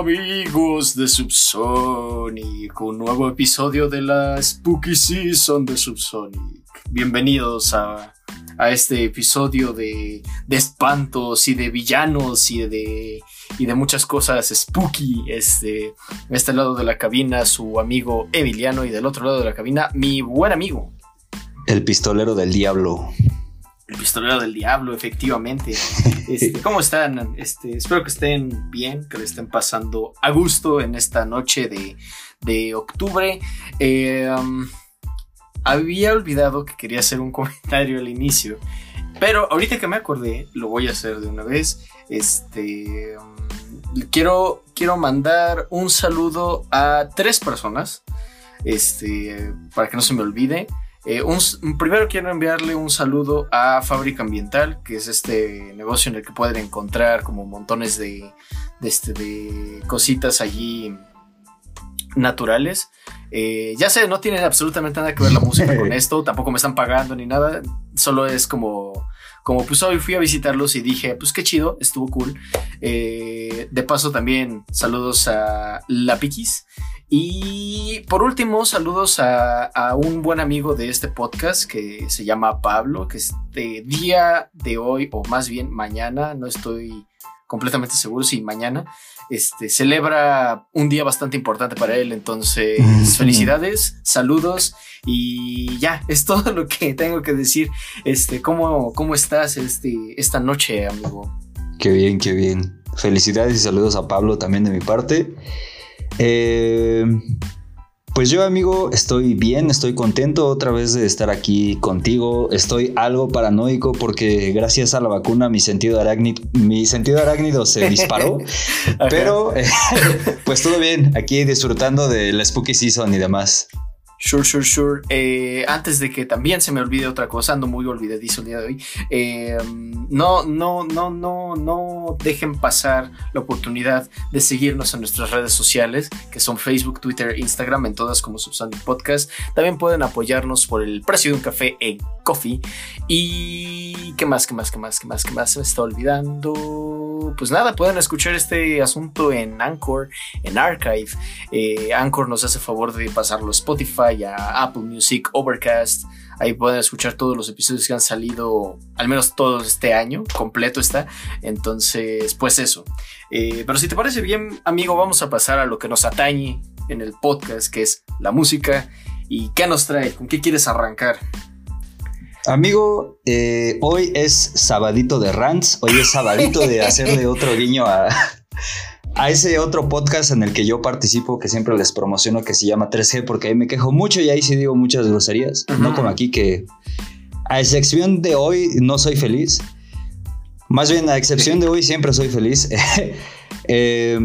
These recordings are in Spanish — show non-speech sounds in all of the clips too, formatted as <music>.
Amigos de Subsonic, un nuevo episodio de la Spooky Season de Subsonic. Bienvenidos a, a este episodio de, de espantos y de villanos y de, y de muchas cosas spooky. Este, este lado de la cabina, su amigo Emiliano, y del otro lado de la cabina, mi buen amigo. El pistolero del diablo. El pistolero del diablo, efectivamente. <laughs> Este, ¿Cómo están? Este, espero que estén bien, que le estén pasando a gusto en esta noche de, de octubre. Eh, um, había olvidado que quería hacer un <laughs> comentario al inicio, pero ahorita que me acordé, lo voy a hacer de una vez. Este, um, quiero, quiero mandar un saludo a tres personas, este, para que no se me olvide. Eh, un, primero quiero enviarle un saludo a Fábrica Ambiental, que es este negocio en el que pueden encontrar como montones de, de, este, de cositas allí naturales. Eh, ya sé, no tiene absolutamente nada que ver la música con <laughs> esto, tampoco me están pagando ni nada, solo es como, como pues hoy fui a visitarlos y dije, pues qué chido, estuvo cool. Eh, de paso también saludos a La Piquis. Y por último, saludos a, a, un buen amigo de este podcast que se llama Pablo, que este día de hoy, o más bien mañana, no estoy completamente seguro si mañana, este, celebra un día bastante importante para él. Entonces, <laughs> felicidades, saludos y ya, es todo lo que tengo que decir. Este, ¿cómo, cómo estás este, esta noche, amigo? Qué bien, qué bien. Felicidades y saludos a Pablo también de mi parte. Eh, pues yo, amigo, estoy bien, estoy contento otra vez de estar aquí contigo. Estoy algo paranoico porque gracias a la vacuna mi sentido arácnido, mi sentido arácnido se disparó. <laughs> pero eh, pues todo bien, aquí disfrutando de la Spooky Season y demás. Sure, sure, sure. Eh, antes de que también se me olvide otra cosa, ando muy olvidadizo el día de hoy. Eh, no, no, no, no, no dejen pasar la oportunidad de seguirnos en nuestras redes sociales, que son Facebook, Twitter, Instagram, en todas como Subsonic Podcast. También pueden apoyarnos por el precio de un café en Coffee. Y qué más, qué más, qué más, qué más, qué más se me está olvidando. Pues nada, pueden escuchar este asunto en Anchor, en Archive. Eh, Anchor nos hace favor de pasarlo a Spotify, a Apple Music, Overcast. Ahí pueden escuchar todos los episodios que han salido, al menos todos este año, completo está. Entonces, pues eso. Eh, pero si te parece bien, amigo, vamos a pasar a lo que nos atañe en el podcast, que es la música. ¿Y qué nos trae? ¿Con qué quieres arrancar? Amigo, eh, hoy es sabadito de rants, hoy es sabadito de hacerle otro guiño a, a ese otro podcast en el que yo participo, que siempre les promociono, que se llama 3G, porque ahí me quejo mucho y ahí sí digo muchas groserías, no como aquí que a excepción de hoy no soy feliz. Más bien, a excepción de hoy siempre soy feliz. <laughs> eh,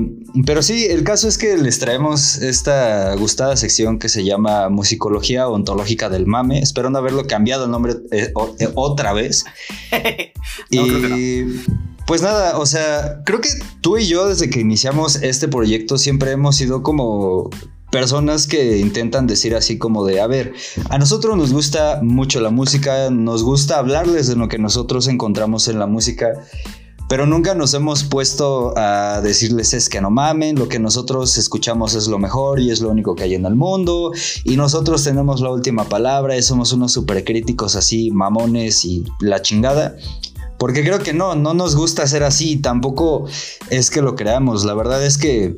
pero sí, el caso es que les traemos esta gustada sección que se llama Musicología Ontológica del Mame. Espero no haberlo cambiado el nombre eh, eh, otra vez. <laughs> no, y no. Pues nada, o sea, creo que tú y yo desde que iniciamos este proyecto siempre hemos sido como personas que intentan decir así como de, a ver, a nosotros nos gusta mucho la música, nos gusta hablarles de lo que nosotros encontramos en la música, pero nunca nos hemos puesto a decirles es que no mamen, lo que nosotros escuchamos es lo mejor y es lo único que hay en el mundo y nosotros tenemos la última palabra y somos unos super críticos así, mamones y la chingada. Porque creo que no, no nos gusta ser así, tampoco es que lo creamos, la verdad es que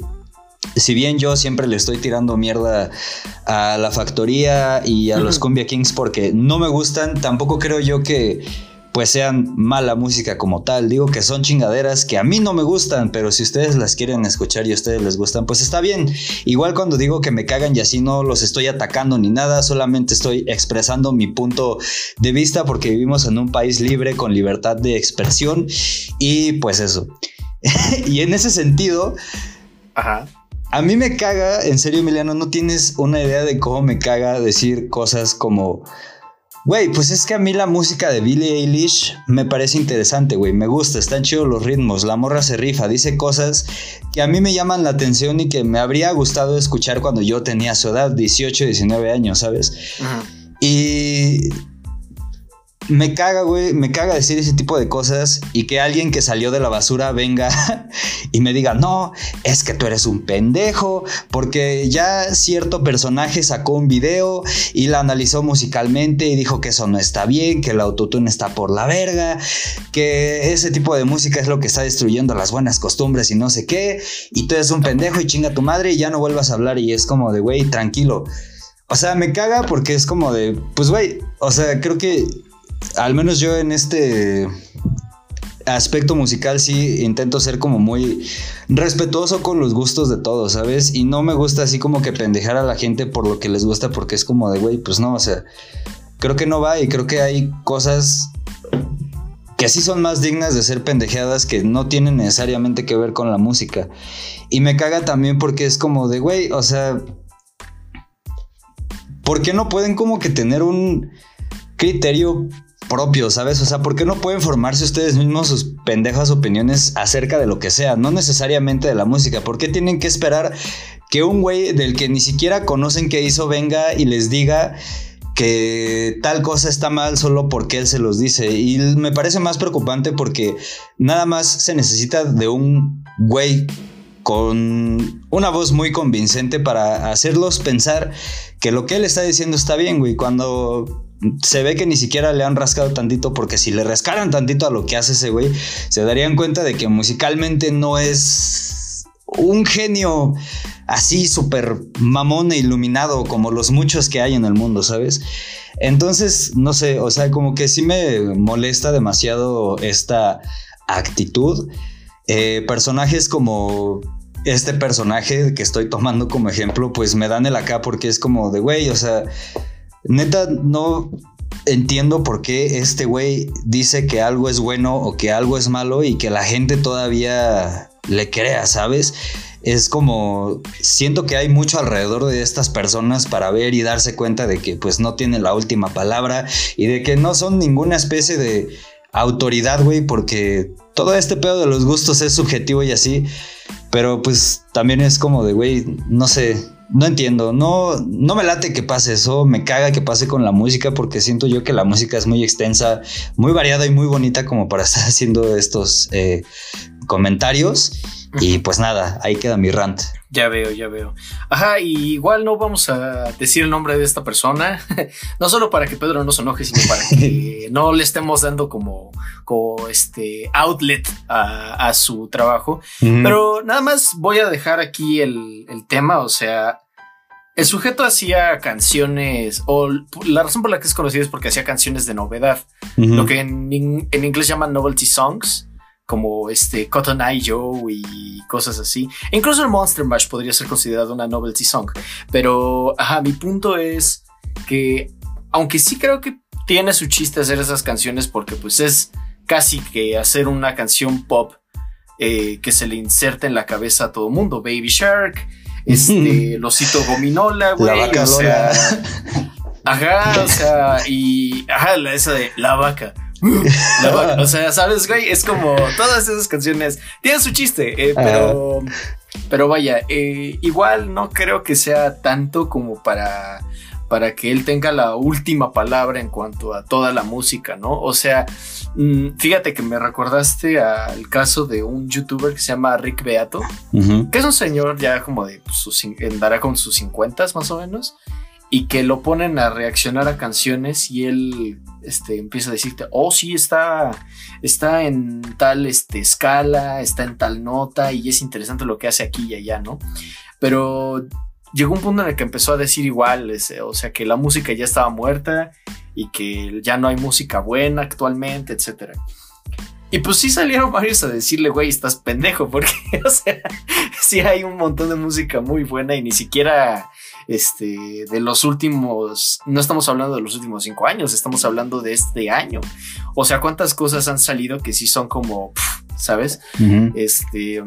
si bien yo siempre le estoy tirando mierda a la factoría y a los Cumbia Kings porque no me gustan, tampoco creo yo que pues sean mala música como tal. Digo que son chingaderas que a mí no me gustan, pero si ustedes las quieren escuchar y a ustedes les gustan, pues está bien. Igual cuando digo que me cagan y así no los estoy atacando ni nada, solamente estoy expresando mi punto de vista porque vivimos en un país libre con libertad de expresión y pues eso. <laughs> y en ese sentido... Ajá a mí me caga, en serio, Emiliano, no tienes una idea de cómo me caga decir cosas como. Güey, pues es que a mí la música de Billie Eilish me parece interesante, güey. Me gusta, están chidos los ritmos, la morra se rifa, dice cosas que a mí me llaman la atención y que me habría gustado escuchar cuando yo tenía su edad, 18, 19 años, ¿sabes? Y me caga, güey, me caga decir ese tipo de cosas y que alguien que salió de la basura venga <laughs> y me diga, no, es que tú eres un pendejo, porque ya cierto personaje sacó un video y la analizó musicalmente y dijo que eso no está bien, que el autotune está por la verga, que ese tipo de música es lo que está destruyendo las buenas costumbres y no sé qué, y tú eres un pendejo y chinga tu madre y ya no vuelvas a hablar y es como de, güey, tranquilo. O sea, me caga porque es como de, pues, güey, o sea, creo que al menos yo en este aspecto musical sí intento ser como muy respetuoso con los gustos de todos, ¿sabes? Y no me gusta así como que pendejar a la gente por lo que les gusta porque es como de, güey, pues no, o sea, creo que no va y creo que hay cosas que sí son más dignas de ser pendejeadas que no tienen necesariamente que ver con la música. Y me caga también porque es como de, güey, o sea, ¿por qué no pueden como que tener un criterio propio, ¿sabes? O sea, ¿por qué no pueden formarse ustedes mismos sus pendejas opiniones acerca de lo que sea? No necesariamente de la música. ¿Por qué tienen que esperar que un güey del que ni siquiera conocen qué hizo venga y les diga que tal cosa está mal solo porque él se los dice? Y me parece más preocupante porque nada más se necesita de un güey con una voz muy convincente para hacerlos pensar que lo que él está diciendo está bien, güey. Cuando se ve que ni siquiera le han rascado tantito, porque si le rascaran tantito a lo que hace ese güey, se darían cuenta de que musicalmente no es un genio así súper mamón e iluminado como los muchos que hay en el mundo, ¿sabes? Entonces, no sé, o sea, como que sí me molesta demasiado esta actitud. Eh, personajes como este personaje que estoy tomando como ejemplo, pues me dan el acá porque es como de, güey, o sea, Neta, no entiendo por qué este güey dice que algo es bueno o que algo es malo y que la gente todavía le crea, ¿sabes? Es como, siento que hay mucho alrededor de estas personas para ver y darse cuenta de que pues no tienen la última palabra y de que no son ninguna especie de autoridad, güey, porque todo este pedo de los gustos es subjetivo y así, pero pues también es como de, güey, no sé, no entiendo, no, no me late que pase eso, me caga que pase con la música porque siento yo que la música es muy extensa, muy variada y muy bonita como para <laughs> estar haciendo estos eh, comentarios. Y pues nada, ahí queda mi rant. Ya veo, ya veo. Ajá, y igual no vamos a decir el nombre de esta persona, <laughs> no solo para que Pedro no se enoje, sino para que <laughs> no le estemos dando como, como este outlet a, su trabajo. Pero nada más voy a dejar aquí el, tema, o sea, el sujeto hacía canciones, o la razón por la que es conocido es porque hacía canciones de novedad, lo que en, en inglés llaman novelty songs como este Cotton Eye Joe y cosas así. incluso el Monster Mash podría ser considerado una novelty song. Pero, ajá, mi punto es que, aunque sí creo que tiene su chiste hacer esas canciones porque pues es casi que hacer una canción pop eh, que se le inserta en la cabeza a todo mundo. Baby Shark, <laughs> este, Losito Gominola, güey. La vaca o sea, Ajá, o sea, y ajá, esa de la vaca <laughs> o sea, ¿sabes, güey? Es como todas esas canciones tienen su chiste, eh, pero, pero vaya, eh, igual no creo que sea tanto como para, para que él tenga la última palabra en cuanto a toda la música, ¿no? O sea, mm, fíjate que me recordaste al caso de un youtuber que se llama Rick Beato, que es un señor ya como de sus, andará con sus 50 más o menos y que lo ponen a reaccionar a canciones y él este, empieza a decirte, oh sí, está, está en tal este, escala, está en tal nota y es interesante lo que hace aquí y allá, ¿no? Pero llegó un punto en el que empezó a decir igual, o sea, que la música ya estaba muerta y que ya no hay música buena actualmente, etc. Y pues sí salieron varios a decirle, güey, estás pendejo, <laughs> porque, o sea, sí hay un montón de música muy buena y ni siquiera este, de los últimos, no estamos hablando de los últimos cinco años, estamos hablando de este año. O sea, cuántas cosas han salido que sí son como, ¿sabes? Este,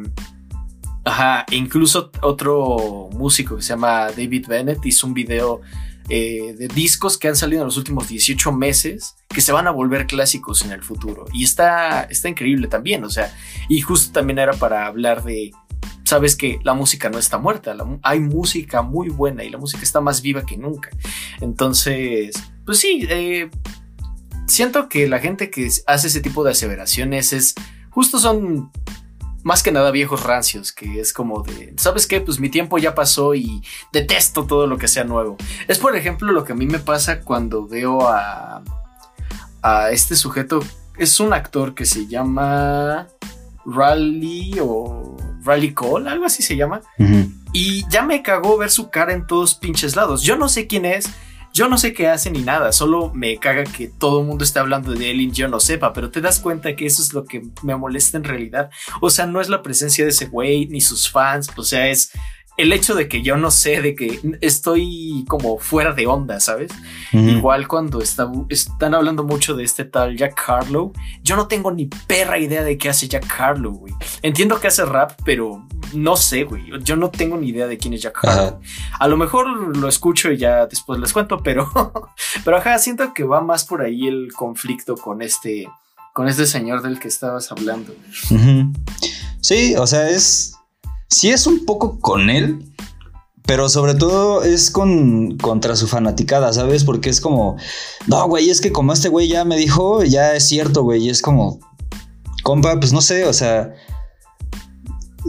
Ajá, e incluso otro músico que se llama David Bennett hizo un video eh, de discos que han salido en los últimos 18 meses que se van a volver clásicos en el futuro. Y está, está increíble también, o sea, y justo también era para hablar de, sabes que la música no está muerta, hay música muy buena y la música está más viva que nunca. Entonces, pues sí, eh, siento que la gente que hace ese tipo de aseveraciones es, justo son más que nada viejos rancios, que es como de, ¿sabes qué? Pues mi tiempo ya pasó y detesto todo lo que sea nuevo. Es por ejemplo lo que a mí me pasa cuando veo a, a este sujeto, es un actor que se llama Rally o Rally Cole, algo así se llama. Y ya me cagó ver su cara en todos pinches lados. Yo no sé quién es yo no sé qué hace ni nada, solo me caga que todo el mundo esté hablando de él y yo no sepa, pero te das cuenta que eso es lo que me molesta en realidad. O sea, no es la presencia de ese güey ni sus fans, o sea, es el hecho de que yo no sé, de que estoy como fuera de onda, ¿sabes? Igual cuando están hablando mucho de este tal Jack Harlow, yo no tengo ni perra idea de qué hace Jack Harlow, güey. Entiendo que hace rap, pero no sé, güey. Yo no tengo ni idea de quién es Jack Harlow. A lo mejor lo escucho y ya después les cuento, pero, <laughs> pero ajá, siento que va más por ahí el conflicto con este, con este señor del que estabas hablando. Sí, o sea, es sí es un poco con él, pero sobre todo es con contra su fanaticada, ¿sabes? Porque es como, no, güey, es que como este güey ya me dijo, ya es cierto, güey, y es como, compa, pues no sé, o sea,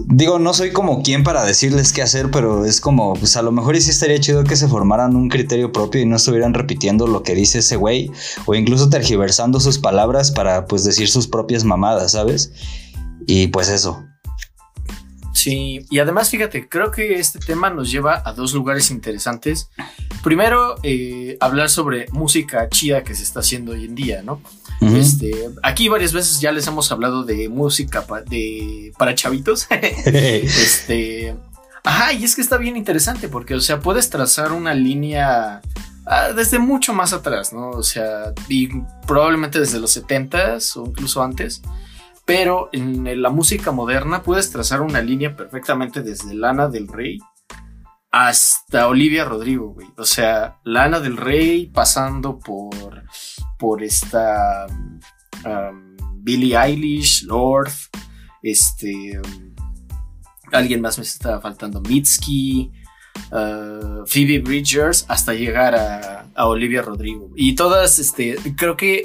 digo, no soy como quien para decirles qué hacer, pero es como, pues a lo mejor sí estaría chido que se formaran un criterio propio y no estuvieran repitiendo lo que dice ese güey, o incluso tergiversando sus palabras para, pues, decir sus propias mamadas, ¿sabes? Y pues eso. Sí, y además fíjate, creo que este tema nos lleva a dos lugares interesantes. Primero, eh, hablar sobre música chida que se está haciendo hoy en día, ¿no? este, aquí varias veces ya les hemos hablado de música de, para chavitos. <laughs> este, ajá, y es que está bien interesante porque, o sea, puedes trazar una línea ah, desde mucho más atrás, ¿no? O sea, y probablemente desde los 70s o incluso antes pero en la música moderna puedes trazar una línea perfectamente desde Lana del Rey hasta Olivia Rodrigo, güey. O sea, Lana del Rey pasando por, por esta um, Billie Eilish, Lord, este, um, alguien más me estaba faltando, Mitski, uh, Phoebe Bridgers, hasta llegar a, a Olivia Rodrigo. Y todas, este, creo que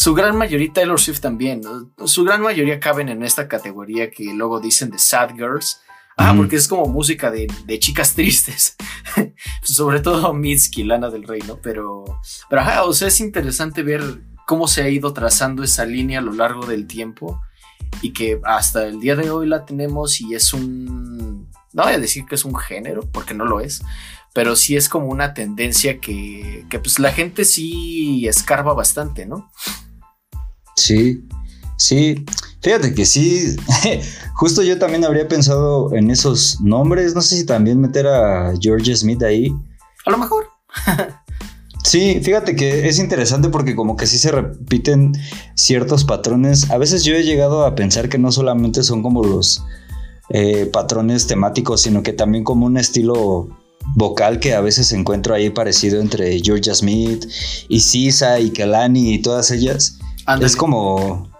su gran mayoría, Taylor Swift también, su gran mayoría caben en esta categoría que luego dicen de sad girls. Ah, porque es como música de, chicas <laughs> tristes. Sobre todo Mitski, Lana del Rey, ¿no? Pero, pero ajá, o sea, es interesante ver cómo se ha ido trazando esa línea a lo largo del tiempo y que hasta el día de hoy la tenemos y es un... No voy a decir que es un género, porque no lo es, pero sí es como una tendencia que, que pues la gente sí escarba bastante, ¿no? Sí, sí. Fíjate que sí. <laughs> Justo yo también habría pensado en esos nombres. No sé si también meter a George Smith ahí. A lo mejor. Sí, fíjate que es interesante porque como que sí se repiten ciertos patrones. A veces yo he llegado a pensar que no solamente son como los eh, patrones temáticos, sino que también como un estilo vocal que a veces encuentro ahí parecido entre Georgia Smith y Sisa y Kalani y todas ellas. Es como...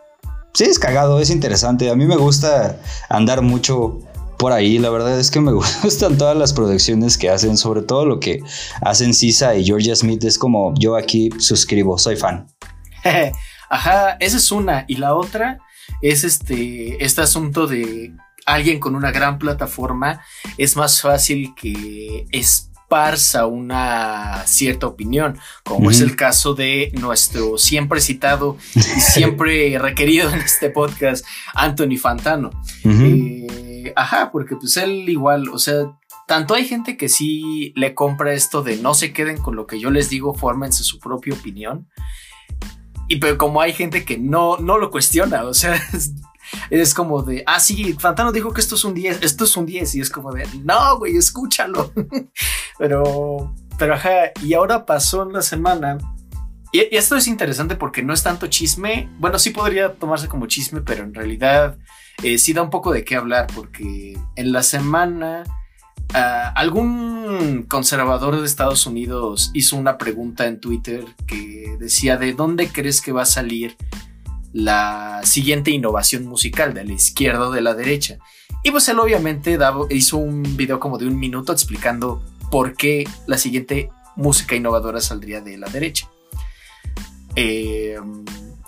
Sí, es cagado, es interesante. A mí me gusta andar mucho por ahí. La verdad es que me <laughs> gustan todas las producciones que hacen, sobre todo lo que hacen Sisa y Georgia Smith. Es como yo aquí suscribo, soy fan. <laughs> Ajá, esa es una. Y la otra es este, este asunto de alguien con una gran plataforma. Es más fácil que es esparza una cierta opinión, como es el caso de nuestro siempre citado y siempre <laughs> requerido en este podcast, Anthony Fantano. Eh, ajá, porque pues él igual, o sea, tanto hay gente que sí le compra esto de no se queden con lo que yo les digo, fórmense su propia opinión. Y pero como hay gente que no, no lo cuestiona, o sea, <laughs> es como de, ah, sí, Fantano dijo que esto es un 10, esto es un 10, y es como de, no, güey, escúchalo. <laughs> pero, pero ajá, y ahora pasó en la semana y, esto es interesante porque no es tanto chisme. Bueno, sí podría tomarse como chisme, pero en realidad eh, sí da un poco de qué hablar porque en la semana ah, algún conservador de Estados Unidos hizo una pregunta en Twitter que decía de dónde crees que va a salir la siguiente innovación musical, de la izquierda o de la derecha. Y pues él obviamente hizo un video como de un minuto explicando por qué la siguiente música innovadora saldría de la derecha. Eh,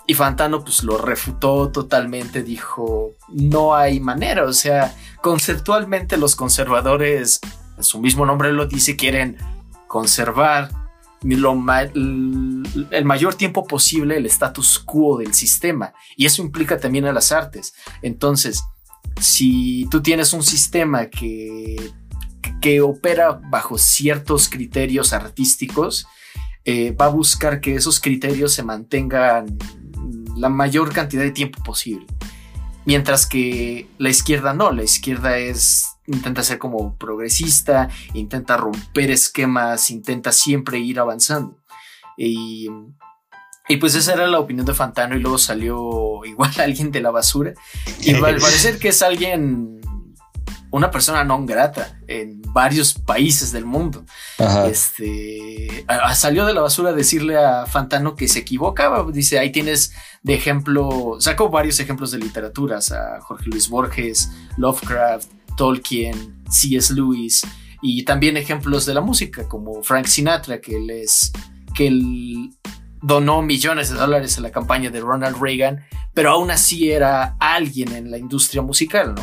y Fantano pues lo refutó totalmente, dijo, no hay manera, o sea, conceptualmente los conservadores, su mismo nombre lo dice, quieren conservar el mayor tiempo posible el status quo del sistema. Y eso implica también a las artes. Entonces, si tú tienes un sistema que, que opera bajo ciertos criterios artísticos, eh, va a buscar que esos criterios se mantengan la mayor cantidad de tiempo posible. Mientras que la izquierda no, la izquierda es intenta ser como progresista, intenta romper esquemas, intenta siempre ir avanzando. Y, y pues esa era la opinión de Fantano y luego salió <laughs> igual alguien de la basura. Y al parecer que es alguien, una persona no grata en varios países del mundo. Este salió de la basura a decirle a Fantano que se equivocaba. Dice, ahí tienes de ejemplo, sacó varios ejemplos de literaturas a Jorge Luis Borges, Lovecraft, Tolkien, C.S. Lewis y también ejemplos de la música como Frank Sinatra que les que él donó millones de dólares a la campaña de Ronald Reagan, pero aún así era alguien en la industria musical, ¿no?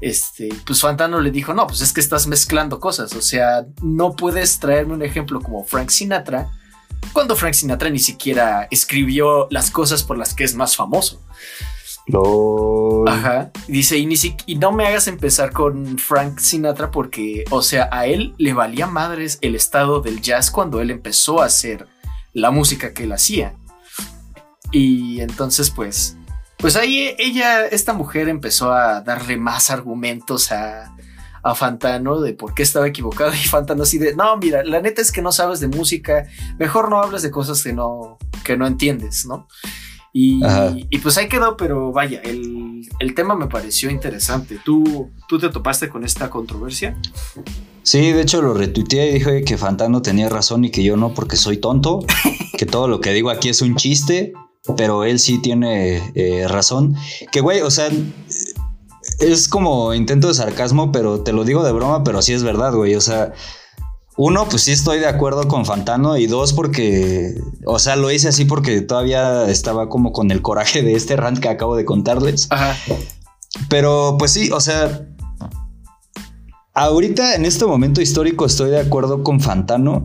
Este, pues Fantano le dijo, no, pues es que estás mezclando cosas, o sea, no puedes traerme un ejemplo como Frank Sinatra cuando Frank Sinatra ni siquiera escribió las cosas por las que es más famoso. Ajá. Dice, y, ni y no me hagas empezar con Frank Sinatra porque, o sea, a él le valía madres el estado del jazz cuando él empezó a hacer la música que él hacía. Y entonces, pues, pues ahí ella, esta mujer empezó a darle más argumentos a, a Fantano de por qué estaba equivocado y Fantano así de, no, mira, la neta es que no sabes de música, mejor no hables de cosas que no, que no entiendes, ¿no? Y, pues ahí quedó, pero vaya, el, tema me pareció interesante. ¿Tú, ¿Tú te topaste con esta controversia? Sí, de hecho lo retuiteé y dije que Fantano tenía razón y que yo no porque soy tonto, <laughs> que todo lo que digo aquí es un chiste, pero él sí tiene eh, razón. Que güey, o sea, es como intento de sarcasmo, pero te lo digo de broma, pero sí es verdad, güey. O sea, uno, pues sí estoy de acuerdo con Fantano. Y dos, porque, o sea, lo hice así porque todavía estaba como con el coraje de este rant que acabo de contarles. Ajá. Pero pues sí, o sea, ahorita en este momento histórico estoy de acuerdo con Fantano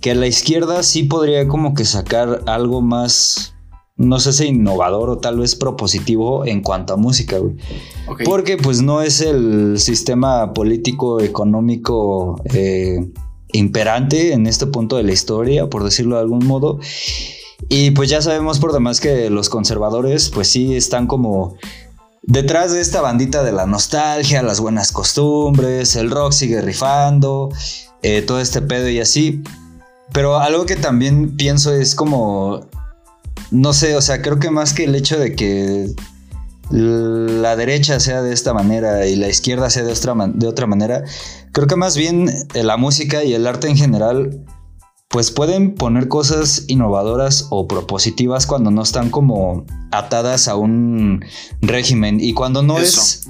que la izquierda sí podría como que sacar algo más no sé si innovador o tal vez propositivo en cuanto a música, güey. Porque pues no es el sistema político económico eh, imperante en este punto de la historia, por decirlo de algún modo. Y pues ya sabemos por demás que los conservadores pues sí están como detrás de esta bandita de la nostalgia, las buenas costumbres, el rock sigue rifando, eh, todo este pedo y así. Pero algo que también pienso es como no sé, o sea, creo que más que el hecho de que la derecha sea de esta manera y la izquierda sea de otra, de otra manera, creo que más bien eh, la música y el arte en general pues pueden poner cosas innovadoras o propositivas cuando no están como atadas a un régimen y cuando no es...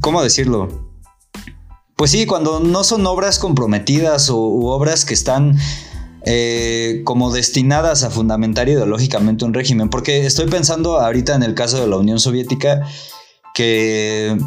¿Cómo decirlo? Pues sí, cuando no son obras comprometidas o obras que están eh, como destinadas a fundamentar ideológicamente un régimen. Porque estoy pensando ahorita en el caso de la Unión Soviética, que,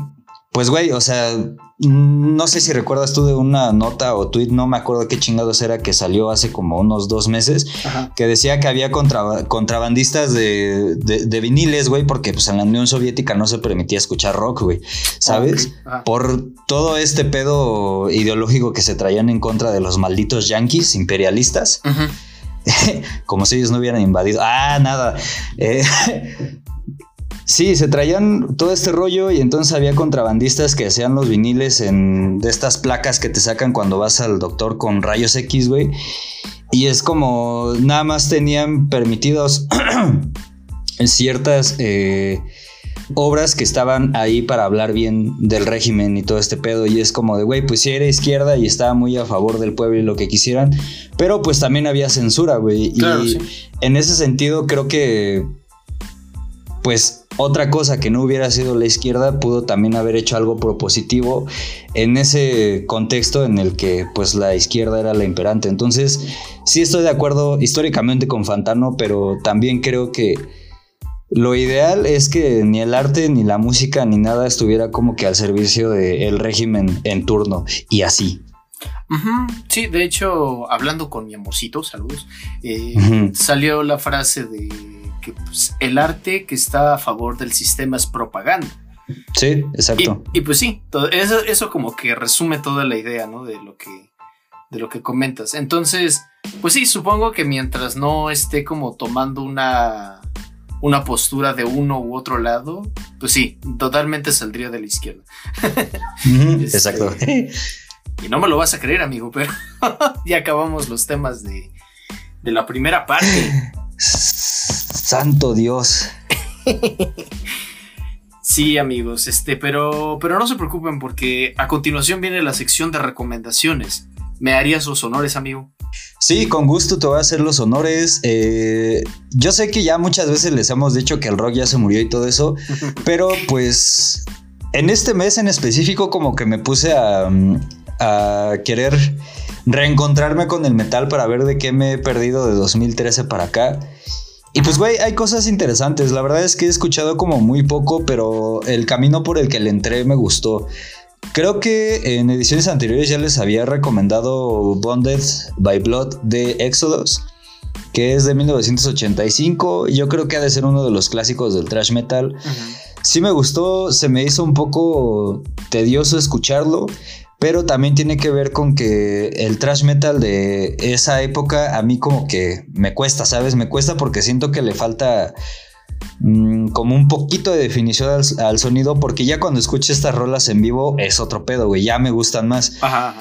pues, güey, o sea, no sé si recuerdas tú de una nota o tweet, no me acuerdo qué chingados era que salió hace como unos dos meses, que decía que había contrabandistas de, de, viniles, güey, porque pues en la Unión Soviética no se permitía escuchar rock, güey, ¿sabes? Por todo este pedo ideológico que se traían en contra de los malditos yanquis imperialistas. <laughs> como si ellos no hubieran invadido. Ah, nada. Eh, <laughs> Sí, se traían todo este rollo y entonces había contrabandistas que hacían los viniles en de estas placas que te sacan cuando vas al doctor con rayos X, güey. Y es como nada más tenían permitidos <clears throat> ciertas eh, obras que estaban ahí para hablar bien del régimen y todo este pedo. Y es como de, güey, pues sí era izquierda y estaba muy a favor del pueblo y lo que quisieran. Pero pues también había censura, güey. y en ese sentido creo que, pues otra cosa que no hubiera sido la izquierda pudo también haber hecho algo propositivo en ese contexto en el que pues la izquierda era la imperante. Entonces, sí estoy de acuerdo históricamente con Fantano, pero también creo que lo ideal es que ni el arte, ni la música, ni nada estuviera como que al servicio del régimen en turno y así. Sí, de hecho, hablando con mi amorcito, saludos, eh, salió la frase de pues, el arte que está a favor del sistema es propaganda. Sí, exacto. Y, pues sí, eso, eso, como que resume toda la idea, ¿no? De lo que, de lo que comentas. Entonces, pues sí, supongo que mientras no esté como tomando una, una postura de uno u otro lado, pues sí, totalmente saldría de la izquierda. <laughs> Este, exacto. Y no me lo vas a creer, amigo, pero <laughs> ya acabamos los temas de, de la primera parte. <laughs> Santo Dios. Sí, amigos, este, pero, pero no se preocupen porque a continuación viene la sección de recomendaciones. ¿Me harías los honores, amigo? Sí, con gusto te voy a hacer los honores. Eh, yo sé que ya muchas veces les hemos dicho que el rock ya se murió y todo eso, <laughs> pero pues en este mes en específico como que me puse a, a querer reencontrarme con el metal para ver de qué me he perdido de 2013 para acá. Y pues, güey, hay cosas interesantes. La verdad es que he escuchado como muy poco, pero el camino por el que le entré me gustó. Creo que en ediciones anteriores ya les había recomendado Bonded by Blood de Exodus, que es de 1985. Yo creo que ha de ser uno de los clásicos del thrash metal. Sí me gustó, se me hizo un poco tedioso escucharlo, pero también tiene que ver con que el thrash metal de esa época a mí como que me cuesta, ¿sabes? Me cuesta porque siento que le falta mm, como un poquito de definición al, sonido porque ya cuando escucho estas rolas en vivo es otro pedo, güey, ya me gustan más. Ajá.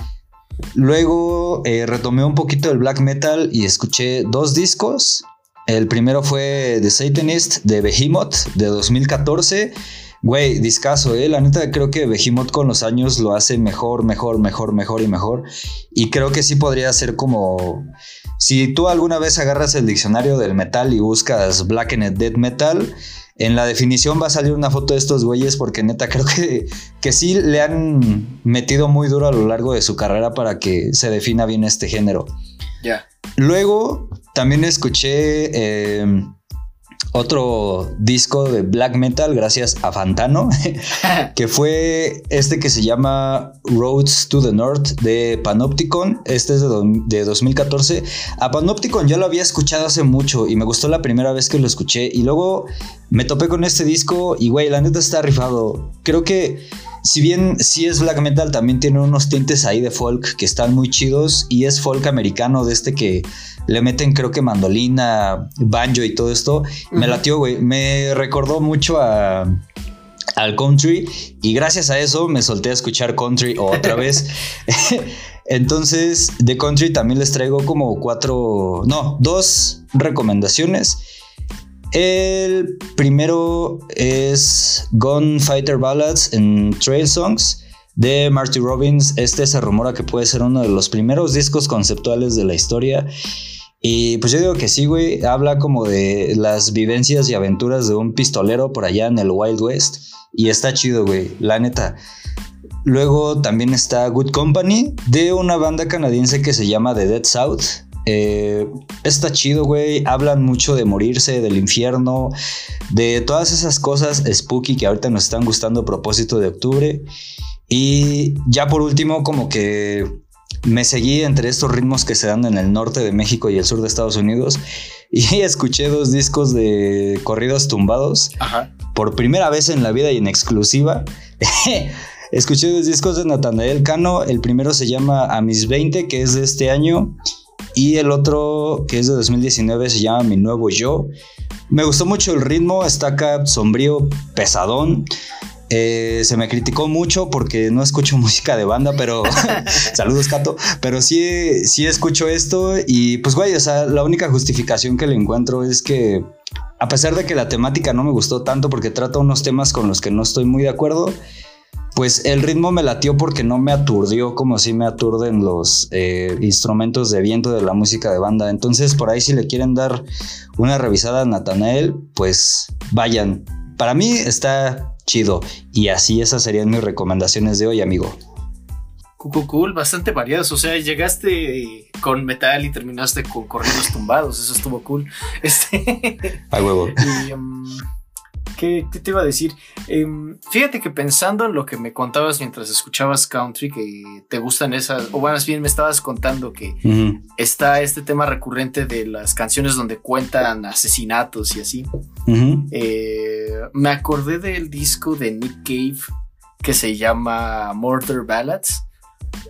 Luego eh, retomé un poquito el black metal y escuché dos discos. El primero fue The Satanist de Behemoth de 2014 Güey, discaso, eh. La neta creo que Behemoth con los años lo hace mejor, mejor, mejor, mejor y mejor. Y creo que sí podría ser como. Si tú alguna vez agarras el diccionario del metal y buscas Black and Dead Metal, en la definición va a salir una foto de estos güeyes porque neta creo que, que sí le han metido muy duro a lo largo de su carrera para que se defina bien este género. Ya. Luego también escuché eh, otro disco de black metal gracias a Fantano, <laughs> que fue este que se llama Roads to the North de Panopticon. Este es de, 2014. A Panopticon ya lo había escuchado hace mucho y me gustó la primera vez que lo escuché. Y luego me topé con este disco y, güey, la neta está rifado. Creo que si bien sí es black metal, también tiene unos tintes ahí de folk que están muy chidos y es folk americano de este que le meten creo que mandolina, banjo y todo esto. Me latió, güey. Me recordó mucho a, al country y gracias a eso me solté a escuchar country otra <laughs> vez. <laughs> Entonces, de country también les traigo como cuatro, no, dos recomendaciones. El primero es Gunfighter Ballads en Trail Songs de Marty Robbins. Este se rumora que puede ser uno de los primeros discos conceptuales de la historia. Y pues yo digo que sí, güey, habla como de las vivencias y aventuras de un pistolero por allá en el Wild West. Y está chido, güey, la neta. Luego también está Good Company de una banda canadiense que se llama The Dead South. Eh, está chido, güey. Hablan mucho de morirse, del infierno, de todas esas cosas spooky que ahorita nos están gustando a propósito de octubre. Y ya por último, como que me seguí entre estos ritmos que se dan en el norte de México y el sur de Estados Unidos y <laughs> escuché dos discos de corridos tumbados por primera vez en la vida y en exclusiva. <laughs> escuché dos discos de Natanael Cano, el primero se llama A mis 20, que es de este año, y el otro, que es de 2019, se llama Mi Nuevo Yo. Me gustó mucho el ritmo, está acá sombrío, pesadón. Eh, se me criticó mucho porque no escucho <laughs> música de banda, pero <laughs> saludos, Cato. Pero sí, sí escucho esto y pues, güey, o sea, la única justificación que le encuentro es que a pesar de que la temática no me gustó tanto porque trata unos temas con los que no estoy muy de acuerdo, pues el ritmo me latió porque no me aturdió como si me aturden los eh, instrumentos de viento de la música de banda. Entonces, por ahí si le quieren dar una revisada a Natanael, pues vayan. Para mí está chido. Y así esas serían mis recomendaciones de hoy, amigo. Cool, cool, bastante variadas. O sea, llegaste con metal y terminaste con corridos tumbados. Eso estuvo cool. <laughs> Este. A huevo. Y, um, ¿qué, ¿qué, te iba a decir? Um, fíjate que pensando en lo que me contabas mientras escuchabas country, que te gustan esas, o más bien me estabas contando que uh -huh. está este tema recurrente de las canciones donde cuentan asesinatos y así. Uh -huh. eh, me acordé del disco de Nick Cave que se llama Murder Ballads.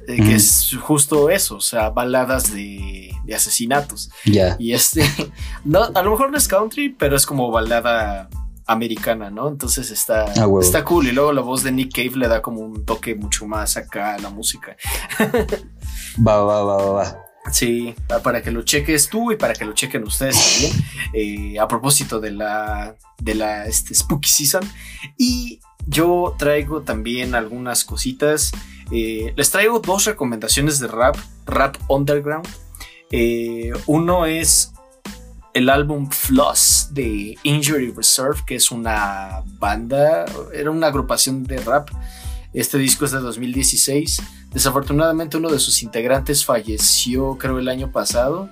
Eh, que es justo eso, o sea, baladas de, de asesinatos. Yeah. Y este, <laughs> no, a lo mejor no es country, pero es como balada americana, ¿no? Entonces está, ah, está cool. Y luego la voz de Nick Cave le da como un toque mucho más acá a la música. <laughs> va, va, va, va, va. Sí, para que lo cheques tú y para que lo chequen ustedes también. Eh, a propósito de la, de la este, Spooky Season. Y yo traigo también algunas cositas. Eh, les traigo dos recomendaciones de rap, rap underground. Eh, uno es el álbum Floss de Injury Reserve, que es una banda, era una agrupación de rap. Este disco es de 2016. Desafortunadamente uno de sus integrantes falleció creo el año pasado,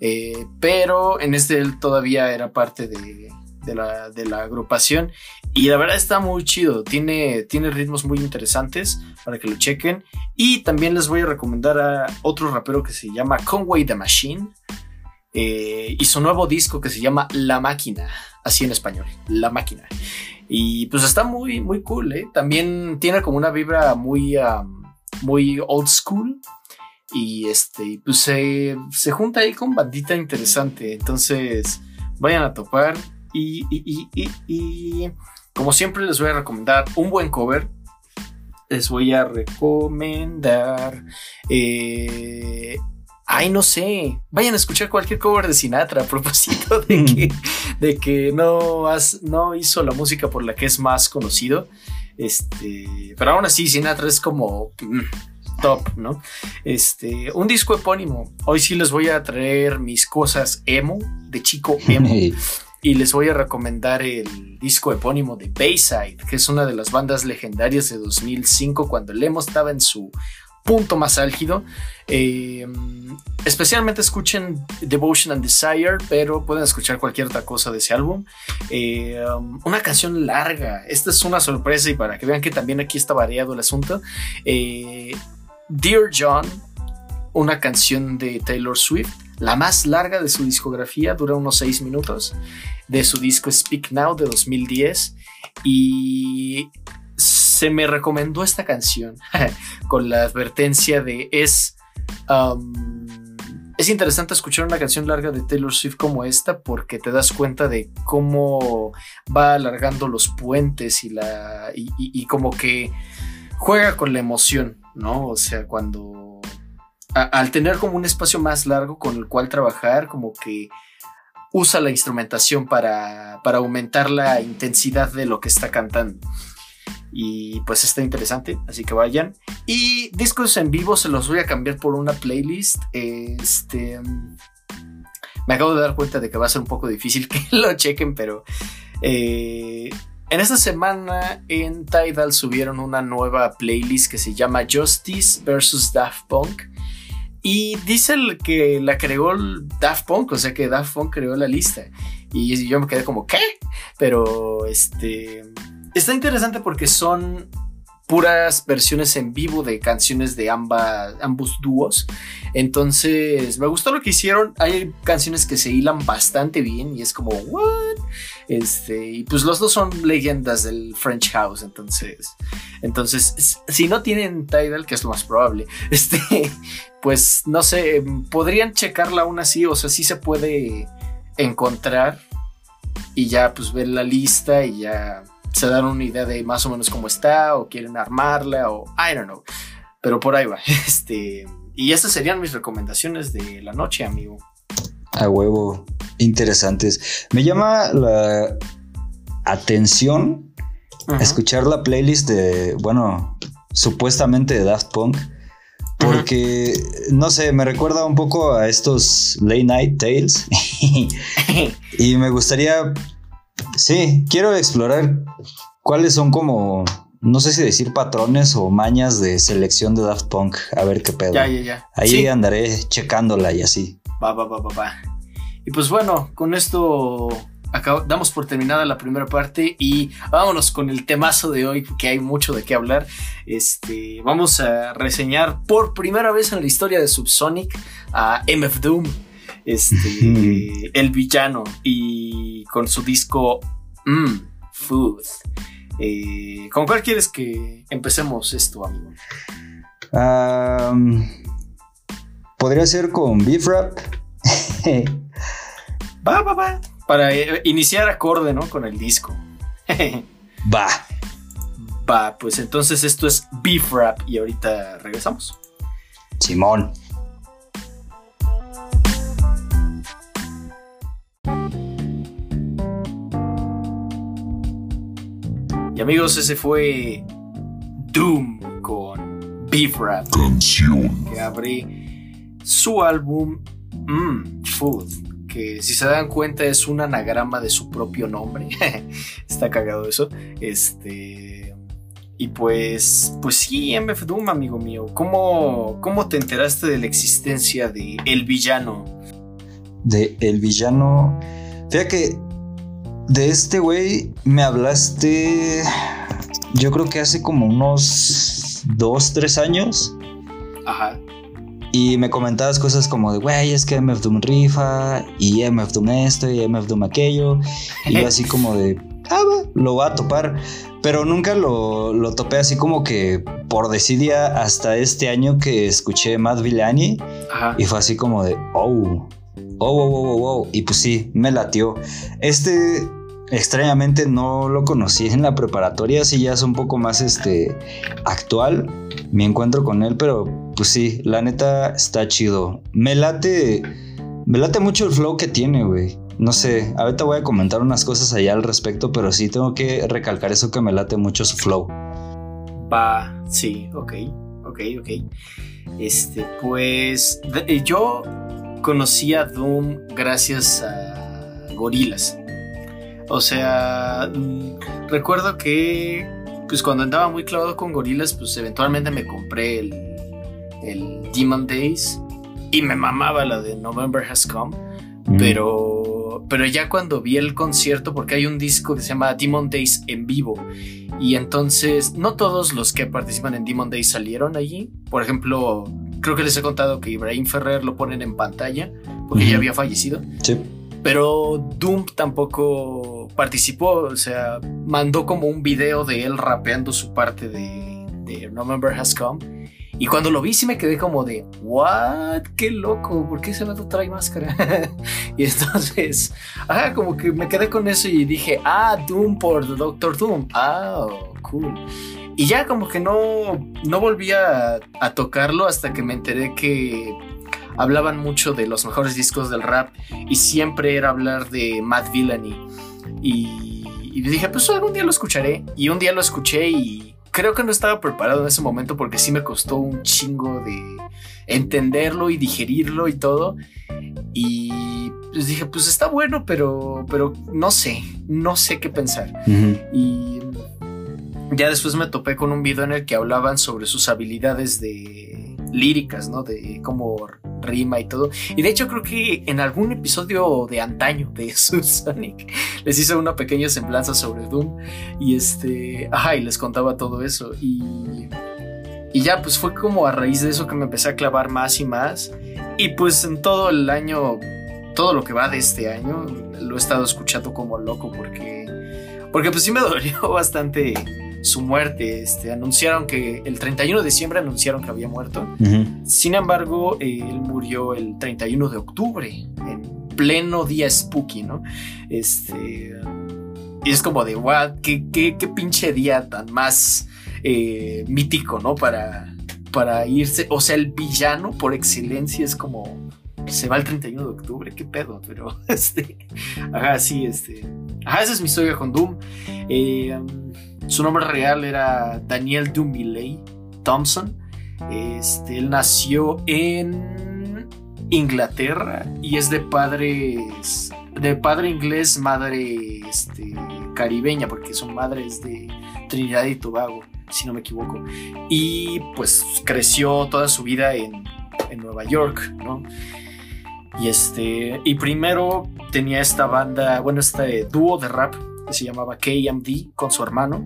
eh, pero en este él todavía era parte de, de, la, de, la, agrupación. Y la verdad está muy chido, tiene, tiene ritmos muy interesantes para que lo chequen. Y también les voy a recomendar a otro rapero que se llama Conway the Machine eh, y su nuevo disco que se llama La Máquina, así en español, La Máquina. Y pues está muy, muy cool, ¿eh? También tiene como una vibra muy... Um, muy old school y este pues se, se, junta ahí con bandita interesante entonces vayan a topar y, y, y, y, como siempre les voy a recomendar un buen cover les voy a recomendar eh, Ay, no sé. Vayan a escuchar cualquier cover de Sinatra a propósito de que, de que no, has, no hizo la música por la que es más conocido. Este, pero aún así, Sinatra es como mm, top, ¿no? Este, un disco epónimo. Hoy sí les voy a traer mis cosas emo, de chico emo. <laughs> y les voy a recomendar el disco epónimo de Bayside, que es una de las bandas legendarias de 2005 cuando el emo estaba en su punto más álgido. Eh, especialmente escuchen Devotion and Desire, pero pueden escuchar cualquier otra cosa de ese álbum. Eh, um, una canción larga. Esta es una sorpresa y para que vean que también aquí está variado el asunto. Eh, Dear John, una canción de Taylor Swift, la más larga de su discografía, dura unos 6 minutos, de su disco Speak Now de 2010. Y se me recomendó esta canción <laughs> con la advertencia de es um, es interesante escuchar una canción larga de Taylor Swift como esta porque te das cuenta de cómo va alargando los puentes y la y, como que juega con la emoción no o sea cuando al tener como un espacio más largo con el cual trabajar como que usa la instrumentación para, para aumentar la intensidad de lo que está cantando y pues está interesante, así que vayan. Y discos en vivo se los voy a cambiar por una playlist. Este me acabo de dar cuenta de que va a ser un poco difícil que <laughs> lo chequen, pero eh, en esta semana en Tidal subieron una nueva playlist que se llama Justice vs Daft Punk. Y dice que la creó Daft Punk, o sea que Daft Punk creó la lista. Y yo me quedé como, ¿qué? Pero este Está interesante porque son puras versiones en vivo de canciones de ambos dúos. Entonces, me gustó lo que hicieron. Hay canciones que se hilan bastante bien y es como, ¿what? Este, y pues los dos son leyendas del French House. Entonces, entonces si no tienen Tidal, que es lo más probable, <laughs> este, pues no sé, podrían checarla aún así. O sea, sí se puede encontrar y ya, pues ver la lista y ya se dan una idea de más o menos cómo está o quieren armarla o I don't know. Pero por ahí va. <laughs> Este, y estas serían mis recomendaciones de la noche, amigo. A huevo, interesantes. Me llama la atención escuchar la playlist de, bueno, supuestamente de Daft Punk. Porque, no sé, me recuerda un poco a estos late night tales. <laughs> <laughs> y me gustaría, sí, quiero explorar cuáles son como, no sé si decir patrones o mañas de selección de Daft Punk. A ver qué pedo. Ya, ya, ya. Ahí andaré checándola y así. Va, va, va, va, va. Y pues bueno, con esto damos por terminada la primera parte y vámonos con el temazo de hoy, que hay mucho de qué hablar. Este, vamos a reseñar por primera vez en la historia de Subsonic a MF Doom, este, <laughs> el villano, y con su disco Mmm, Food. Eh, ¿Con cuál quieres que empecemos esto, amigo? Podría ser con Beef Rap. <laughs> va, va, va para eh, iniciar acorde, ¿no? Con el disco. <laughs> Va. Va, pues entonces esto es Beef Rap y ahorita regresamos. Simón. Y amigos, ese fue Doom con Beef Rap. Canción. Que abre su álbum Mmm, Food que si se dan cuenta es un anagrama de su propio nombre. <laughs> Está cagado eso. Este. Y pues, pues sí, MF Doom, amigo mío. ¿Cómo, ¿Cómo te enteraste de la existencia de El Villano? De El Villano. Fíjate que de este güey me hablaste. Yo creo que hace como unos dos, tres años. Ajá. Y me comentabas cosas como de, güey, es que MF Doom rifa, y MF Doom esto, y MF Doom aquello. Y yo así como de, ah, va, lo voy a topar. Pero nunca lo, lo topé así como que por decidia hasta este año que escuché Matt Villani. Y fue así como de, oh, oh, oh, oh, oh, Y pues sí, me latió. Este extrañamente no lo conocí en la preparatoria, sí ya es un poco más este actual mi encuentro con él, pero pues sí, la neta está chido. Me late me late mucho el flow que tiene, güey. No sé, ahorita voy a comentar unas cosas allá al respecto, pero sí tengo que recalcar eso que me late mucho su flow. Va, sí, ok, ok, ok. Este, pues yo conocí a Doom gracias a Gorilas. O sea, mm, recuerdo que pues cuando andaba muy clavado con gorilas, pues eventualmente me compré el, el Demon Days y me mamaba la de November Has Come. Pero, pero ya cuando vi el concierto, porque hay un disco que se llama Demon Days en vivo, y entonces no todos los que participan en Demon Days salieron allí. Por ejemplo, creo que les he contado que Ibrahim Ferrer lo ponen en pantalla, porque ya había fallecido. Sí. Pero Doom tampoco participó, o sea, mandó como un video de él rapeando su parte de, de Remember Has Come. Y cuando lo vi sí me quedé como de, ¿what? ¡Qué loco! ¿Por qué ese vato trae máscara? <laughs> y entonces, ah, como que me quedé con eso y dije, ah, Doom por Doctor Doom. Ah, cool. Y ya como que no, no volví a, a tocarlo hasta que me enteré que hablaban mucho de los mejores discos del rap y siempre era hablar de Matt Villani. Y, y dije, pues algún día lo escucharé. Y un día lo escuché y creo que no estaba preparado en ese momento porque sí me costó un chingo de entenderlo y digerirlo y todo. Y pues dije, pues está bueno, pero, pero no sé, no sé qué pensar. Y ya después me topé con un video en el que hablaban sobre sus habilidades de líricas, ¿no? De cómo rima y todo. Y de hecho creo que en algún episodio de antaño de <laughs> Sonic les hice una pequeña semblanza sobre Doom y este, ajá, y les contaba todo eso y y ya pues fue como a raíz de eso que me empecé a clavar más y más y pues en todo el año todo lo que va de este año lo he estado escuchando como loco porque porque pues sí me <laughs> dolió bastante su muerte. Este, anunciaron que el 31 de diciembre anunciaron que había muerto. Sin embargo, él murió el 31 de octubre, en pleno día spooky, ¿no? Este. y es como de, wow, qué, qué, qué pinche día tan más eh, mítico, ¿no? Para, para irse, o sea, el villano por excelencia es como, se va el 31 de octubre, qué pedo, pero <laughs> este, ajá, sí, este, ajá, esa es mi historia con Doom. Eh, su nombre real era Daniel Dumiley Thompson. Este, él nació en Inglaterra y es de padres de padre inglés, madre este, caribeña, porque su madre es de Trinidad y Tobago, si no me equivoco. Y pues creció toda su vida en, en Nueva York, ¿no? Y este, y primero tenía esta banda, bueno, este dúo de rap que se llamaba KMD con su hermano.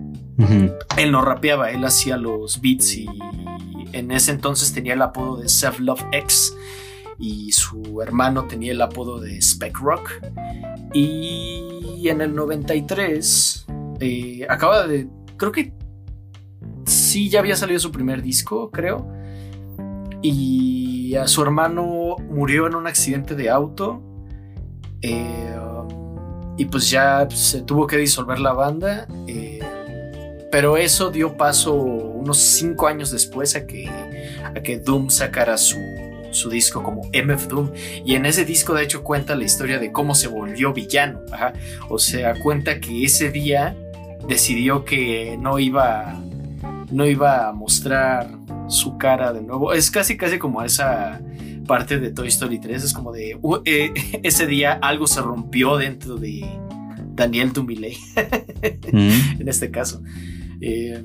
Él no rapeaba, él hacía los beats y en ese entonces tenía el apodo de Self Love X y su hermano tenía el apodo de Spec Rock. Y en el 93 eh, acaba de, creo que sí, ya había salido su primer disco, creo. Y a su hermano murió en un accidente de auto. Eh, y pues ya se tuvo que disolver la banda. Eh, pero eso dio paso unos cinco años después a que, a que Doom sacara su, su disco como MF Doom. Y en ese disco, de hecho, cuenta la historia de cómo se volvió villano. O sea, cuenta que ese día decidió que no iba, no iba a mostrar su cara de nuevo. Es casi, casi como esa parte de Toy Story 3. Es como de eh, <laughs> ese día algo se rompió dentro de Daniel Dumiley. Mm. <laughs> en este caso. Eh,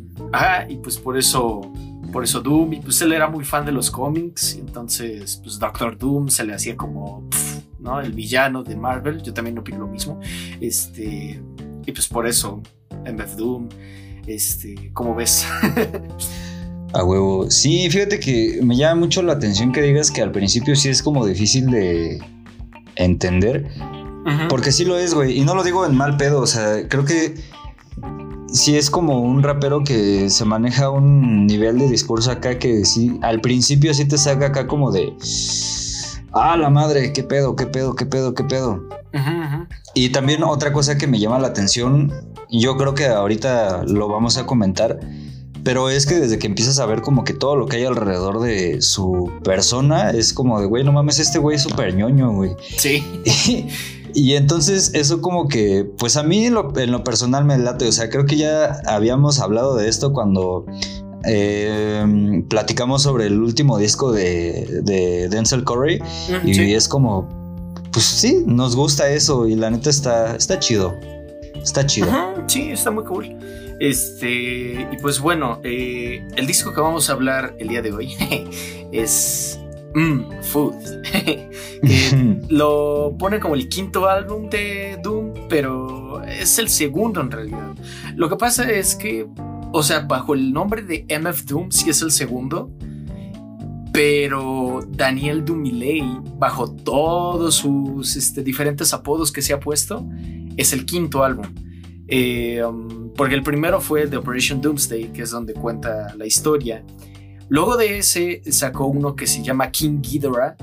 y pues por eso por eso Doom, y pues él era muy fan de los cómics, entonces pues Doctor Doom se le hacía como, ¿no? El villano de Marvel, yo también opino lo mismo, este, y pues por eso, en vez de Doom, este, ¿cómo ves? <laughs> A huevo. Sí, fíjate que me llama mucho la atención que digas que al principio sí es como difícil de entender. Porque sí lo es, güey. Y no lo digo en mal pedo. O sea, creo que sí es como un rapero que se maneja un nivel de discurso acá que sí, al principio sí te saca acá como de... Ah, la madre, qué pedo, qué pedo, qué pedo, qué pedo. Y también otra cosa que me llama la atención, yo creo que ahorita lo vamos a comentar, pero es que desde que empiezas a ver como que todo lo que hay alrededor de su persona es como de, güey, no mames, este güey es súper ñoño, güey. Sí. <laughs> Y entonces eso como que, pues a mí en lo, personal me late, o sea, creo que ya habíamos hablado de esto cuando eh, platicamos sobre el último disco de, de Denzel Curry y es como, pues sí, nos gusta eso y la neta está, está chido, está chido. sí, está muy cool. Este, y pues bueno, eh, el disco que vamos a hablar el día de hoy <laughs> es Mm, Food. <laughs> <laughs> lo pone como el quinto álbum de Doom, pero es el segundo en realidad. Lo que pasa es que, o sea, bajo el nombre de MF Doom sí es el segundo, pero Daniel Dumiley, bajo todos sus este, diferentes apodos que se ha puesto, es el quinto álbum. Eh, um, porque el primero fue The Operation Doomsday, que es donde cuenta la historia. Luego de ese sacó uno que se llama King Ghidorah.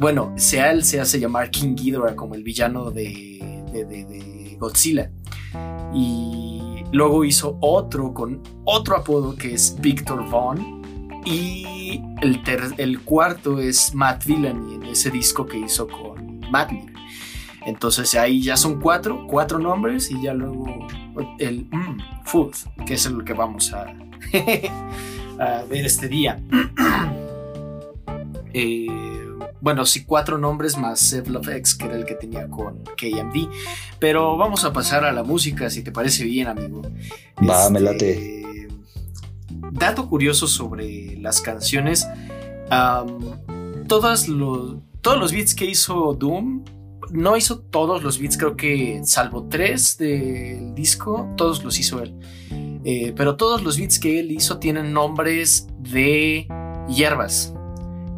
Bueno, Seal se hace llamar King Ghidorah como el villano de, Godzilla. Y luego hizo otro con otro apodo que es Victor Vaughn. Y el, el cuarto es Matt Villani en ese disco que hizo con Matt Entonces ahí ya son cuatro, cuatro nombres y ya luego el mm, Food, que es el que vamos a, <laughs> a ver este día. <clears throat> Eh, bueno, sí, cuatro nombres más Seth Love X, que era el que tenía con KMD. Pero vamos a pasar a la música, si te parece bien, amigo. Va, me este, late. Dato curioso sobre las canciones. todos los beats que hizo Doom no hizo todos los beats, creo que salvo tres del disco, todos los hizo él. Eh, pero todos los beats que él hizo tienen nombres de hierbas.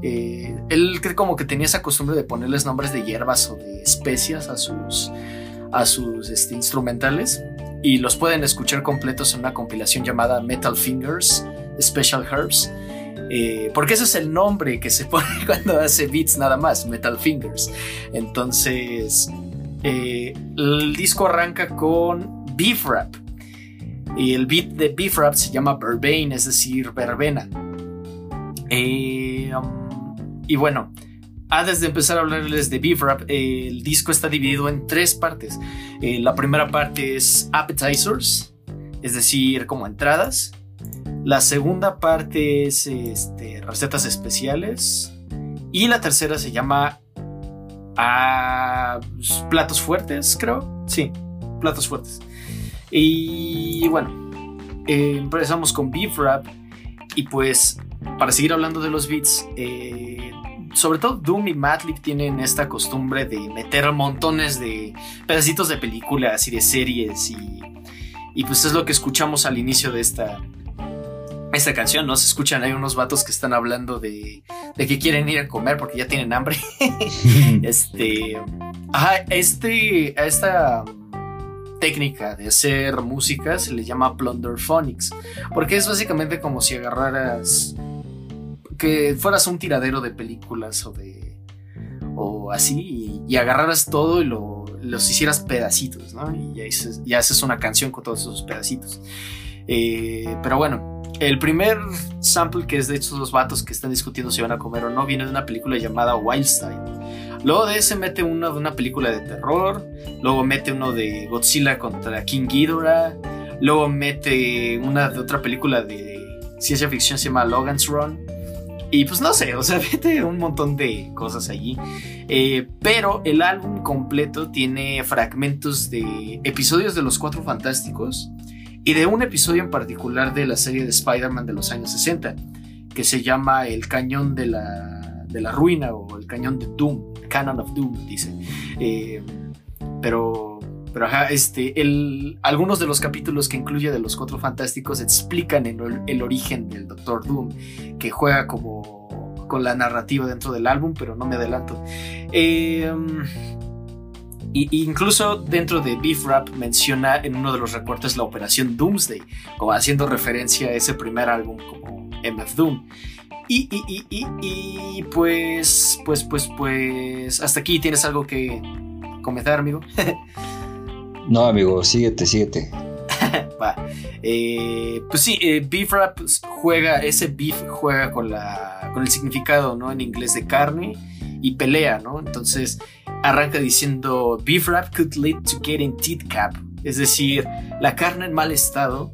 Eh, él como que tenía esa costumbre de ponerles nombres de hierbas o de especias a sus, a sus este, instrumentales. Y los pueden escuchar completos en una compilación llamada Metal Fingers Special Herbs. Eh, porque ese es el nombre que se <laughs> pone cuando hace beats nada más, Metal Fingers. Entonces, el disco arranca con beef rap. Y el beat de beef rap se llama verbane, es decir, verbena. Eh, um, y bueno, antes de empezar a hablarles de beef rap, el disco está dividido en tres partes. Eh, la primera parte es appetizers, es decir, como entradas. La segunda parte es este, recetas especiales. Y la tercera se llama ah, platos fuertes, creo. Sí, platos fuertes. Y bueno, eh, empezamos con Beef Rap. Y pues, para seguir hablando de los beats, eh, sobre todo Doom y Madlib tienen esta costumbre de meter montones de pedacitos de películas y de series. Y, y pues es lo que escuchamos al inicio de esta, esta canción, ¿no? Se escuchan hay unos vatos que están hablando de, de que quieren ir a comer porque ya tienen hambre. <laughs> este. Ajá, este. A esta técnica de hacer música se le llama Plunderphonics. Porque es básicamente como si agarraras. que fueras un tiradero de películas o de. o así, y, agarraras todo y lo, los hicieras pedacitos, ¿no? Y ya haces, una canción con todos esos pedacitos. Eh, pero bueno, el primer sample, que es de hecho los vatos que están discutiendo si van a comer o no, viene de una película llamada Wildstyle. Luego de ese mete uno de una película de terror. Luego mete uno de Godzilla contra King Ghidorah. Luego mete una de otra película de ciencia ficción se llama Logan's Run. Y pues no sé, o sea, <laughs> mete un montón de cosas allí. Eh, pero el álbum completo tiene fragmentos de episodios de los Cuatro Fantásticos y de un episodio en particular de la serie de Spider-Man de los años 60, que se llama El Cañón de la, de la Ruina o El Cañón de Doom, Canon of Doom, dice. Eh, pero, pero ajá, este, algunos de los capítulos que incluye de los Cuatro Fantásticos explican el, el origen del Doctor Doom, que juega como con la narrativa dentro del álbum, pero no me adelanto. Eh, y, incluso dentro de Beef Rap menciona en uno de los recortes la operación Doomsday, como haciendo referencia a ese primer álbum como MF Doom. Y, y, y, y, pues, pues, pues, pues, hasta aquí tienes algo que comentar, amigo. <laughs> no, amigo, síguete, síguete. <laughs> Va. Eh, pues sí, eh, Beef Rap juega, ese beef juega con, la, con el significado, ¿no? En inglés de carne y pelea, ¿no? Entonces arranca diciendo beef rap could lead to getting teeth cap, es decir, la carne en mal estado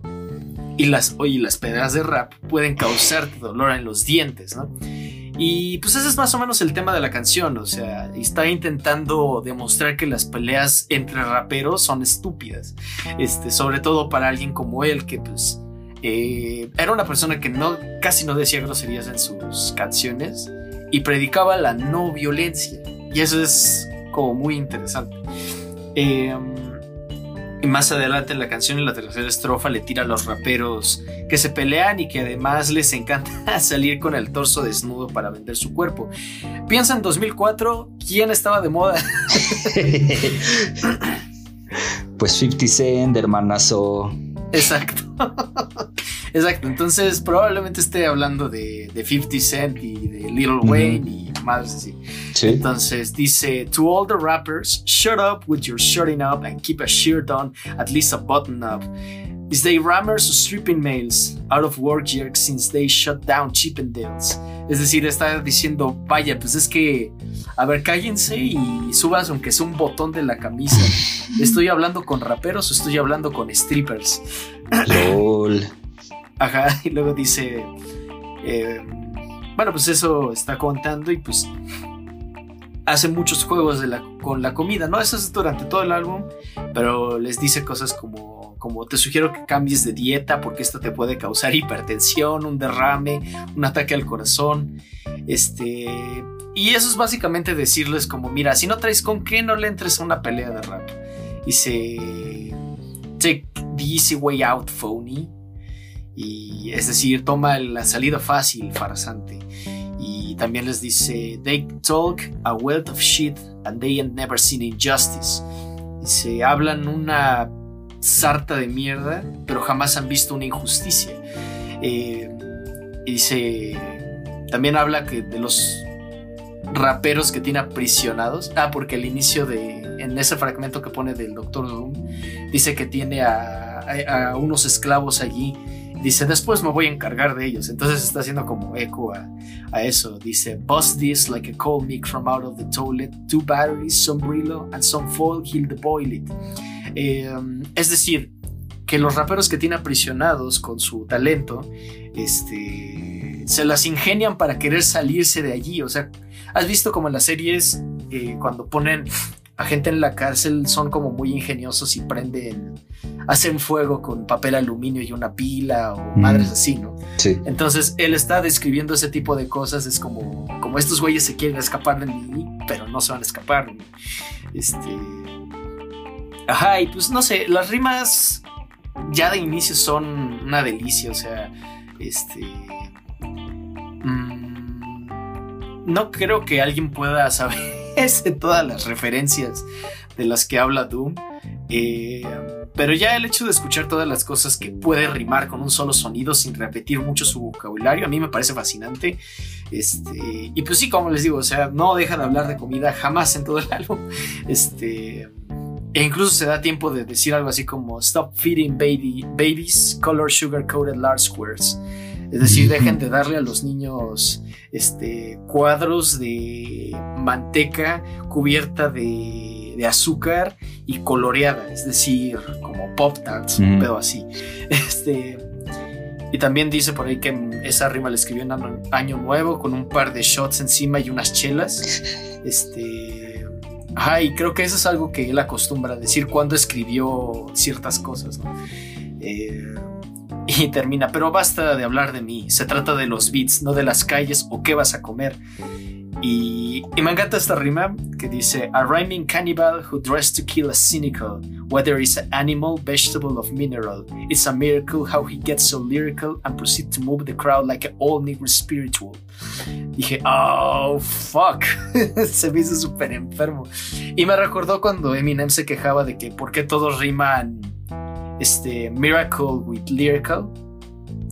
y las, oye, las pedras de rap pueden causarte dolor en los dientes, ¿no? Y pues ese es más o menos el tema de la canción, o sea, está intentando demostrar que las peleas entre raperos son estúpidas, este, sobre todo para alguien como él que pues eh, era una persona que no, casi no decía groserías en sus canciones y predicaba la no violencia. Y eso es como muy interesante. Em, y más adelante en la canción, en la tercera estrofa, le tira a los raperos que se pelean y que además les encanta <laughs> salir con el torso desnudo para vender su cuerpo. Piensa en 2004, ¿quién estaba de moda? <laughs> pues 50 Cent, hermanazo. Exacto. <laughs> Exacto. Entonces, probablemente esté hablando de, de 50 Cent y de Little Wayne y más así. Entonces dice: To all the rappers, shut up with your shutting up and keep a shirt on, at least a button up. Is they rammers or stripping males out of work jerks since they shut down Chippendales. Es decir, está diciendo, vaya, pues es que, a ver, cállense y subas aunque sea un botón de la camisa. ¿Estoy hablando con raperos o estoy hablando con strippers? LOL. Ajá, y luego dice, eh, bueno, pues eso está contando y pues hace muchos juegos con la comida, ¿no? Eso es durante todo el álbum, pero les dice cosas como, como te sugiero que cambies de dieta porque esto te puede causar <laughs> hipertensión, un derrame, un ataque al corazón, este... Y eso es básicamente decirles como, mira, si no traes con qué, no le entres a una pelea de rap. Dice, take the easy way out, phony. Y es decir, toma la salida fácil, farsante. Y también les dice, they talk a wealth of shit and they ain't never seen injustice. Y se hablan una sarta de mierda, pero jamás han visto una injusticia. Eh, y dice, también habla que de los raperos que tiene aprisionados. Ah, porque al inicio de en ese fragmento que pone del Doctor Doom, dice que tiene a- a unos esclavos allí. Dice, después me voy a encargar de ellos. Entonces está haciendo como eco a, eso. Dice, bust this like a cold milk from out of the toilet. Two batteries, some Brillo, and some foil, he'll the boil it. Eh, es decir, que los raperos que tiene aprisionados con su talento, este, se las ingenian para querer salirse de allí. O sea, has visto como en las series, eh, cuando ponen a gente en la cárcel, son como muy ingeniosos y prenden, hacen fuego con papel aluminio y una pila o Mm. madres así, ¿no? Sí. Entonces él está describiendo ese tipo de cosas, es como, como estos güeyes se quieren escapar de mí, pero no se van a escapar. ¿no? Este. Ajá, y pues no sé, las rimas ya de inicio son una delicia, o sea, este. mm, no creo que alguien pueda saber de todas las referencias de las que habla Doom. eh, pero ya el hecho de escuchar todas las cosas que puede rimar con un solo sonido sin repetir mucho su vocabulario, a mí me parece fascinante. Este, y pues sí, como les digo, o sea, no deja de hablar de comida jamás en todo el <laughs> álbum. Este, e incluso se da tiempo de decir algo así como Stop feeding baby, babies color sugar coated large squares. Es decir, dejen de darle a los niños este, cuadros de manteca cubierta de, de azúcar y coloreada, es decir, como pop tarts, un Ujú. pedo así. Este, y también dice por ahí que esa rima la escribió en año, año nuevo con un par de shots encima y unas chelas. Este, ajá, y creo que eso es algo que él acostumbra a decir cuando escribió ciertas cosas, ¿no? Eh, y termina, pero basta de hablar de mí, se trata de los beats, no de las calles o qué vas a comer. Y, y me encanta esta rima que dice: A rhyming cannibal who dressed to kill a cynical, whether it's an animal, vegetable, of mineral. It's a miracle how he gets so lyrical and proceeds to move the crowd like an old negro spiritual. Dije, oh, fuck. <laughs> se me hizo súper enfermo. Y me recordó cuando Eminem se quejaba de que por qué todos riman este miracle with lyrical.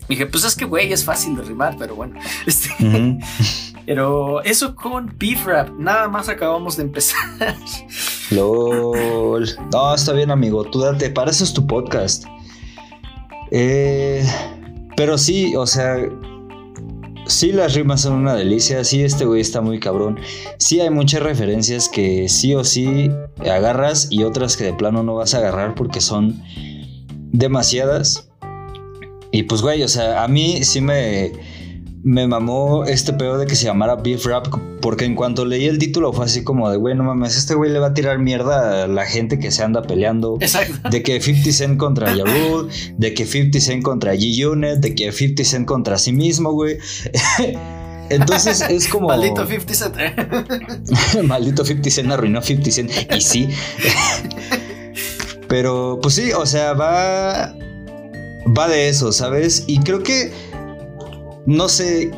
Dije, pues es que, güey, es fácil de rimar, pero bueno. <laughs> Este, pero eso con Beef Rap, nada más acabamos de empezar. LOL. No, está bien, amigo. Tú date, para eso es tu podcast. Eh, pero sí, o sea, sí las rimas son una delicia. Sí, este güey está muy cabrón. Sí hay muchas referencias que sí o sí agarras y otras que de plano no vas a agarrar porque son demasiadas. Y pues, güey, o sea, a mí sí me, me mamó este pedo de que se llamara Beef Rap, porque en cuanto leí el título fue así como de, güey, no mames, este güey le va a tirar mierda a la gente que se anda peleando. Exacto. De que 50 Cent contra Ja Rule, de que 50 Cent contra G-Unit, de que 50 Cent contra sí mismo, güey. <laughs> Entonces es como. Maldito 50 Cent. <laughs> Maldito 50 Cent arruinó 50 Cent. Y sí. <laughs> Pero pues sí, o sea, va. Va de eso, ¿sabes? Y creo que. No sé.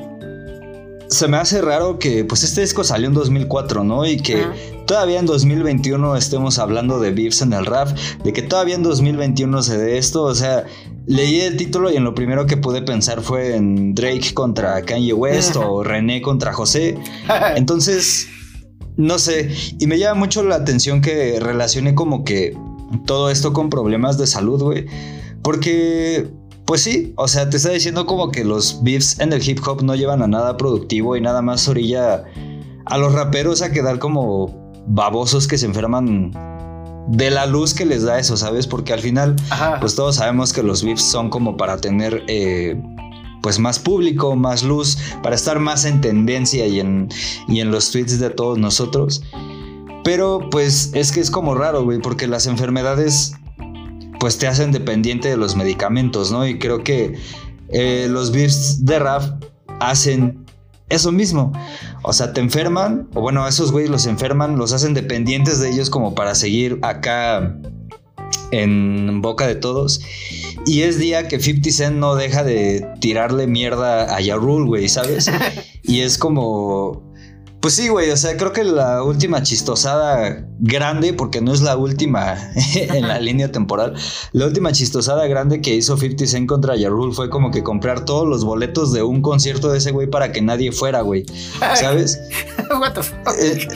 Se me hace raro que pues este disco salió en 2004, ¿no? Y que todavía en 2021 estemos hablando de beefs en el rap, de que todavía en 2021 se dé esto, o sea, leí el título y en lo primero que pude pensar fue en Drake contra Kanye West o René contra José. <laughs> Entonces, no sé, y me llama mucho la atención que relacione como que todo esto con problemas de salud, güey. Porque, pues sí, o sea, te está diciendo como que los beefs en el hip hop no llevan a nada productivo y nada más orilla a los raperos a quedar como babosos que se enferman de la luz que les da eso, ¿sabes? Porque al final, Ajá. pues todos sabemos que los beefs son como para tener... eh, pues más público, más luz, para estar más en tendencia y en, y en los tweets de todos nosotros. Pero pues es que es como raro, güey, porque las enfermedades pues te hacen dependiente de los medicamentos, ¿no? Y creo que eh, los beefs de rap hacen eso mismo. O sea, te enferman, o bueno, esos güeyes los enferman, los hacen dependientes de ellos como para seguir acá en boca de todos. Y es día que 50 Cent no deja de tirarle mierda a Ya Rule, güey, ¿sabes? <laughs> Y es como. Pues sí, güey, o sea, creo que la última chistosada grande, porque no es la última <laughs> en la línea temporal, la última chistosada grande que hizo 50 Cent contra Ya Rule fue como que comprar todos los boletos de un concierto de ese güey para que nadie fuera, güey, ¿sabes? <laughs> What the fuck? Eh,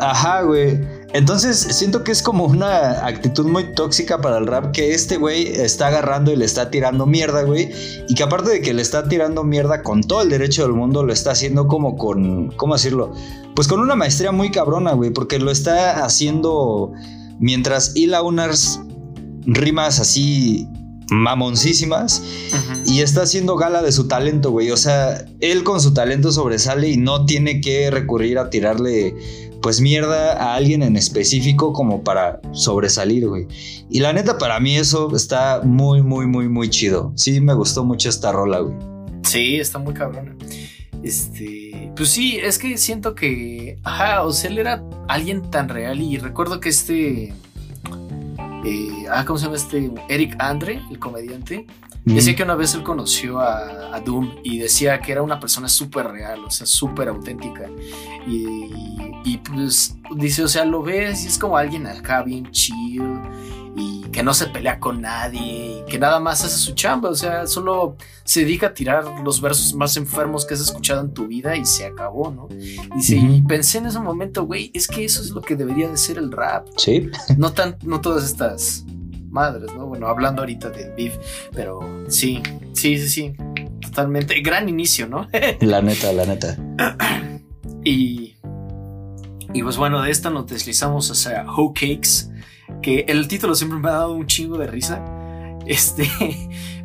ajá, güey. Entonces siento que es como una actitud muy tóxica para el rap que este güey está agarrando y le está tirando mierda, güey. Y que aparte de que le está tirando mierda con todo el derecho del mundo, lo está haciendo como con, ¿cómo decirlo? Pues con una maestría muy cabrona, güey. Porque lo está haciendo mientras hila unas rimas así mamoncísimas y está haciendo gala de su talento, güey. O sea, él con su talento sobresale y no tiene que recurrir a tirarle pues mierda a alguien en específico como para sobresalir, güey. Y la neta, para mí eso está muy, muy, muy, muy chido. Sí, me gustó mucho esta rola, güey. Sí, está muy cabrona. Este, pues sí, es que siento que, ajá, o sea, él era alguien tan real y recuerdo que este, eh, ah, ¿cómo se llama este? Eric Andre, el comediante, decía que una vez él conoció a, Doom y decía que era una persona súper real, o sea, súper auténtica. Y, pues dice, o sea, lo ves y es como alguien acá bien chill y que no se pelea con nadie y que nada más hace su chamba, o sea, solo se dedica a tirar los versos más enfermos que has escuchado en tu vida y se acabó, ¿no? Dice, y pensé en ese momento, güey, es que eso es lo que debería de ser el rap. Sí. No, tan, no todas estas madres, ¿no? Bueno, hablando ahorita del beef, pero sí, sí, sí, sí, totalmente. Gran inicio, ¿no? <laughs> la neta, la neta. y, y pues bueno, de esta nos deslizamos hacia Hoe Cakes que el título siempre me ha dado un chingo de risa. Este,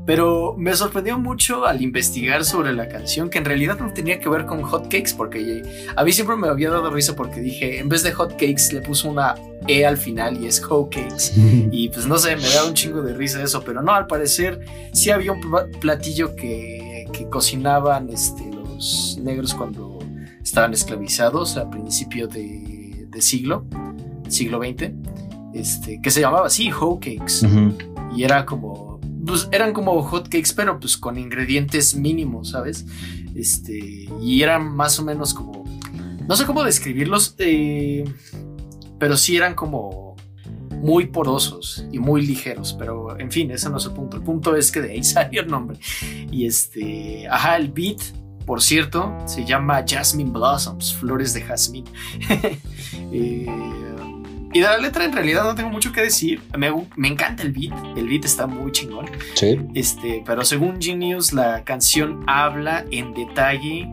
pero me sorprendió mucho al investigar sobre la canción que en realidad no tenía que ver con hotcakes porque a mí siempre me había dado risa porque dije, en vez de hotcakes le puso una E al final y es cakes. Y pues no sé, me da un chingo de risa eso, pero no, al parecer sí había un platillo que, que cocinaban este, los negros cuando estaban esclavizados a principio de, de siglo, siglo XX este, que se llamaba así, Hotcakes. Y era como, pues eran como hotcakes, pero pues con ingredientes mínimos, ¿sabes? Este, y eran más o menos como, no sé cómo describirlos, eh, pero sí eran como muy porosos y muy ligeros, pero en fin, ese no es el punto. El punto es que de ahí <laughs> salió el nombre. Y este, ajá, el beat, por cierto, se llama Jasmine Blossoms, flores de jazmín. <laughs> eh, y de la letra en realidad no tengo mucho que decir. Me, me, encanta el beat. El beat está muy chingón. Sí. Este, pero según Genius, la canción habla en detalle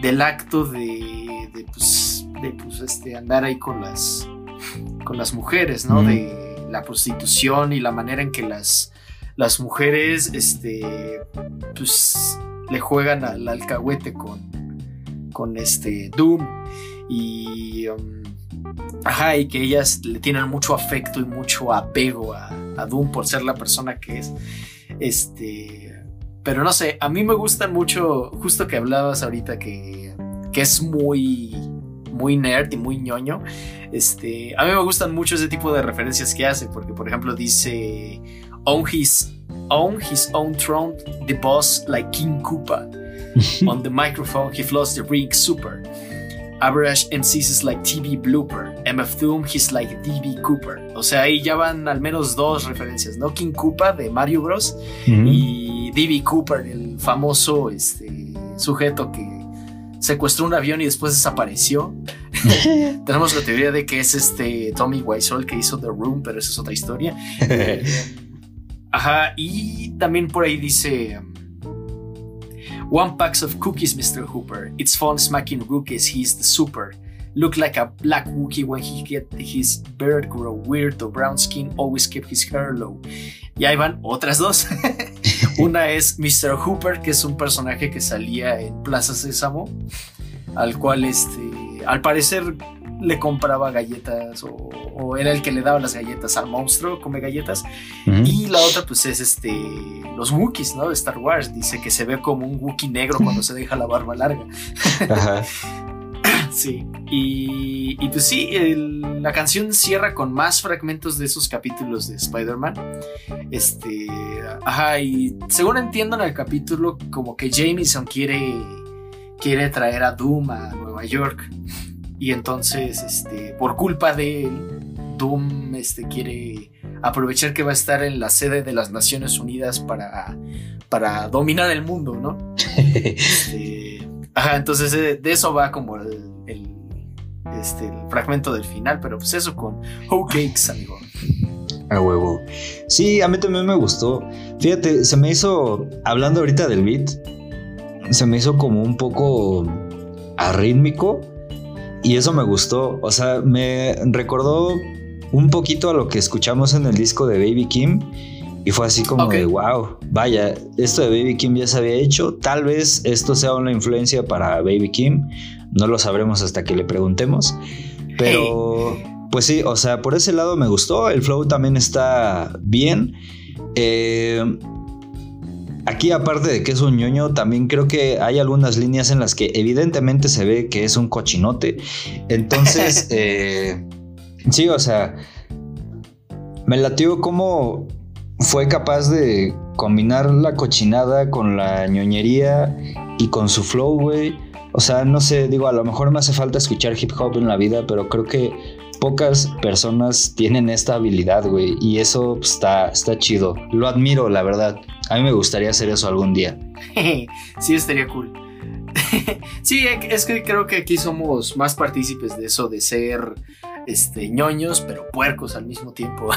del acto de, de, pues, de pues, este, andar ahí con las, con las mujeres, ¿no? De la prostitución y la manera en que las, las mujeres este, pues, le juegan al alcahuete con, con este Doom. Y. Um, Ajá, y que ellas le tienen mucho afecto y mucho apego a, Doom por ser la persona que es. Este. Pero no sé, a mí me gustan mucho, justo que hablabas ahorita que, que es muy, muy nerd y muy ñoño. Este, a mí me gustan mucho ese tipo de referencias que hace, porque por ejemplo dice, own his, own his own throne, the boss like King Koopa. <laughs> On the microphone, he flows the ring super. Average MCs is like TV Blooper. MF Doom, he's like DB Cooper. O sea, ahí ya van al menos dos referencias, ¿no? King Koopa de Mario Bros. y DB Cooper, el famoso este, sujeto que secuestró un avión y después desapareció. <laughs> Tenemos la teoría de que es este Tommy Wiseau que hizo The Room, pero esa es otra historia. <laughs> Ajá, y también por ahí dice One packs of cookies, Mr. Hooper. It's fun smacking rookies, he's the super. Look like a black Wookie when he get his beard grow weird or brown skin, always keep his hair low. Y ahí van otras dos. <laughs> Una es Mr. Hooper, que es un personaje que salía en Plaza Sésamo, al cual este, al parecer le compraba galletas o, era el que le daba las galletas al monstruo, come galletas. Y la otra pues es este los Wookiees, ¿no? De Star Wars. Dice que se ve como un Wookiee negro cuando se deja la barba larga. <laughs> sí. Y, y, pues sí, la canción cierra con más fragmentos de esos capítulos de Spider-Man. Este, ajá, y según entiendo en el capítulo, como que Jameson quiere, quiere traer a Doom a Nueva York. Y entonces, este, por culpa de él, Doom este, quiere aprovechar que va a estar en la sede de las Naciones Unidas para, para dominar el mundo, ¿no? <laughs> Este, ajá, entonces eh, de, eso va como el, este, el fragmento del final, pero pues eso con Hoe Cakes, amigo. A huevo. Sí, a mí también me gustó. Fíjate, se me hizo, hablando ahorita del beat, se me hizo como un poco arrítmico y eso me gustó. O sea, me recordó un poquito a lo que escuchamos en el disco de Baby Kim y fue así como de wow, vaya, esto de Baby Kim ya se había hecho, tal vez esto sea una influencia para Baby Kim, no lo sabremos hasta que le preguntemos, pero pues sí, o sea, por ese lado me gustó, el flow también está bien. Eh, aquí aparte de que es un ñoño, también creo que hay algunas líneas en las que evidentemente se ve que es un cochinote. Entonces, <laughs> eh, sí, o sea, me latió como fue capaz de combinar la cochinada con la ñoñería y con su flow, güey. O sea, no sé, digo, a lo mejor me hace falta escuchar hip hop en la vida, pero creo que pocas personas tienen esta habilidad, güey. Y eso está, está chido. Lo admiro, la verdad. A mí me gustaría hacer eso algún día. <laughs> sí, estaría cool. <laughs> sí, es que creo que aquí somos más partícipes de eso, de ser este, ñoños, pero puercos al mismo tiempo.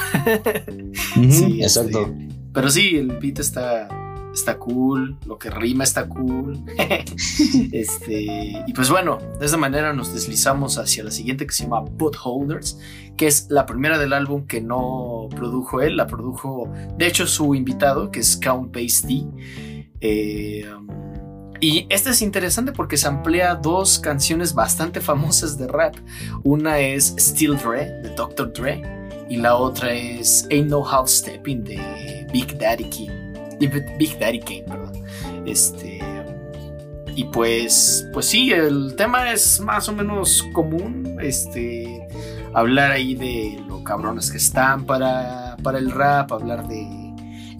<laughs> sí, exacto. Este, pero sí, el beat está, está cool, lo que rima está cool. <laughs> este, y pues bueno, de esta manera nos deslizamos hacia la siguiente que se llama Holders, que es la primera del álbum que no produjo él, la produjo de hecho su invitado, que es Count Basie eh, y este es interesante porque se amplía dos canciones bastante famosas de rap. Una es Still Dre de Dr. Dre y la otra es Ain't No Half Stepping de Big Daddy King. Big Daddy Kane, perdón. Este. Y pues, pues sí, el tema es más o menos común. Este. Hablar ahí de lo cabrones que están para, para el rap, hablar de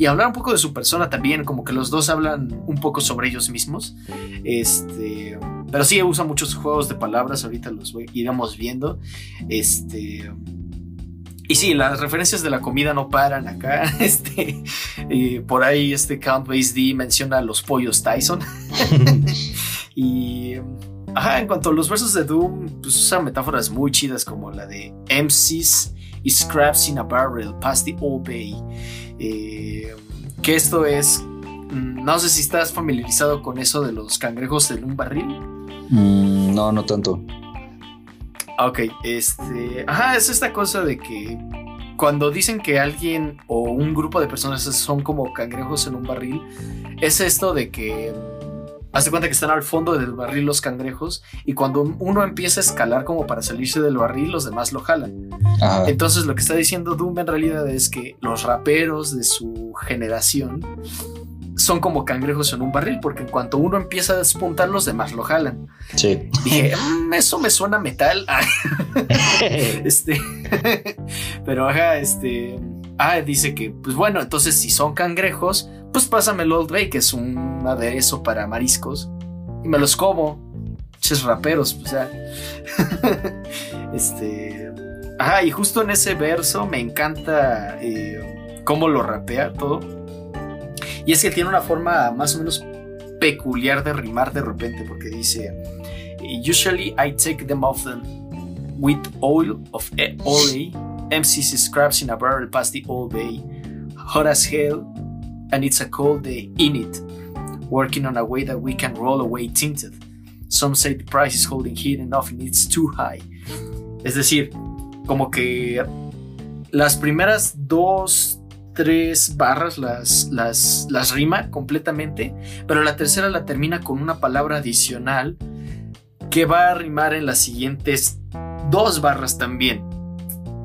y hablar un poco de su persona también, como que los dos hablan un poco sobre ellos mismos. Este, pero sí usa muchos juegos de palabras, ahorita los iremos viendo. Este, y sí, las referencias de la comida no paran acá. <laughs> Este, por ahí este Count Base D menciona los pollos Tyson. <laughs> y ajá, en cuanto a los versos de Doom, pues usa metáforas muy chidas como la de MCs y scraps in a barrel past the old bay. Eh, que esto es, mm, no sé si estás familiarizado con eso de los cangrejos en un barril. Mm, no, no tanto. Ok, este, ajá, es esta cosa de que cuando dicen que alguien o un grupo de personas son como cangrejos en un barril, es esto de que Haz de cuenta que están al fondo del barril los cangrejos y cuando uno empieza a escalar como para salirse del barril, los demás lo jalan. Entonces lo que está diciendo Doom en realidad es que los raperos de su generación son como cangrejos en un barril, porque en cuanto uno empieza a despuntar, los demás lo jalan. Sí. Dije, <laughs> mm, eso me suena metal. <laughs> <laughs> este, pero ajá, este, ah, dice que, pues bueno, entonces si son cangrejos, pues pásame el Old Bay, que es un aderezo para mariscos, y me los como. Ches raperos, o sea. este. Ajá, y justo en ese verso me encanta eh, cómo lo rapea todo. Y es que tiene una forma más o menos peculiar de rimar de repente, porque dice: Usually I take them often with oil of ole, MCC scraps in a barrel past the old bay, hot as hell, and it's a cold day in it, working on a way that we can roll away tinted. Some say the price is holding heat enough and it's too high. Es decir, como que las primeras dos, tres barras las, las, las rima completamente, pero la tercera la termina con una palabra adicional que va a rimar en las siguientes dos barras también.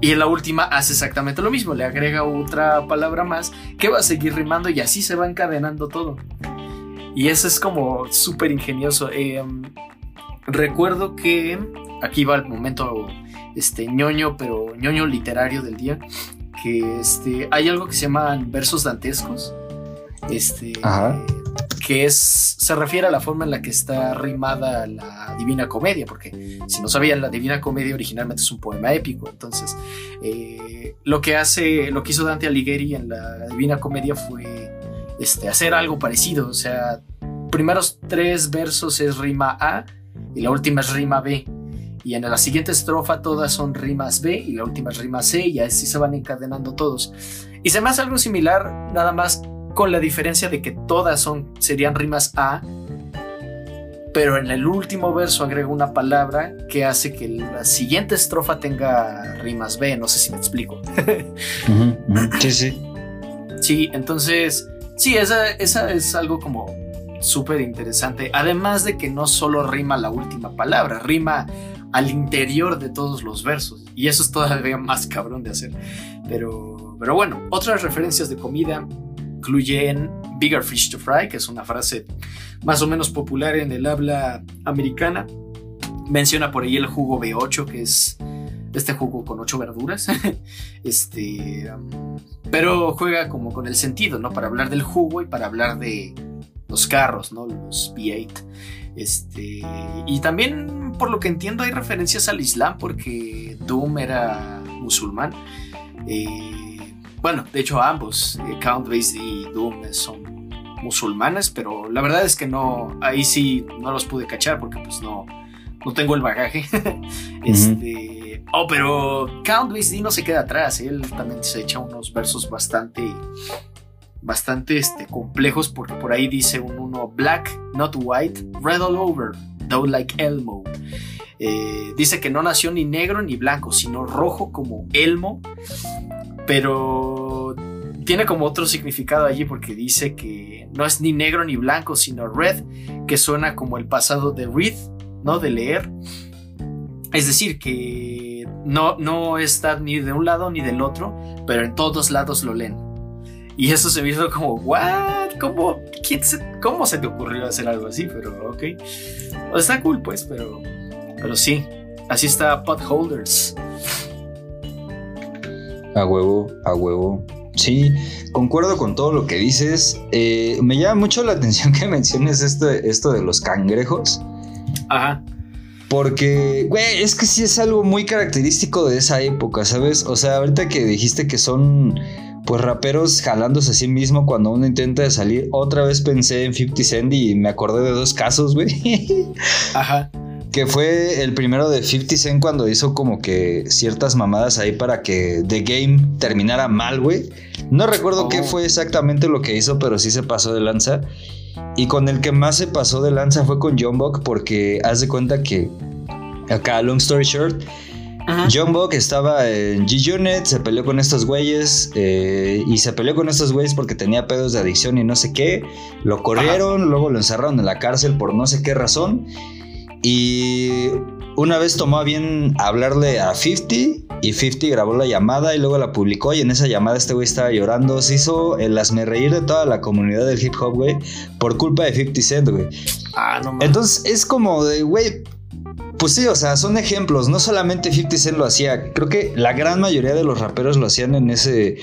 Y en la última hace exactamente lo mismo, le agrega otra palabra más que va a seguir rimando y así se va encadenando todo. Y eso es como súper ingenioso. Em, recuerdo que aquí va el momento este, ñoño, pero ñoño literario del día, que este, hay algo que se llaman versos dantescos. Este, que es, se refiere a la forma en la que está rimada la Divina Comedia, porque si no sabían, la Divina Comedia originalmente es un poema épico, entonces eh, lo que hace, lo que hizo Dante Alighieri en la Divina Comedia fue este, hacer algo parecido, o sea, primeros tres versos es rima A y la última es rima B, Y en la siguiente estrofa todas son rimas B y la última es rima C y así se van encadenando todos. Y se me hace algo similar, nada más con la diferencia de que todas son, serían rimas A, pero en el último verso agrega una palabra que hace que la siguiente estrofa tenga rimas B, no sé si me explico. <laughs> Sí, sí. Sí, entonces, sí, esa, esa es algo como súper interesante. Además de que no solo rima la última palabra, rima al interior de todos los versos. Y eso es todavía más cabrón de hacer. Pero, pero bueno, otras referencias de comida incluyen Bigger Fish to Fry, que es una frase más o menos popular en el habla americana. Menciona por ahí el jugo B8, que es este jugo con ocho verduras. <laughs> este, um, pero juega como con el sentido, ¿no? Para hablar del jugo y para hablar de los carros, ¿no? Los B8. Este, y también, por lo que entiendo, hay referencias al Islam porque Doom era musulmán. Eh, bueno, de hecho, ambos, eh, Count Basie y Doom, son musulmanes, pero la verdad es que no, ahí sí no los pude cachar porque pues no, no tengo el bagaje. <laughs> este, oh, pero Count Basie no se queda atrás, él también se echa unos versos bastante bastante este, complejos porque por ahí dice un uno black, not white, red all over, though like Elmo. Eh, dice que no nació ni negro ni blanco, sino rojo como Elmo, pero tiene como otro significado allí porque dice que no es ni negro ni blanco, sino red, que suena como el pasado de read, ¿no? De leer. Es decir, que no, no está ni de un lado ni del otro, pero en todos lados lo leen. Y eso se me hizo como, ¿what? ¿Cómo, ¿Cómo se te ocurrió hacer algo así? Pero, ok. está cool, pues, pero, pero sí. Así está Potholders. A huevo, a huevo. Sí, concuerdo con todo lo que dices. Eh, me llama mucho la atención que menciones esto, esto de los cangrejos. Ajá. Porque, güey, es que sí es algo muy característico de esa época, ¿sabes? O sea, ahorita que dijiste que son pues raperos jalándose a sí mismo cuando uno intenta salir. Otra vez pensé en 50 Cent y me acordé de dos casos, güey. <laughs> Ajá. Que fue el primero de 50 Cent cuando hizo como que ciertas mamadas ahí para que The Game terminara mal, güey. No recuerdo qué oh. fue exactamente lo que hizo, pero sí se pasó de lanza. Y con el que más se pasó de lanza fue con John Buck porque haz de cuenta que acá, long story short, John Buck estaba en G-Unit, se peleó con estos güeyes eh, y se peleó con estos güeyes porque tenía pedos de adicción y no sé qué. Lo corrieron, luego lo encerraron en la cárcel por no sé qué razón. Y una vez tomó a bien hablarle a 50 y 50 grabó la llamada y luego la publicó y en esa llamada este güey estaba llorando. Se hizo el asme reír de toda la comunidad del hip hop, güey, por culpa de 50 Cent, güey. Ah, no Entonces es como de, güey, pues sí, o sea, son ejemplos. No solamente 50 Cent lo hacía. Creo que la gran mayoría de los raperos lo hacían en ese,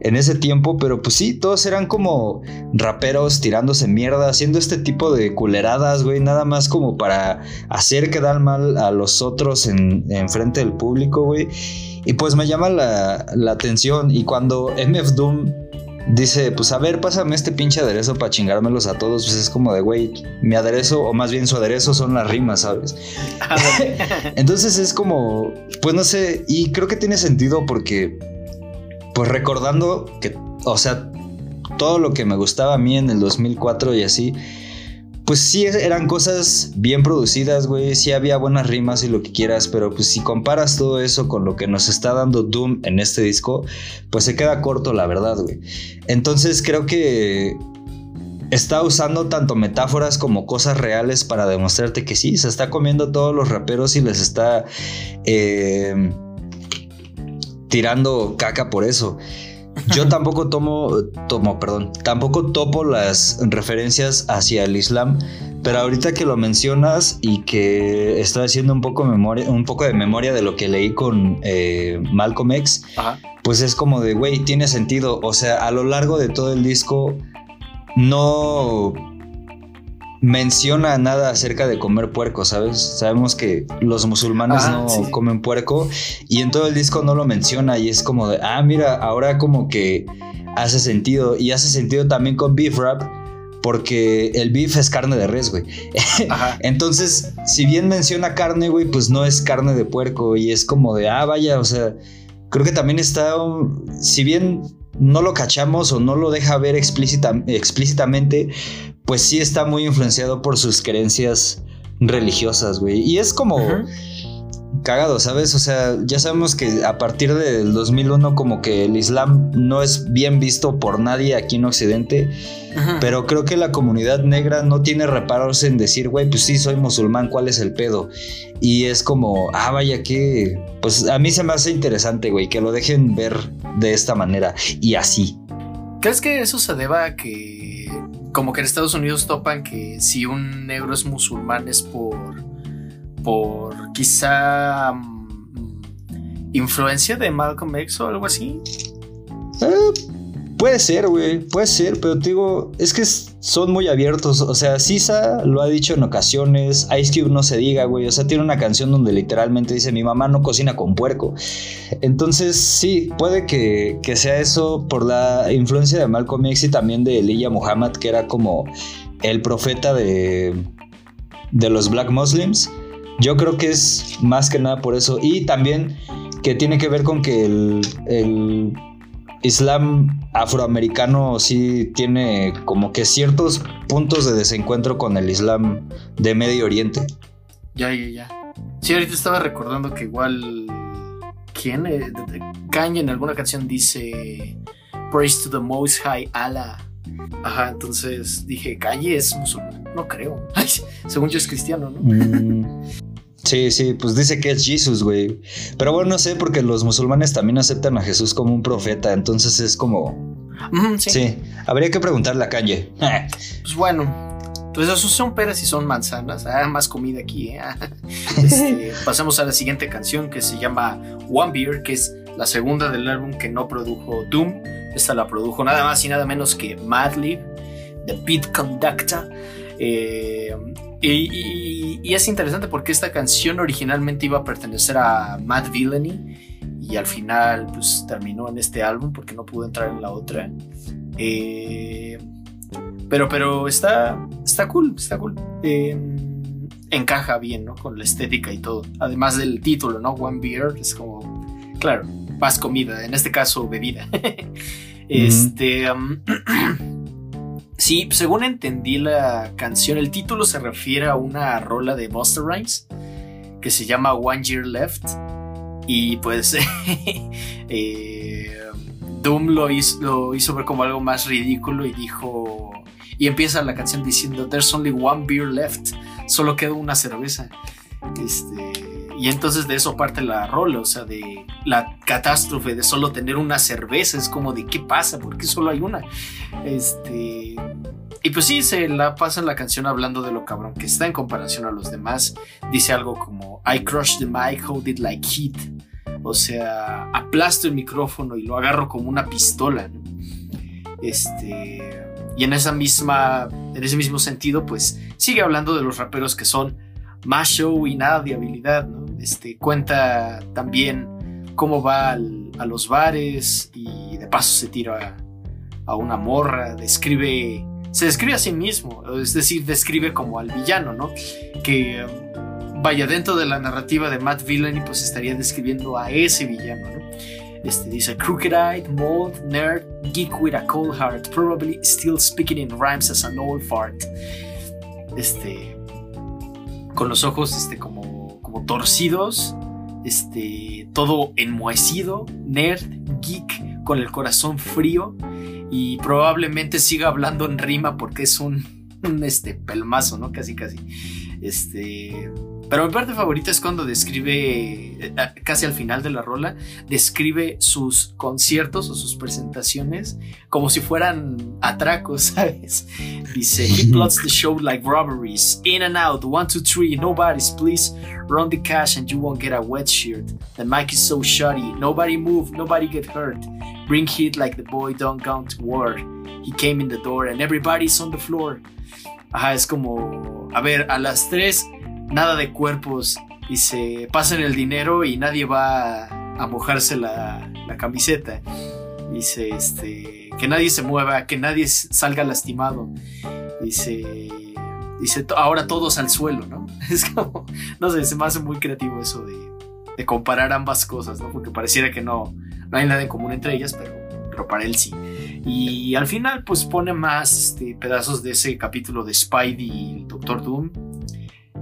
en ese tiempo. Pero pues sí, todos eran como raperos tirándose mierda, haciendo este tipo de culeradas, güey. Nada más como para hacer quedar mal a los otros en, frente del público, güey. Y pues me llama la, la atención. Y cuando MF Doom dice, pues a ver, pásame este pinche aderezo para chingármelos a todos, pues es como de, güey, mi aderezo, o más bien su aderezo son las rimas, ¿sabes? Ah, <laughs> Entonces es como, pues no sé, y creo que tiene sentido porque, pues recordando que, o sea, todo lo que me gustaba a mí en el 2004 y así, pues sí eran cosas bien producidas, güey, sí había buenas rimas y lo que quieras, pero pues si comparas todo eso con lo que nos está dando Doom en este disco, pues se queda corto, la verdad, güey. Entonces creo que está usando tanto metáforas como cosas reales para demostrarte que sí, se está comiendo todos los raperos y les está eh, tirando caca por eso. Yo tampoco tomo, tomo, perdón, tampoco topo las referencias hacia el Islam, pero ahorita que lo mencionas y que estoy haciendo un poco, memoria, un poco de memoria de lo que leí con eh, Malcolm X, pues es como de, güey, tiene sentido. O sea, a lo largo de todo el disco no menciona nada acerca de comer puerco, ¿sabes? Sabemos que los musulmanes ah, no comen puerco y en todo el disco no lo menciona y es como de, ah, mira, ahora como que hace sentido y hace sentido también con Beef Rap porque el beef es carne de res, güey. <laughs> Entonces, si bien menciona carne, güey, pues no es carne de puerco y es como de, ah, vaya, o sea, creo que también está, si bien no lo cachamos o no lo deja ver explícitamente, pues sí está muy influenciado por sus creencias religiosas, güey. Y es como cagado, ¿sabes? O sea, ya sabemos que a partir del 2001 como que el Islam no es bien visto por nadie aquí en Occidente, pero creo que la comunidad negra no tiene reparos en decir, güey, pues sí, soy musulmán, ¿cuál es el pedo? Y es como, ah, vaya que, pues a mí se me hace interesante, güey, que lo dejen ver de esta manera y así. ¿Crees que eso se deba a que, como que en Estados Unidos topan que si un negro es musulmán es por por quizá mm, influencia de Malcolm X o algo así. Eh, puede ser, güey, puede ser, pero te digo, es que son muy abiertos. O sea, Sisa lo ha dicho en ocasiones, Ice Cube no se diga, güey. O sea, tiene una canción donde literalmente dice: Mi mamá no cocina con puerco. Entonces, sí, puede que, que sea eso por la influencia de Malcolm X y también de Elijah Muhammad, que era como el profeta de, de los Black Muslims. Yo creo que es más que nada por eso. Y también que tiene que ver con que el, Islam afroamericano sí tiene como que ciertos puntos de desencuentro con el Islam de Medio Oriente. Ya, ya, ya. Sí, ahorita estaba recordando que igual. ¿Quién? Eh, Kanye en alguna canción dice. Praise to the Most High Allah. Ajá, entonces dije, Kanye es musulmán. No creo. <laughs> según yo es cristiano, ¿no? Mm. Sí, sí, pues dice que es Jesús, güey. Pero bueno, no sé, porque los musulmanes también aceptan a Jesús como un profeta, entonces es como... sí. habría que preguntarle a Kanye. pues bueno, pues esos son peras y son manzanas. Ah, más comida aquí. ¿eh? <laughs> Este, pasemos a la siguiente canción que se llama One Beer, que es la segunda del álbum que no produjo Doom. Esta la produjo nada más y nada menos que Madlib, The Beat Conductor. Eh, y, es interesante porque esta canción originalmente iba a pertenecer a Matt Villainy y al final pues terminó en este álbum porque no pudo entrar en la otra. Eh, pero, pero está, está cool, está cool. Em, encaja bien, ¿no? Con la estética y todo. Además del título, ¿no? One Beer es como, claro, más comida, en este caso bebida. <laughs> este... <clears throat> Sí, según entendí la canción, el título se refiere a una rola de Buster Rhymes que se llama One Year Left. Y pues <laughs> eh, Doom lo hizo, ver como algo más ridículo y dijo... Y empieza la canción diciendo, There's only one beer left. Solo queda una cerveza. Este, y entonces de eso parte la rola, o sea, de la catástrofe de solo tener una cerveza, es como de qué pasa, ¿por qué solo hay una? Este, y pues sí, se la pasa en la canción hablando de lo cabrón que está en comparación a los demás. Dice algo como, I crush the mic, hold it like heat. O sea, aplasto el micrófono y lo agarro como una pistola. Este, y en esa misma, en ese mismo sentido, pues sigue hablando de los raperos que son más show y nada de habilidad, ¿no? Este, cuenta también cómo va a los bares y de paso se tira a, una morra, describe, se describe a sí mismo, es decir, describe como al villano, ¿no? Que vaya dentro de la narrativa de Matt Villainy, pues estaría describiendo a ese villano, ¿no? Este dice crooked-eyed, mold, nerd, geek with a cold heart, probably still speaking in rhymes as an old fart. Este, con los ojos este, como, como torcidos, este, todo enmohecido, nerd, geek, con el corazón frío y probablemente siga hablando en rima porque es un, <laughs> un este, pelmazo, ¿no? Casi, casi. Este, pero mi parte favorita es cuando describe, eh, casi al final de la rola, describe sus conciertos o sus presentaciones como si fueran atracos, <laughs> ¿sabes? Dice, he plots the show like robberies, in and out, one, two, three, nobody's, please run the cash and you won't get a wet shirt. The mic is so shoddy, nobody move, nobody get hurt. Bring heat like the boy don't gone to war. He came in the door and everybody's on the floor. Ajá, es como, a ver, a las tres nada de cuerpos y se pasan el dinero y nadie va a, mojarse la, camiseta. Dice, este, que nadie se mueva, que nadie salga lastimado. Dice, dice, ahora todos al suelo, ¿no? <laughs> Es como, no sé, se me hace muy creativo eso de, de comparar ambas cosas, ¿no? Porque pareciera que no, no hay nada en común entre ellas, pero, pero para él sí. Y al final, pues pone más este, pedazos de ese capítulo de Spidey y Doctor Doom.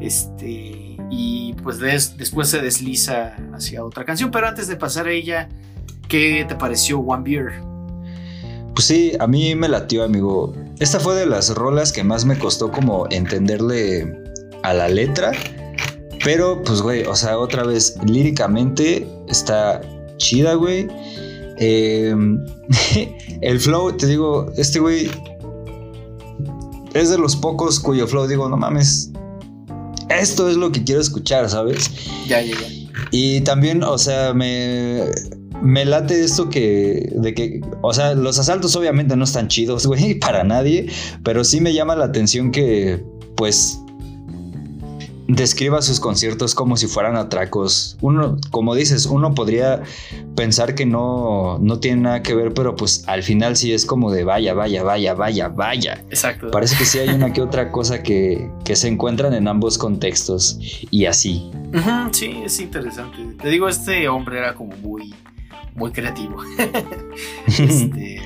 Este, y pues después se desliza hacia otra canción. Pero antes de pasar a ella, ¿qué te pareció One Beer? Pues sí, a mí me latió, amigo. Esta fue de las rolas que más me costó como entenderle a la letra. Pero, pues, güey, o sea, otra vez, líricamente está chida, güey. Em, <laughs> el flow, te digo, este güey es de los pocos cuyo flow digo, no mames, esto es lo que quiero escuchar, ¿sabes? Ya, ya, ya. Y también, o sea, me, me late esto que, de que, o sea, los asaltos obviamente no están chidos, <laughs> güey, para nadie, pero sí me llama la atención que, pues, describa sus conciertos como si fueran atracos. Uno, como dices, uno podría pensar que no, no tiene nada que ver, pero pues al final sí es como de vaya, vaya, vaya, vaya, vaya. Exacto. Parece que sí hay una que <laughs> otra cosa que, que se encuentran en ambos contextos y así. sí, es interesante. Te digo, este hombre era como muy, muy creativo. <laughs> este,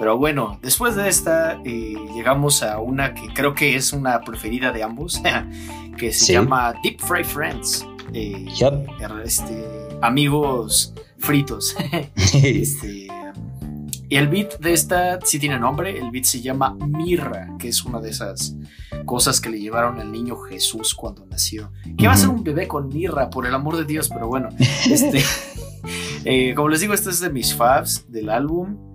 pero bueno, después de esta eh, llegamos a una que creo que es una preferida de ambos, <laughs> que se llama Deep Fry Friends. Eh, este, amigos fritos. <laughs> este, y el beat de esta sí tiene nombre, el beat se llama Mirra, que es una de esas cosas que le llevaron al niño Jesús cuando nació. ¿Qué va a ser un bebé con mirra, por el amor de Dios? Pero bueno, este, <laughs> eh, como les digo, este es de mis faves del álbum.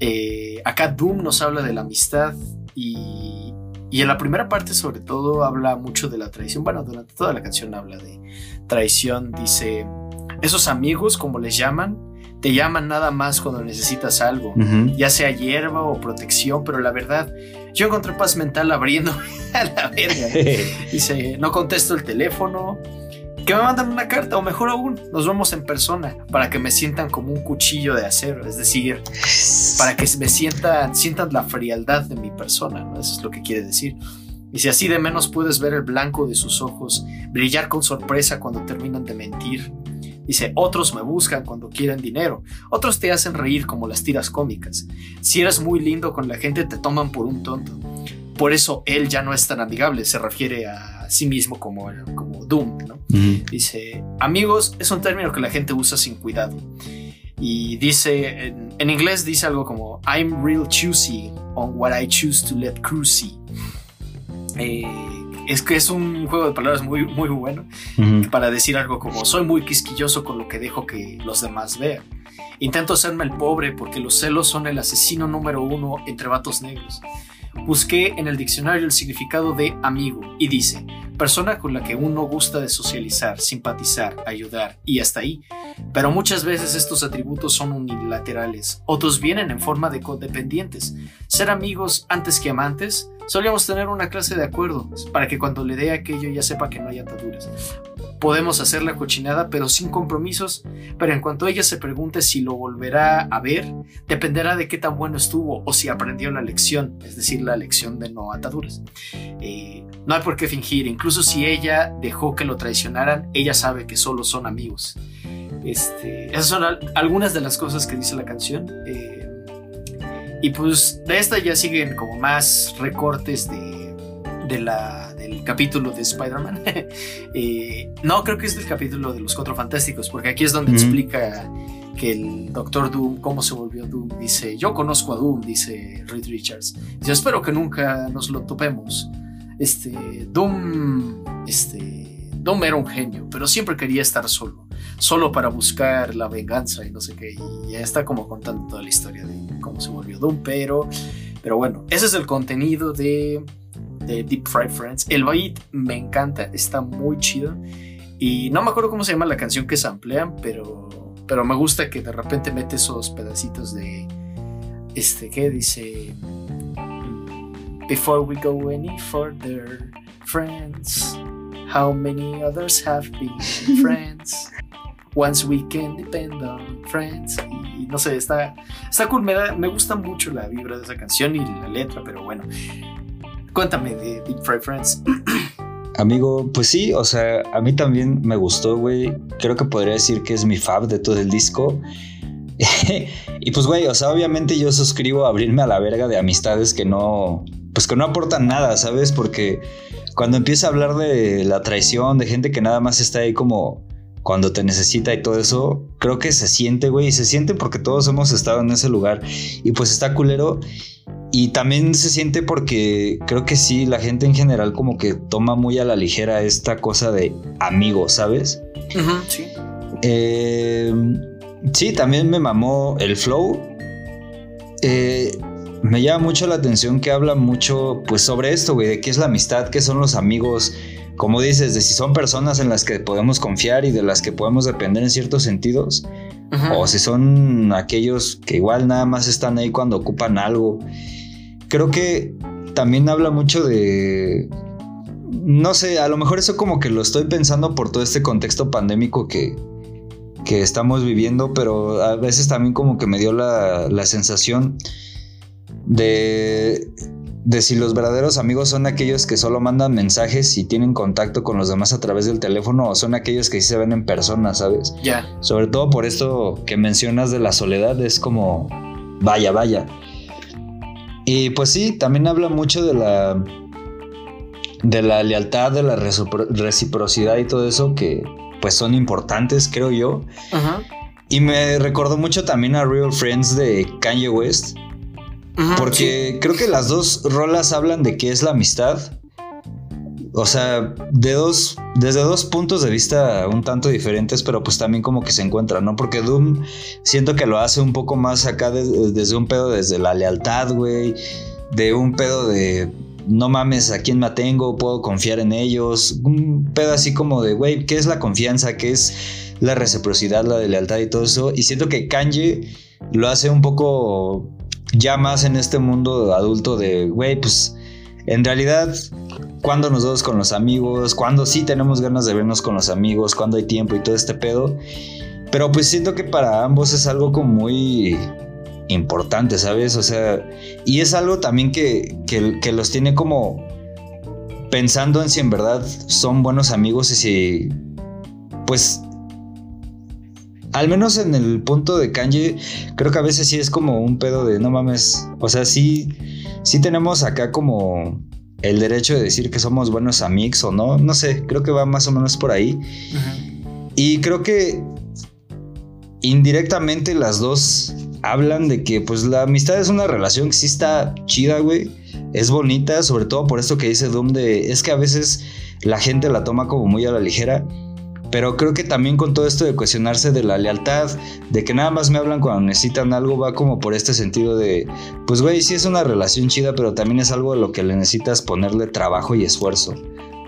Eh, acá Doom nos habla de la amistad y, y, en la primera parte sobre todo habla mucho de la traición. Bueno, durante toda la canción habla de traición. Dice, esos amigos, como les llaman, te llaman nada más cuando necesitas algo, ya sea hierba o protección, pero la verdad, yo encontré paz mental abriendo <laughs> a la verga. <laughs> Dice, no contesto el teléfono, que me mandan una carta o mejor aún, nos vemos en persona para que me sientan como un cuchillo de acero, es decir, para que me sientan, sientan la frialdad de mi persona, ¿no? Eso es lo que quiere decir. Y si así de menos puedes ver el blanco de sus ojos brillar con sorpresa cuando terminan de mentir. Dice, otros me buscan cuando quieren dinero, otros te hacen reír como las tiras cómicas. Si eres muy lindo con la gente te toman por un tonto. Por eso él ya no es tan amigable, se refiere a sí mismo como, como Doom, ¿no? Dice, amigos es un término que la gente usa sin cuidado. Y dice, en, inglés dice algo como, I'm real choosy on what I choose to let cruise eh, es que es un juego de palabras muy, muy bueno para decir algo como, soy muy quisquilloso con lo que dejo que los demás vean. Intento hacerme el pobre porque los celos son el asesino número uno entre vatos negros. Busqué en el diccionario el significado de amigo y dice, persona con la que uno gusta de socializar, simpatizar, ayudar y hasta ahí. Pero muchas veces estos atributos son unilaterales, otros vienen en forma de codependientes. Ser amigos antes que amantes, solíamos tener una clase de acuerdos para que cuando le dé aquello ya sepa que no hay ataduras. Podemos hacer la cochinada, pero sin compromisos. Pero en cuanto ella se pregunte si lo volverá a ver, dependerá de qué tan bueno estuvo o si aprendió la lección, es decir, la lección de no ataduras. Eh, no hay por qué fingir, incluso si ella dejó que lo traicionaran, ella sabe que solo son amigos. Este, esas son algunas de las cosas que dice la canción. Eh, y pues de esta ya siguen como más recortes de, de la el capítulo de Spider-Man. <laughs> Eh, no, creo que es el capítulo de los Cuatro Fantásticos, porque aquí es donde explica que el Doctor Doom, cómo se volvió Doom. Dice, yo conozco a Doom, dice Reed Richards. Yo espero que nunca nos lo topemos. Este, Doom, este, Doom era un genio, pero siempre quería estar solo. Solo para buscar la venganza y no sé qué. Y ya está como contando toda la historia de cómo se volvió Doom, pero... Pero bueno, ese es el contenido de Deep Fried Friends. El beat me encanta, está muy chido. Y no me acuerdo cómo se llama la canción que samplean, pero, pero me gusta que de repente mete esos pedacitos de. Este, ¿qué dice? Before we go any further, friends, how many others have been <laughs> friends? Once we can depend on friends. Y no sé, está, está cool, me, da- me gusta mucho la vibra de esa canción y la letra, pero bueno. Cuéntame de Deep Fried Friends. Amigo, pues sí, o sea, a mí también me gustó, güey. Creo que podría decir que es mi fab de todo el disco. <laughs> y pues, güey, o sea, obviamente yo suscribo a abrirme a la verga de amistades que no, pues que no aportan nada, ¿sabes? Porque cuando empieza a hablar de la traición, de gente que nada más está ahí como cuando te necesita y todo eso, creo que se siente, güey, y se siente porque todos hemos estado en ese lugar y pues está culero. Y también se siente porque creo que sí, la gente en general como que toma muy a la ligera esta cosa de amigo, ¿sabes? sí. Eh, sí, también me mamó el flow. Eh, me llama mucho la atención que habla mucho pues sobre esto, güey, de qué es la amistad, qué son los amigos, como dices, de si son personas en las que podemos confiar y de las que podemos depender en ciertos sentidos, o si son aquellos que igual nada más están ahí cuando ocupan algo. Creo que también habla mucho de... No sé, a lo mejor eso como que lo estoy pensando por todo este contexto pandémico que, que estamos viviendo, pero a veces también como que me dio la, la sensación de, de si los verdaderos amigos son aquellos que solo mandan mensajes y tienen contacto con los demás a través del teléfono o son aquellos que sí se ven en persona, ¿sabes? Ya. Sobre todo por esto que mencionas de la soledad, es como, vaya, vaya. Y pues sí, también habla mucho de la, de la lealtad, de la recipro- reciprocidad y todo eso que pues son importantes, creo yo. Ujú. Y me recordó mucho también a Real Friends de Kanye West, porque creo que las dos rolas hablan de qué es la amistad. O sea, desde dos puntos de vista un tanto diferentes, pero pues también como que se encuentran, ¿no? Porque Doom siento que lo hace un poco más acá de- desde un pedo, desde la lealtad, güey. De un pedo de no mames a quién me atengo, puedo confiar en ellos. Un pedo así como de, güey, ¿qué es la confianza? ¿Qué es la reciprocidad, la de lealtad y todo eso? Y siento que Kanye lo hace un poco ya más en este mundo adulto de, güey, pues en realidad, cuando nos vemos con los amigos, cuando sí tenemos ganas de vernos con los amigos, cuando hay tiempo y todo este pedo. Pero pues siento que para ambos es algo como muy importante, ¿sabes? O sea, y es algo también que, que, los tiene como pensando en si en verdad son buenos amigos y si, pues, al menos en el punto de Kanye, creo que a veces sí es como un pedo de no mames. O sea, sí, sí tenemos acá como el derecho de decir que somos buenos amigos o no. No sé, creo que va más o menos por ahí. Y creo que indirectamente las dos hablan de que pues la amistad es una relación que sí está chida, güey. Es bonita, sobre todo por esto que dice Doom de es que a veces la gente la toma como muy a la ligera. Pero creo que también con todo esto de cuestionarse de la lealtad, de que nada más me hablan cuando necesitan algo, va como por este sentido de, pues güey, sí es una relación chida, pero también es algo a lo que le necesitas ponerle trabajo y esfuerzo.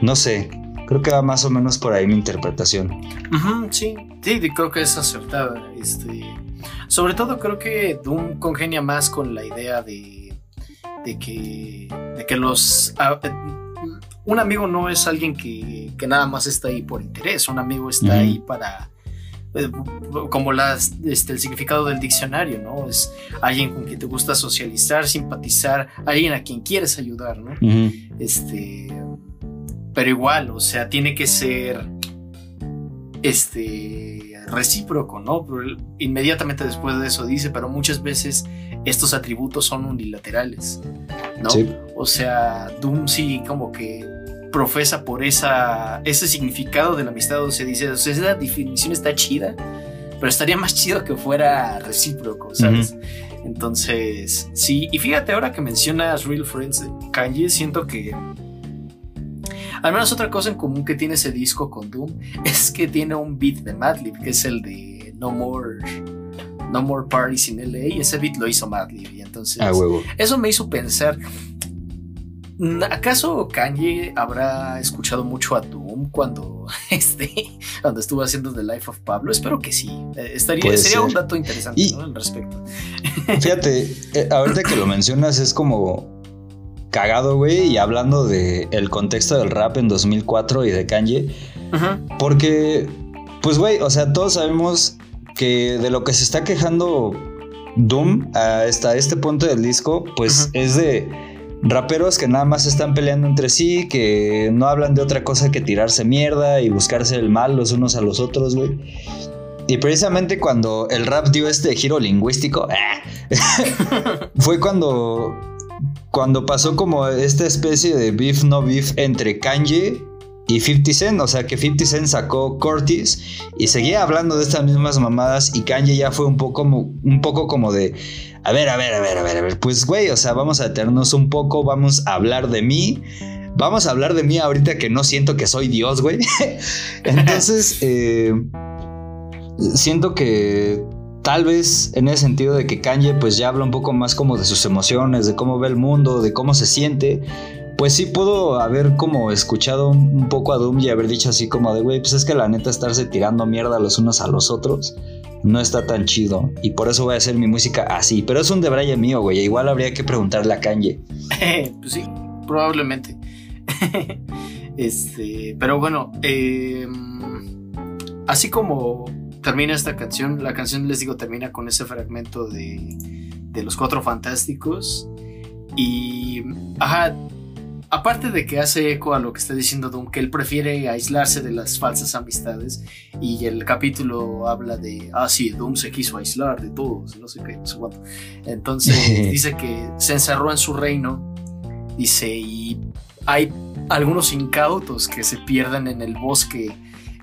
No sé, creo que va más o menos por ahí mi interpretación. Ujú, sí, sí, creo que es acertada. Este, sobre todo creo que Doom congenia más con la idea de, de que, de que los... un amigo no es alguien que, que nada más está ahí por interés, un amigo está ahí para... eh, Como las, este, el significado del diccionario, ¿no? Es alguien con quien te gusta socializar, simpatizar, alguien a quien quieres ayudar, ¿no? Este. Pero igual, o sea, tiene que ser. Este. recíproco, ¿no? Inmediatamente después de eso dice, pero muchas veces estos atributos son unilaterales, ¿no? Sí. O sea, Doom sí como que profesa por esa, ese significado de la amistad, o sea, dice, o sea, esa definición está chida, pero estaría más chido que fuera recíproco, ¿sabes? Entonces, sí, y fíjate ahora que mencionas Real Friends de Kanye, siento que al menos otra cosa en común que tiene ese disco con Doom es que tiene un beat de Madlib, que es el de No More No More Parties in LA, y ese beat lo hizo Madlib, y entonces huevo. eso me hizo pensar, ¿acaso Kanye habrá escuchado mucho a Doom cuando, <laughs> este, cuando estuvo haciendo The Life of Pablo? Espero que sí. Eh, estaría, Puede sería ser. un dato interesante Y- ¿no? al respecto. <laughs> Fíjate, eh, ahorita que lo mencionas es como cagado, güey, y hablando de el contexto del rap en 2004 y de Kanye, porque, pues, güey, o sea, todos sabemos que de lo que se está quejando Doom hasta este punto del disco, pues es de raperos que nada más están peleando entre sí, que no hablan de otra cosa que tirarse mierda y buscarse el mal los unos a los otros, güey. Y precisamente cuando el rap dio este giro lingüístico, ¡ah! <laughs> fue cuando, cuando pasó como esta especie de beef no beef entre Kanye y 50 Cent. O sea que 50 Cent sacó Curtis y seguía hablando de estas mismas mamadas y Kanye ya fue un poco, como- un poco como de... A ver, a ver, a ver, a ver, a ver. Pues, güey, o sea, vamos a detenernos un poco, vamos a hablar de mí. Vamos a hablar de mí ahorita que no siento que soy Dios, güey. <laughs> Entonces, <laughs> eh, siento que tal vez en ese sentido de que Kanye pues ya habla un poco más como de sus emociones, de cómo ve el mundo, de cómo se siente. Pues sí pudo haber como escuchado un poco a Doom y haber dicho así como de, güey, pues es que la neta estarse tirando mierda los unos a los otros no está tan chido. Y por eso voy a hacer mi música así. Pero es un debraye mío, güey. Igual habría que preguntarle a Kanye. <laughs> pues sí, probablemente. <laughs> este, pero bueno, eh, así como termina esta canción, la canción les digo termina con ese fragmento de, de los cuatro fantásticos y, ajá, aparte de que hace eco a lo que está diciendo Doom, que él prefiere aislarse de las falsas amistades y el capítulo habla de, ah, sí, Doom se quiso aislar de todos, no sé qué, no sé cuánto. Entonces <laughs> dice que se encerró en su reino, dice, y hay algunos incautos que se pierden en el bosque,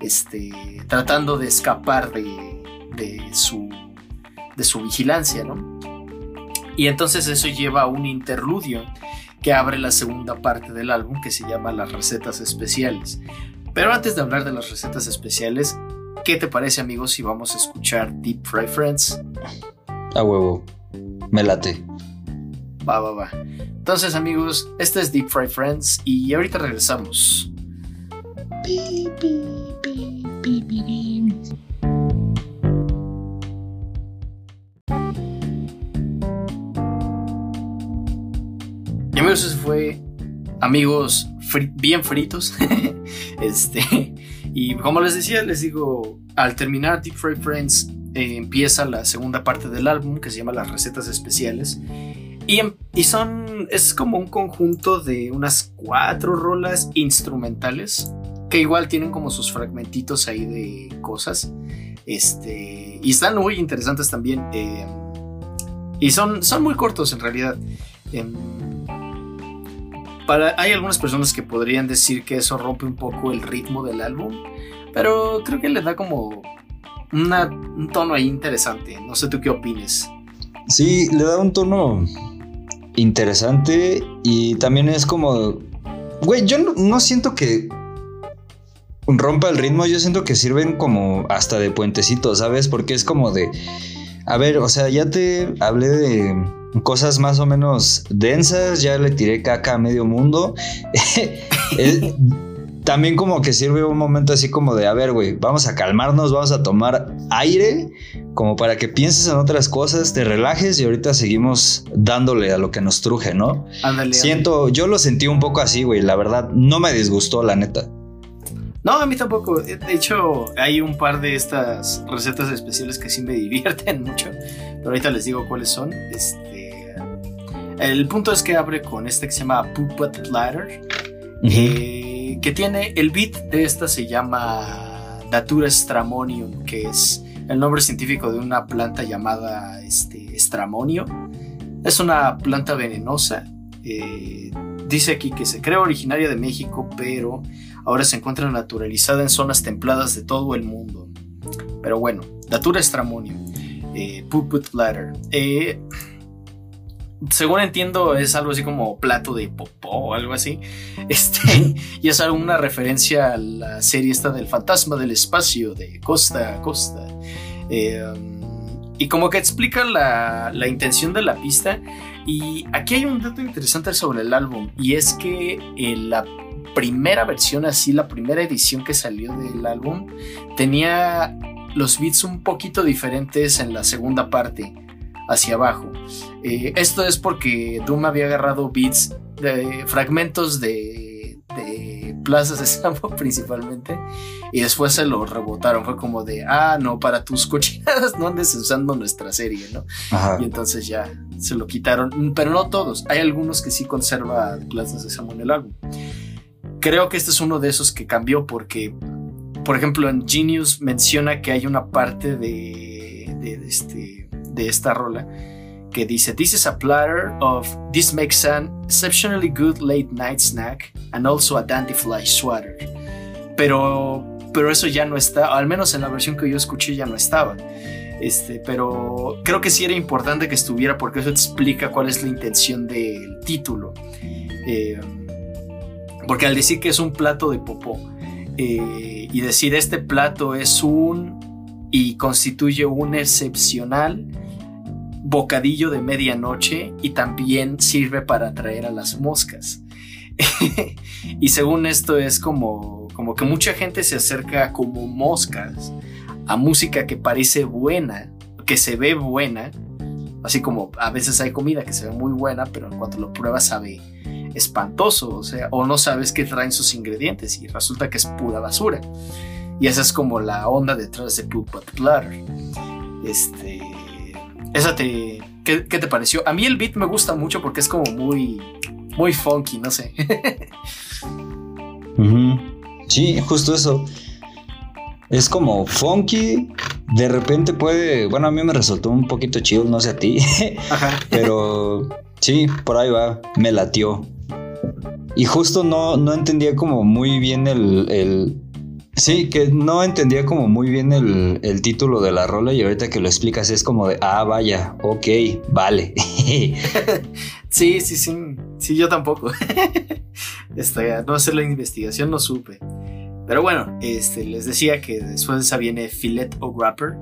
este, tratando de escapar de, de su, de su vigilancia, ¿no? Y entonces eso lleva a un interludio que abre la segunda parte del álbum que se llama Las recetas especiales. Pero antes de hablar de las recetas especiales, ¿qué te parece amigos si vamos a escuchar Deep Fry Friends? A huevo. Me late. Va, va, va. Entonces amigos, este es Deep Fry Friends y ahorita regresamos. Y amigos, ese fue amigos bien fritos. <laughs> este, y como les decía, les digo, al terminar Deep Fry Friends, eh, empieza la segunda parte del álbum que se llama Las recetas especiales. Y, em- y son, es como un conjunto de unas cuatro rolas instrumentales que igual tienen como sus fragmentitos ahí de cosas. Este, y están muy interesantes también. eh, y son, son muy cortos en realidad. Em, hay algunas personas que podrían decir que eso rompe un poco el ritmo del álbum, pero creo que le da como un tono ahí interesante. No sé tú qué opines. Sí, le da un tono interesante y también es como... Güey, yo no, no siento que rompa el ritmo, yo siento que sirven como hasta de puentecito, ¿sabes? Porque es como de... A ver, o sea, ya te hablé de cosas más o menos densas, ya le tiré caca a medio mundo. <laughs> El- también como que sirve un momento así como de, a ver, güey, vamos a calmarnos, vamos a tomar aire, como para que pienses en otras cosas, te relajes y ahorita seguimos dándole a lo que nos truje, ¿no? Ándale. Siento, yo lo sentí un poco así, güey, la verdad, no me disgustó, la neta. No, a mí tampoco. De hecho, hay un par de estas recetas especiales que sí me divierten <laughs> mucho. Pero ahorita les digo cuáles son. Este, el punto es que abre con este que se llama Puppet Ladder. eh, que tiene el beat de esta se llama Datura stramonium, que es el nombre científico de una planta llamada este, stramonio. Es una planta venenosa. eh, dice aquí que se cree originaria de México, pero ahora se encuentra naturalizada en zonas templadas de todo el mundo. Pero bueno, Datura stramonium, eh, Puppet Ladder. Eh, según entiendo, es algo así como plato de popó o algo así. <laughs> Este, y es una referencia a la serie esta del fantasma del espacio de costa a costa. Eh, y como que explica la, la intención de la pista. Y aquí hay un dato interesante sobre el álbum. Y es que eh, la primera versión, así, la primera edición que salió del álbum, tenía los beats un poquito diferentes en la segunda parte, hacia abajo. Eh, esto es porque Doom había agarrado beats de fragmentos de, de Plaza Sésamo <laughs> principalmente. Y después se lo rebotaron. Fue como de, ah, no, para tus cochinadas <laughs> no andes usando nuestra serie, ¿no? Ajá. Y entonces ya se lo quitaron. Pero no todos. Hay algunos que sí conserva Plaza Sésamo en el álbum. Creo que este es uno de esos que cambió porque, por ejemplo, en Genius menciona que hay una parte de, de, de este, de esta rola que dice This is a platter of this makes an exceptionally good late night snack and also a dandy fly sweater. Pero, pero eso ya no está, al menos en la versión que yo escuché ya no estaba. Este, pero creo que sí era importante que estuviera porque eso explica cuál es la intención del título. Eh, porque al decir que es un plato de popó eh, y decir este plato es un y constituye un excepcional bocadillo de medianoche y también sirve para atraer a las moscas. <laughs> y según esto es como, como que mucha gente se acerca como moscas a música que parece buena, que se ve buena, así como a veces hay comida que se ve muy buena, pero en cuanto lo pruebas sabe espantoso, o sea, o no sabes qué traen sus ingredientes y resulta que es pura basura. Y esa es como la onda detrás de Poop But Platter. Este, esa te, ¿qué, ¿qué, te pareció? A mí el beat me gusta mucho porque es como muy, muy funky, no sé. <laughs> uh -huh. Sí, justo eso. Es como funky. De repente puede. Bueno, a mí me resultó un poquito chido, no sé a ti. <laughs> Ajá. Pero sí, por ahí va. Me latió. Y justo no, no entendía como muy bien el, el, Sí, que no entendía como muy bien el, el, título de la rola y ahorita que lo explicas es como de, ah, vaya, ok, vale. <laughs> <laughs> sí, sí, sí, sí, yo tampoco. <laughs> este, no hacer la investigación no supe. Pero bueno, este, les decía que después de esa viene Fillet o Wrapper,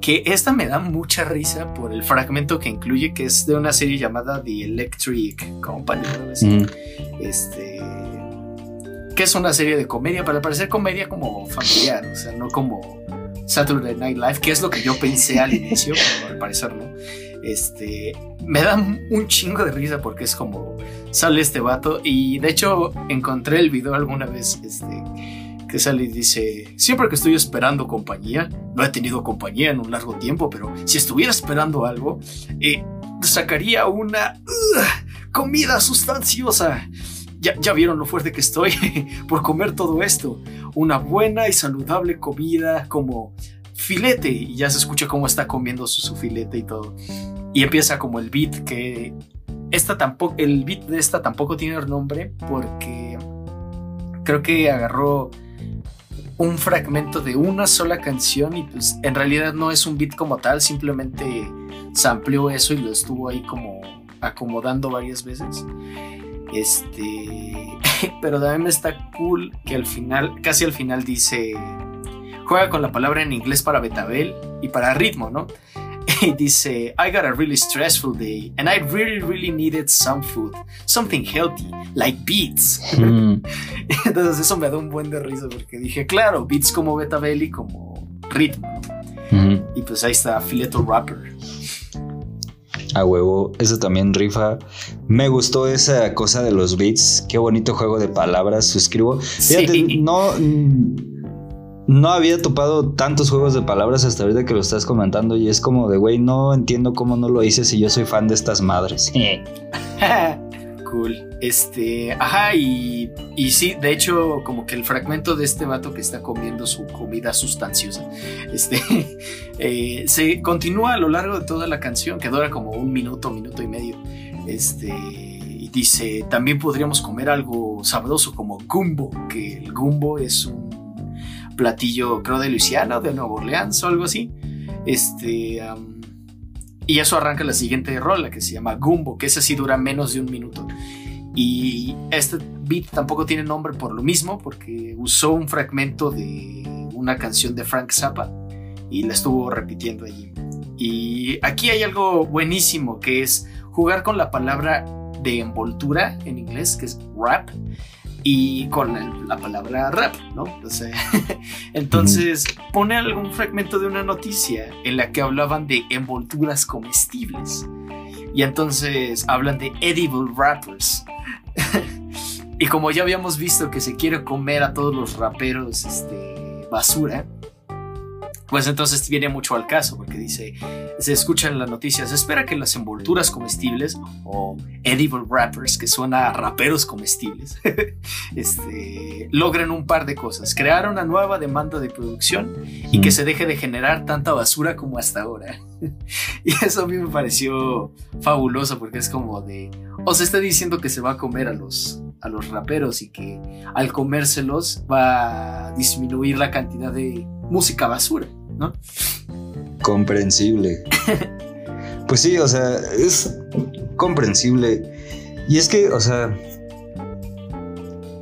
que esta me da mucha risa por el fragmento que incluye, que es de una serie llamada The Electric Company. ¿no? Mm. Este, es una serie de comedia, para parecer comedia como familiar, o sea, no como Saturday Night Live, que es lo que yo pensé al inicio, pero al parecer no. Este, me da un chingo de risa porque es como sale este vato y de hecho encontré el video alguna vez este que sale y dice, siempre que estoy esperando compañía, no he tenido compañía en un largo tiempo, pero si estuviera esperando algo, eh, sacaría una comida sustanciosa. Ya, vieron lo fuerte que estoy <laughs> por comer todo esto. Una buena y saludable comida como filete. Y ya se escucha cómo está comiendo su, filete y todo. Y empieza como el beat que... Esta tampoco, el beat de esta tampoco tiene nombre porque creo que agarró un fragmento de una sola canción y pues en realidad no es un beat como tal, simplemente sampleó eso y lo estuvo ahí como acomodando varias veces. Este, <laughs> pero también está cool que al final, casi al final dice, juega con la palabra en inglés para betabel y para ritmo, ¿no? <laughs> Y dice, I got a really stressful day and I really, really needed some food, something healthy, like beets. Mm. <laughs> Entonces eso me da un buen de risa porque dije, claro, beats como betabel y como ritmo. Mm. Y pues ahí está Fileto Rapper. A huevo, eso también rifa. Me gustó esa cosa de los beats. Qué bonito juego de palabras. Suscribo. Fíjate, sí. no. No había topado tantos juegos de palabras hasta ahorita que lo estás comentando y es como de, güey, no entiendo cómo no lo hice si yo soy fan de estas madres. <laughs> cool. Este, ajá, y, y sí, de hecho, como que el fragmento de este vato que está comiendo su comida sustanciosa, este, <laughs> eh, se continúa a lo largo de toda la canción, que dura como un minuto, minuto y medio. Este, y dice, también podríamos comer algo sabroso como gumbo, que el gumbo es un platillo, creo, de Luisiana, de Nueva Orleans o algo así. Este. Um, y eso arranca la siguiente rola que se llama Gumbo, que esa sí dura menos de un minuto. Y este beat tampoco tiene nombre por lo mismo, porque usó un fragmento de una canción de Frank Zappa y la estuvo repitiendo allí. Y aquí hay algo buenísimo que es jugar con la palabra de envoltura en inglés, que es rap, y con la palabra rap, ¿no? Sea, <laughs> entonces pone algún fragmento de una noticia en la que hablaban de envolturas comestibles. Y entonces hablan de edible rappers. <laughs> Y como ya habíamos visto que se quiere comer a todos los raperos este, basura, pues entonces viene mucho al caso, porque dice, se escucha en las noticias, se espera que las envolturas comestibles o edible wrappers, que suena a raperos comestibles, <laughs> este, logren un par de cosas, crear una nueva demanda de producción y que se deje de generar tanta basura como hasta ahora. <laughs> y eso a mí me pareció fabuloso, porque es como de, o se está diciendo que se va a comer a los, a los raperos y que al comérselos va a disminuir la cantidad de música basura. ¿No? Comprensible. pues sí, o sea, es comprensible. Y es que, o sea,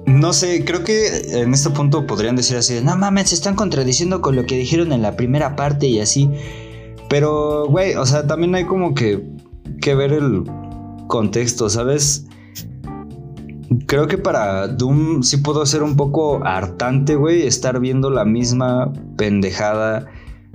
no sé, creo que en este punto podrían decir así, no mames, se están contradiciendo con lo que dijeron en la primera parte y así. Pero, güey, o sea, también hay como que, que ver el contexto, ¿sabes? Creo que para Doom sí puedo ser un poco hartante, güey, estar viendo la misma pendejada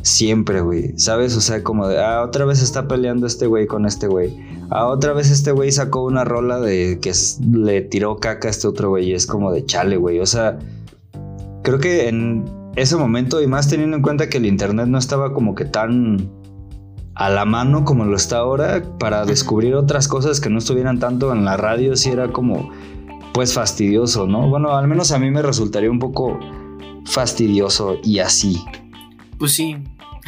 siempre, güey. ¿Sabes? O sea, como de, ah, otra vez está peleando este güey con este güey. Ah, otra vez este güey sacó una rola de que le tiró caca a este otro güey. Y es como de chale, güey. O sea, creo que en ese momento, y más teniendo en cuenta que el internet no estaba como que tan a la mano como lo está ahora, para descubrir otras cosas que no estuvieran tanto en la radio, sí era como, pues fastidioso, ¿no? Bueno, al menos a mí me resultaría un poco fastidioso y así. Pues sí,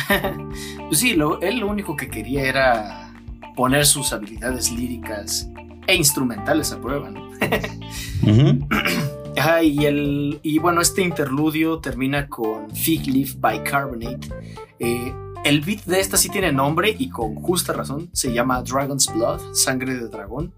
<laughs> pues sí, él lo único que quería era poner sus habilidades líricas e instrumentales a prueba, ¿no? <clears throat> y, el, y bueno, este interludio termina con Fig Leaf Bicarbonate. Eh, el beat de esta sí tiene nombre y con justa razón. Se llama Dragon's Blood, sangre de dragón.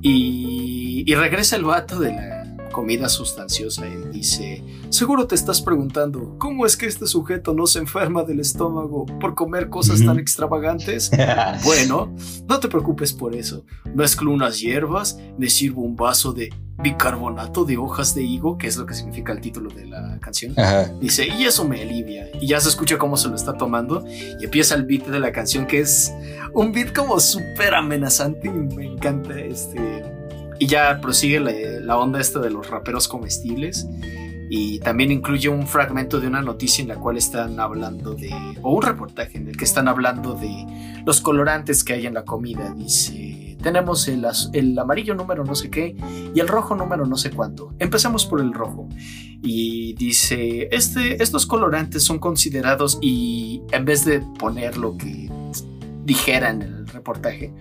Y, y regresa el vato de la comida sustanciosa y dice, seguro te estás preguntando, ¿cómo es que este sujeto no se enferma del estómago por comer cosas tan extravagantes? <laughs> bueno, no te preocupes por eso. Mezclo unas hierbas, me sirvo un vaso de bicarbonato de hojas de higo, que es lo que significa el título de la canción. Dice, y eso me alivia. Y ya se escucha cómo se lo está tomando. Y empieza el beat de la canción, que es un beat como súper amenazante y me encanta este y ya prosigue la, onda esta de los raperos comestibles. Y también incluye un fragmento de una noticia en la cual están hablando de, o un reportaje en el que están hablando de los colorantes que hay en la comida. Dice, tenemos el, el amarillo número no sé qué y el rojo número no sé cuánto. Empecemos por el rojo. Y dice, este, estos colorantes son considerados y en vez de poner lo que dijera en el reportaje,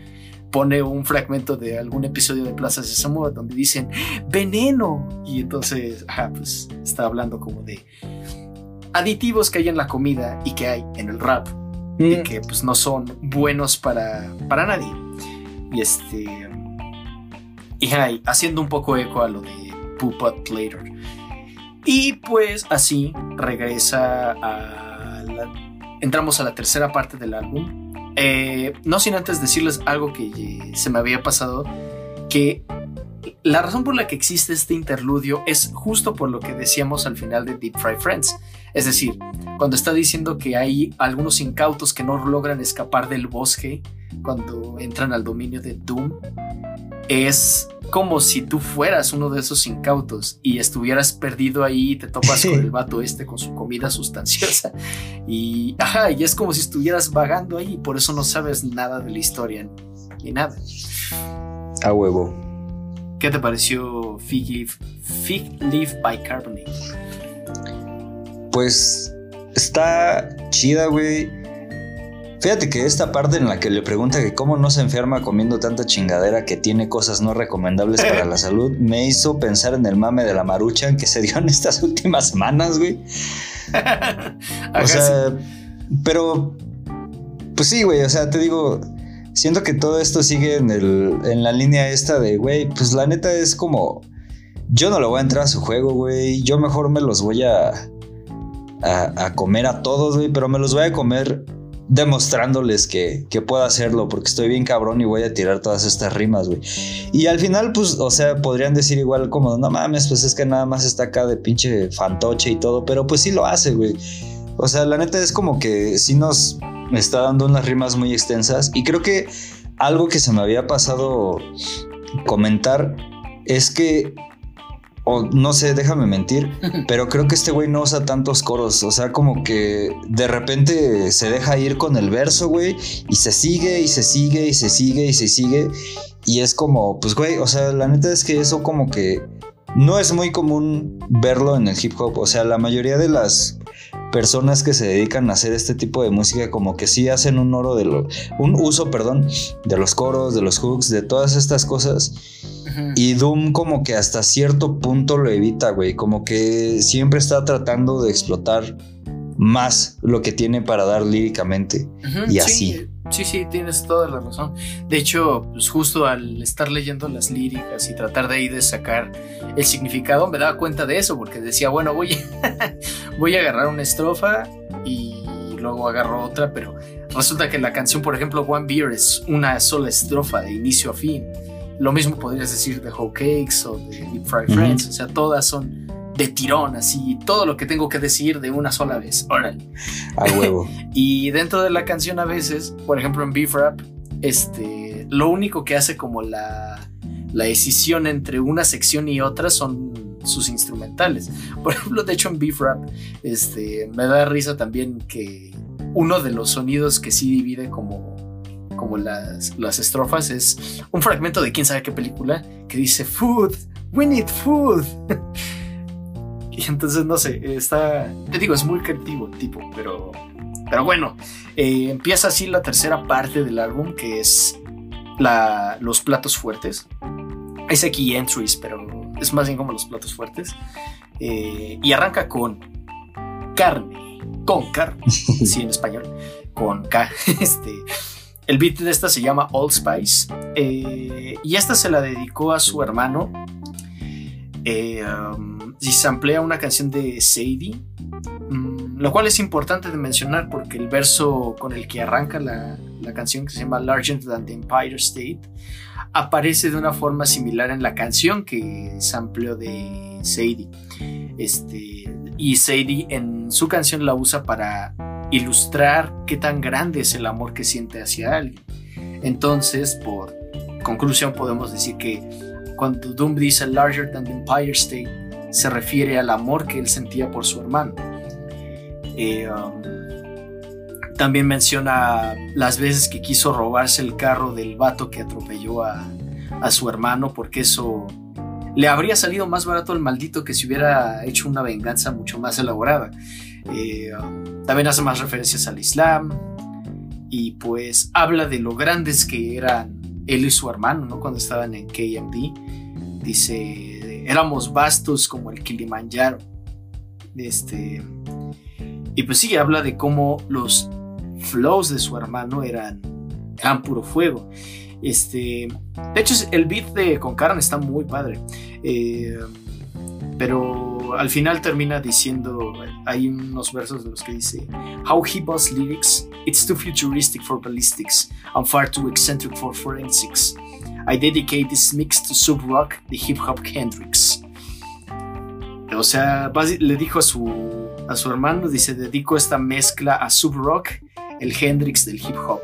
pone un fragmento de algún episodio de Plaza Sésamo donde dicen veneno y entonces pues está hablando como de aditivos que hay en la comida y que hay en el rap y mm. que pues no son buenos para, para nadie. Y este y haciendo un poco eco a lo de Poopot Later y pues así regresa a entramos a la tercera parte del álbum eh, no sin antes decirles algo que se me había pasado, que la razón por la que existe este interludio es justo por lo que decíamos al final de Deep Fry Friends. Es decir, cuando está diciendo que hay algunos incautos que no logran escapar del bosque cuando entran al dominio de Doom, es como si tú fueras uno de esos incautos y estuvieras perdido ahí y te topas con el <laughs> vato este con su comida sustanciosa. Y, ajá, y es como si estuvieras vagando ahí y por eso no sabes nada de la historia ni nada. A huevo. ¿Qué te pareció Fig Leaf, Fig Leaf Bicarbonate? Pues está chida, güey Fíjate que esta parte en la que le pregunta que cómo no se enferma comiendo tanta chingadera que tiene cosas no recomendables para la salud, me hizo pensar en el mame de la marucha que se dio en estas <laughs> últimas semanas, güey. <laughs> o sea, pero, pues sí, güey, o sea, te digo, siento que todo esto sigue en, el, en la línea esta de, güey, pues la neta es como, yo no lo voy a entrar a su juego, güey, yo mejor me los voy a, a, a comer a todos, güey, pero me los voy a comer demostrándoles que, que puedo hacerlo porque estoy bien cabrón y voy a tirar todas estas rimas, güey. Y al final, pues, o sea, podrían decir igual como, no mames, pues es que nada más está acá de pinche fantoche y todo, pero pues sí lo hace, güey. O sea, la neta es como que sí nos está dando unas rimas muy extensas y creo que algo que se me había pasado comentar es que o no sé, déjame mentir, pero creo que este güey no usa tantos coros, o sea, como que de repente se deja ir con el verso, güey, y se sigue y se sigue y se sigue y se sigue, y es como, pues, güey, o sea, la neta es que eso como que no es muy común verlo en el hip hop, o sea, la mayoría de las personas que se dedican a hacer este tipo de música como que sí hacen un oro de lo, un uso, perdón, de los coros, de los hooks, de todas estas cosas. Y Doom como que hasta cierto punto lo evita, güey, como que siempre está tratando de explotar más lo que tiene para dar líricamente y así. Sí, sí, tienes toda la razón. De hecho, pues justo al estar leyendo las líricas y tratar de ahí de sacar el significado, me daba cuenta de eso, porque decía, bueno, voy a, <laughs> voy a agarrar una estrofa y luego agarro otra, pero resulta que la canción, por ejemplo, One Beer es una sola estrofa de inicio a fin. Lo mismo podrías decir de Whole Cakes o de Deep Fried Friends, o sea, todas son de tirón, así, todo lo que tengo que decir de una sola vez. Órale. A huevo. <laughs> y dentro de la canción a veces, por ejemplo en Beef Rap, este, lo único que hace como la, la decisión entre una sección y otra son sus instrumentales. Por ejemplo, de hecho en Beef Rap, este, me da risa también que uno de los sonidos que sí divide como como las, las estrofas es un fragmento de quién sabe qué película que dice food, we need food. <laughs> <laughs> Y entonces, no sé, está, te digo, es muy creativo el tipo, pero, pero bueno, eh, empieza así la tercera parte del álbum, que es la, los platos fuertes. Es aquí entries, pero es más bien como los platos fuertes. Eh, y arranca con carne, con carne, <laughs> sí, en español, con K. <laughs> Este, el beat de esta se llama Old Spice. Eh, y esta se la dedicó a su hermano. Eh, um, y samplea una canción de Sadie, mm, lo cual es importante de mencionar porque el verso con el que arranca la, canción, que se llama Larger Than the Empire State, aparece de una forma similar en la canción que sampleó de Sadie. Este, y Sadie en su canción la usa para ilustrar qué tan grande es el amor que siente hacia alguien. Entonces, por conclusión, podemos decir que cuando Doom dice Larger Than the Empire State, se refiere al amor que él sentía por su hermano. Eh, um, también menciona las veces que quiso robarse el carro del vato que atropelló a, su hermano porque eso le habría salido más barato al maldito que si hubiera hecho una venganza mucho más elaborada. Eh, um, también hace más referencias al Islam y pues habla de lo grandes que eran él y su hermano ¿no? cuando estaban en KMD. Dice, éramos vastos como el Kilimanjaro. Este, y pues sí, habla de cómo los flows de su hermano eran, eran puro fuego. Este, de hecho, el beat de Con Carne está muy padre. Eh, pero al final termina diciendo, hay unos versos de los que dice, How he boss lyrics, it's too futuristic for ballistics, and far too eccentric for forensics. I dedicate this mix to sub rock, the hip hop Hendrix. O sea, le dijo a su, a su hermano, dice, dedico esta mezcla a sub rock, el Hendrix del hip hop.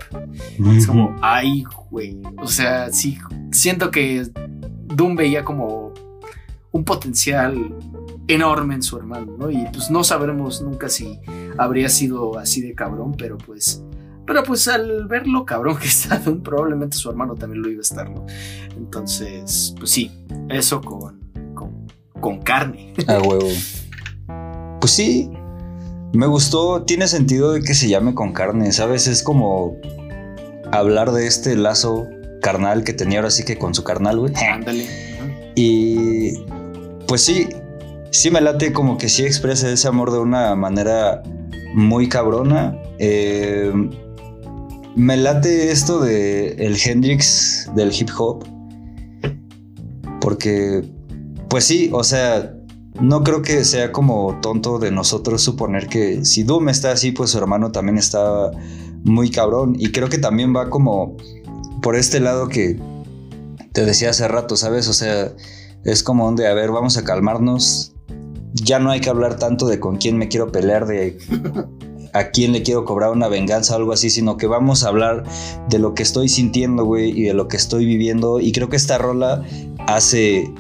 Es como, ay, güey. O sea, sí, siento que Doom veía como un potencial enorme en su hermano, ¿no? Y pues no sabremos nunca si habría sido así de cabrón, pero pues pero pues al verlo cabrón que <laughs> está probablemente su hermano también lo iba a estar, ¿no? Entonces, pues sí, eso con, con, carne. <laughs> A huevo. Pues sí, me gustó, tiene sentido de que se llame con carne, ¿sabes? Es como hablar de este lazo carnal que tenía ahora sí que con su carnal, güey. <laughs> Ándale. Y pues sí, sí me late como que sí expresa ese amor de una manera muy cabrona. Eh, me late esto de el Hendrix del hip hop. Porque, pues sí, o sea, no creo que sea como tonto de nosotros suponer que si Doom está así, pues su hermano también está muy cabrón. Y creo que también va como por este lado que te decía hace rato, ¿sabes? O sea, es como donde, a ver, vamos a calmarnos. Ya no hay que hablar tanto de con quién me quiero pelear, de a quién le quiero cobrar una venganza o algo así, sino que vamos a hablar de lo que estoy sintiendo, güey, y de lo que estoy viviendo. Y creo que esta rola hace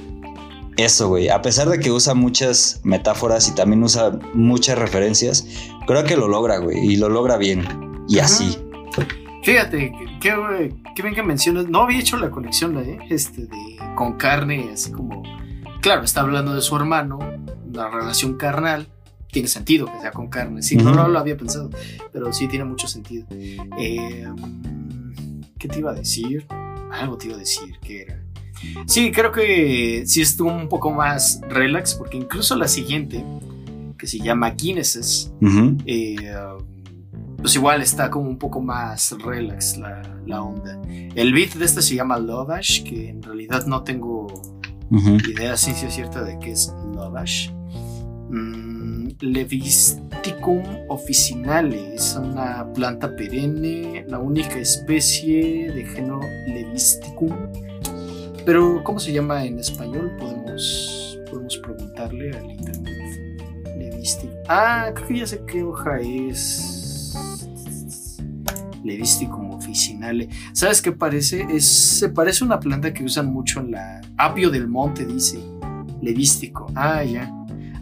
eso, güey. A pesar de que usa muchas metáforas y también usa muchas referencias, creo que lo logra, güey. Y lo logra bien. Y Ajá. así. Fíjate, qué qué bien que mencionas. No había hecho la conexión ¿eh? este, de, con carne, así como. Claro, está hablando de su hermano, una relación carnal. Tiene sentido que sea con carne. Sí, no, Ujú. no lo había pensado, pero sí tiene mucho sentido. Eh, ¿Qué te iba a decir? Algo te iba a decir, ¿qué era? Sí, creo que sí estuvo un poco más relax, porque incluso la siguiente, que se llama Guinnesses, Ujú. eh, pues igual está como un poco más relax la, la onda. El beat de este se llama Lovash, que en realidad no tengo Ujú. idea ciencia cierta de qué es Lovash. Mm, Levisticum officinale es una planta perenne, la única especie de género Levisticum. Pero, ¿cómo se llama en español? Podemos, podemos preguntarle al internet. Levisticum. Ah, creo que ya sé qué hoja es. Levisticum officinale. ¿Sabes qué parece? Es, se parece a una planta que usan mucho en la. Apio del monte, dice. Levístico. Ah, ya.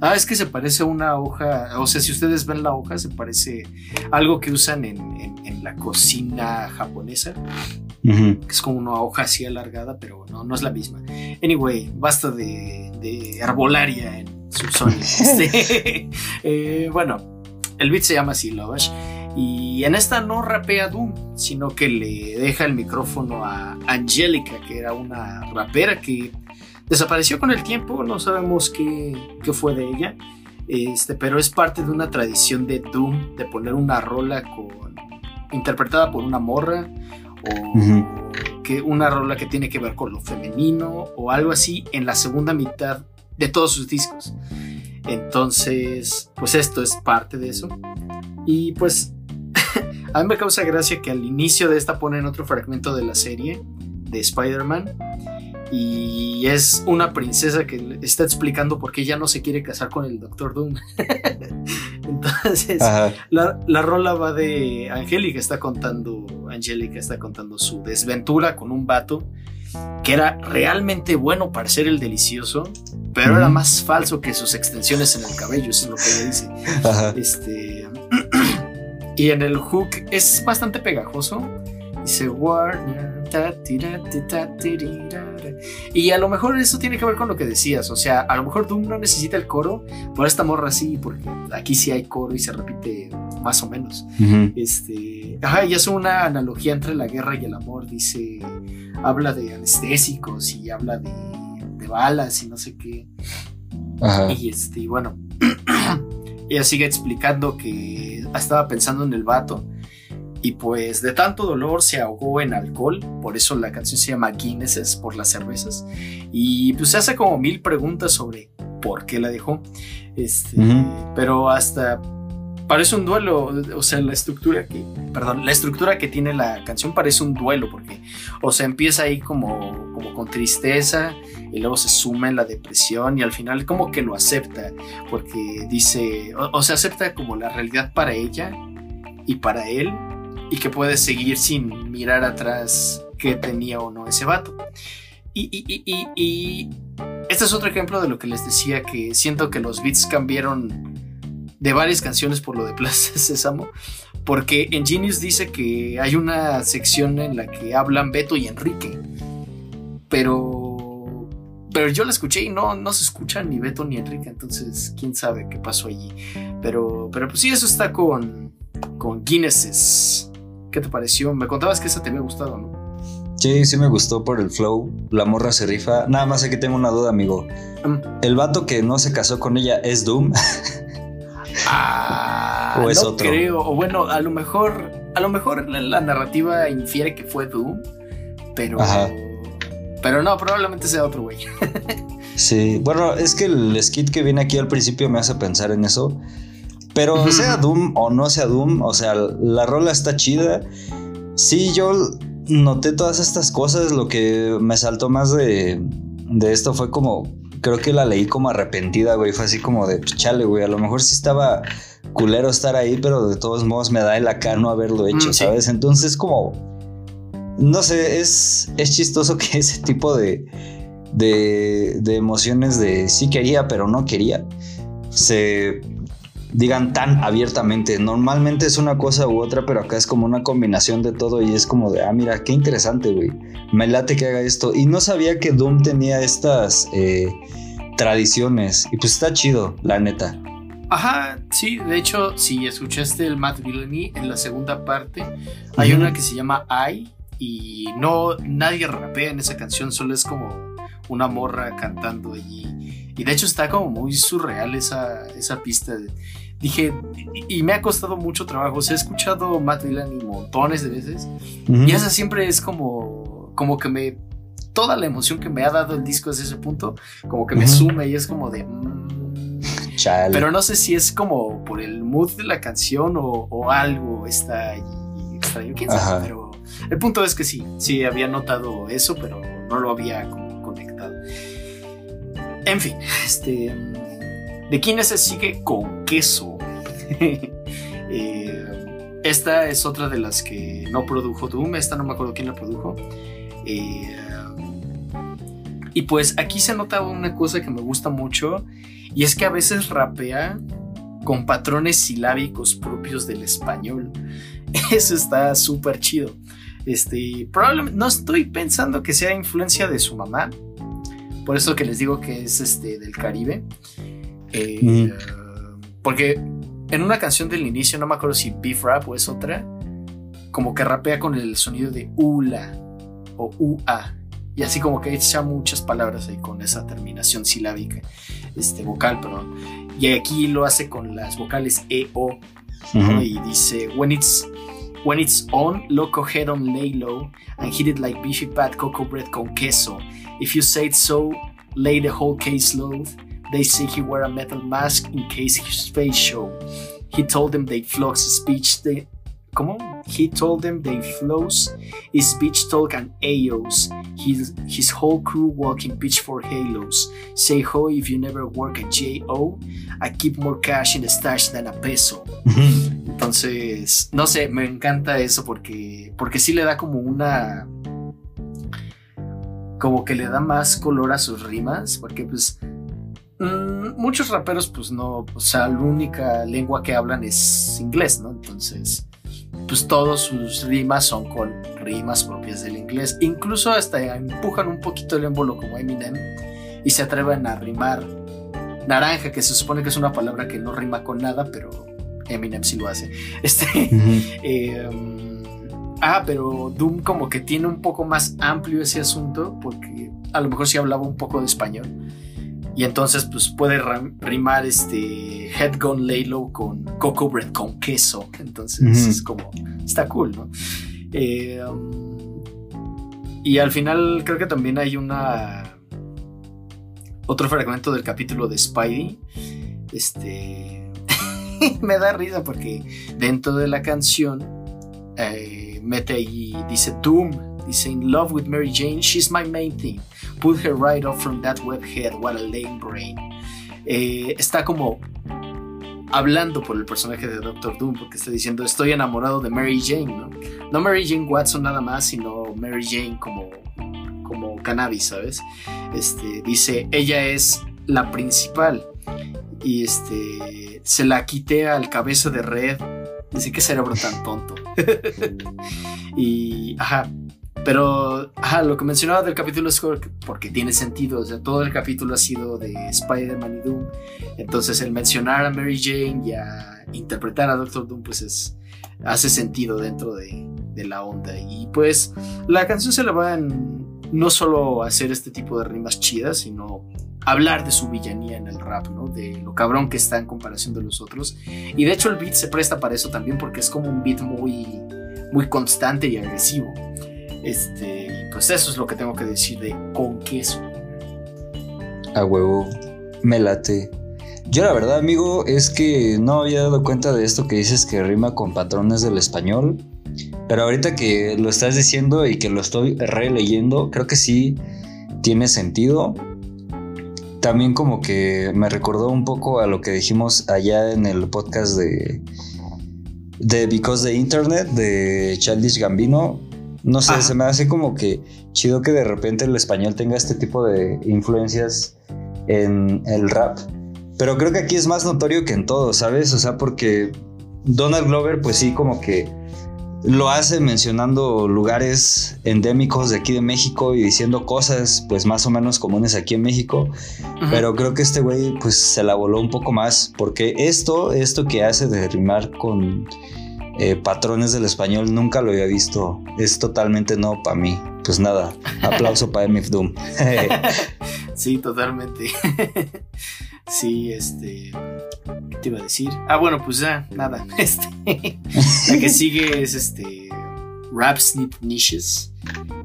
Ah, es que se parece a una hoja. O sea, si ustedes ven la hoja, se parece a algo que usan en, en- en la cocina japonesa. Que es como una hoja así alargada, pero no, no es la misma. Anyway, basta de, de herbolaria en Subsonic. <laughs> Este, eh, bueno, el beat se llama así, Lovash. Y en esta no rapea Doom, sino que le deja el micrófono a Angelica, que era una rapera que desapareció con el tiempo, no sabemos qué, qué fue de ella. Este, pero es parte de una tradición de Doom de poner una rola con interpretada por una morra o que una rola que tiene que ver con lo femenino o algo así en la segunda mitad de todos sus discos. Entonces, pues esto es parte de eso. Y pues <laughs> a mí me causa gracia que al inicio de esta ponen otro fragmento de la serie de Spider-Man y es una princesa que está explicando por qué ya no se quiere casar con el Doctor Doom. <laughs> Entonces, la, la rola va de Angélica está contando, Angélica está contando su desventura con un vato que era realmente bueno para ser el delicioso, pero era más falso que sus extensiones en el cabello, eso es lo que ella dice. Ajá. Este <clears throat> y en el hook es bastante pegajoso. Dice Warner. Y a lo mejor eso tiene que ver con lo que decías. O sea, a lo mejor Doom no necesita el coro, pero esta morra sí, porque aquí sí hay coro y se repite más o menos. Ujú. Este, ajá, y hace una analogía entre la guerra y el amor. Dice, habla de anestésicos y habla de, de balas y no sé qué. Ajá. Y este, bueno, <clears throat> ella sigue explicando que estaba pensando en el vato y pues de tanto dolor se ahogó en alcohol, por eso la canción se llama Guinnesses por las cervezas y pues se hace como mil preguntas sobre por qué la dejó. Este, Ujú. pero hasta parece un duelo, o sea, la estructura que, perdón, la estructura que tiene la canción parece un duelo porque o sea, empieza ahí como como con tristeza y luego se suma en la depresión y al final como que lo acepta porque dice, o, o sea, acepta como la realidad para ella y para él y que puede seguir sin mirar atrás qué tenía o no ese vato. Y, y este es otro ejemplo de lo que les decía que siento que los beats cambiaron de varias canciones por lo de Plaza <laughs> Sésamo. Porque en Genius dice que hay una sección en la que hablan Beto y Enrique. Pero. Pero yo la escuché y no, no se escucha ni Beto ni Enrique. Entonces, quién sabe qué pasó allí. Pero, pero pues sí, eso está con. Con Guinnesses. ¿Qué te pareció? Me contabas que esa te había gustado, ¿no? Sí, sí me gustó por el flow. La morra se rifa. Nada más aquí tengo una duda, amigo. Mm. ¿El vato que no se casó con ella es Doom? <laughs> Ah, ¿O es no otro? creo. O bueno, a lo mejor. A lo mejor la, la narrativa infiere que fue Doom. Pero. Ajá. Pero no, probablemente sea otro güey. <laughs> Sí, bueno, es que el skit que viene aquí al principio me hace pensar en eso. Pero sea Doom o no sea Doom, o sea, la rola está chida. Sí, yo noté todas estas cosas. Lo que me saltó más de, de esto fue como. Creo que la leí como arrepentida, güey. Fue así como de "Pues, chale, güey. A lo mejor sí estaba culero estar ahí, pero de todos modos me da el acá no haberlo hecho, Mm, sí. ¿sabes? Entonces, como. No sé, es, es chistoso <laughs> que ese tipo de de, de emociones de sí quería, pero no quería, se digan tan abiertamente. Normalmente es una cosa u otra, pero acá es como una combinación de todo y es como de, ah, mira, qué interesante, güey. Me late que haga esto. Y no sabía que Doom tenía estas eh, tradiciones. Y pues está chido, la neta. Ajá, sí, de hecho, si escuchaste el Matt Villani en la segunda parte, hay una que se llama I y no nadie rapea en esa canción, solo es como una morra cantando allí. Y de hecho está como muy surreal esa, esa pista. Dije, y me ha costado mucho trabajo. he escuchado Matt Villani montones de veces. Y esa siempre es como, como que me... Toda la emoción que me ha dado el disco desde ese punto, como que me sume y es como de... Mm". Pero no sé si es como por el mood de la canción o, algo está ahí extraño, quién sabe, pero el punto es que sí, sí había notado eso, pero no lo había conectado. En fin, este. ¿De quién se sigue con queso? <laughs> Eh, esta es otra de las que no produjo Doom. Esta no me acuerdo quién la produjo. Eh, y pues aquí se nota una cosa que me gusta mucho. Y es que a veces rapea con patrones silábicos propios del español. <laughs> Eso está súper chido. Este, probablemente no estoy pensando que sea influencia de su mamá. Por eso que les digo que es este del Caribe. Eh, porque en una canción del inicio, no me acuerdo si Beef Rap o es otra, como que rapea con el sonido de ula o ua. Y así como que echa muchas palabras ahí con esa terminación silábica, este vocal, perdón. Y aquí lo hace con las vocales E, O. Y dice, when it's When it's on, loco head on lay low and hit it like beefy pat cocoa bread con queso. If you say it so, lay the whole case low. They say he wear a metal mask in case his face show. He told them they flux his speech. They, come on. He told them they flows his speech talk and AOs. His, his whole crew walking pitch for halos. Say ho if you never work at JO. I keep more cash in the stash than a peso. <laughs> Entonces, no sé, me encanta eso porque, porque sí le da como una... Como que le da más color a sus rimas, porque pues mm, muchos raperos pues no, o sea, la única lengua que hablan es inglés, ¿no? Entonces, pues todos sus rimas son con rimas propias del inglés. Incluso hasta empujan un poquito el émbolo como Eminem y se atreven a rimar naranja, que se supone que es una palabra que no rima con nada, pero Eminem sí lo hace. <laughs> Este. Em, ah, pero Doom como que tiene un poco más amplio ese asunto, porque a lo mejor sí hablaba un poco de español. Y entonces, pues puede rimar este Head Gone Laylow con Coco Bread con queso. Entonces, es como. Está cool, ¿no? Em, y al final, creo que también hay una. Otro fragmento del capítulo de Spidey. Este <laughs> me da risa porque dentro de la canción eh, mete ahí, dice Doom, dice In love with Mary Jane, she's my main thing. Put her right off from that webhead, what a lame brain. Eh, está como hablando por el personaje de Doctor Doom, porque está diciendo estoy enamorado de Mary Jane, ¿no? No Mary Jane Watson nada más, sino Mary Jane como, como cannabis, ¿sabes? Este, dice, ella es la principal y este se la quité al cabeza de red. Dice que cerebro tan tonto. <laughs> y ajá. Pero ajá, lo que mencionaba del capítulo es porque tiene sentido. O sea, todo el capítulo ha sido de Spider-Man y Doom. Entonces, el mencionar a Mary Jane y a interpretar a Doctor Doom, pues es, hace sentido dentro de, de la onda. Y pues la canción se la va en no solo hacer este tipo de rimas chidas, sino hablar de su villanía en el rap, ¿no? De lo cabrón que está en comparación de los otros. Y de hecho el beat se presta para eso también porque es como un beat muy, muy constante y agresivo. Este, pues eso es lo que tengo que decir de con queso. A huevo, me late. Yo la verdad, amigo, es que no había dado cuenta de esto que dices que rima con patrones del español. Pero ahorita que lo estás diciendo y que lo estoy releyendo, creo que sí tiene sentido también como que me recordó un poco a lo que dijimos allá en el podcast de, de Because the Internet de Childish Gambino, No sé, Ajá. se me hace como que chido que de repente el español tenga este tipo de influencias en el rap. Pero creo que aquí es más notorio que en todo, ¿sabes? O sea, porque Donald Glover, pues sí, como que lo hace mencionando lugares endémicos de aquí de México y diciendo cosas, pues más o menos comunes aquí en México. Pero creo que este güey pues se la voló un poco más porque esto, esto que hace de rimar con eh, patrones del español nunca lo había visto. Es totalmente no para mí. Pues nada, aplauso para MF Doom. <laughs> Sí, totalmente. <laughs> sí, este. ¿Qué te iba a decir? Ah, bueno, pues ya, nada. <laughs> Este. la que sigue es este. Rap Snip Niches.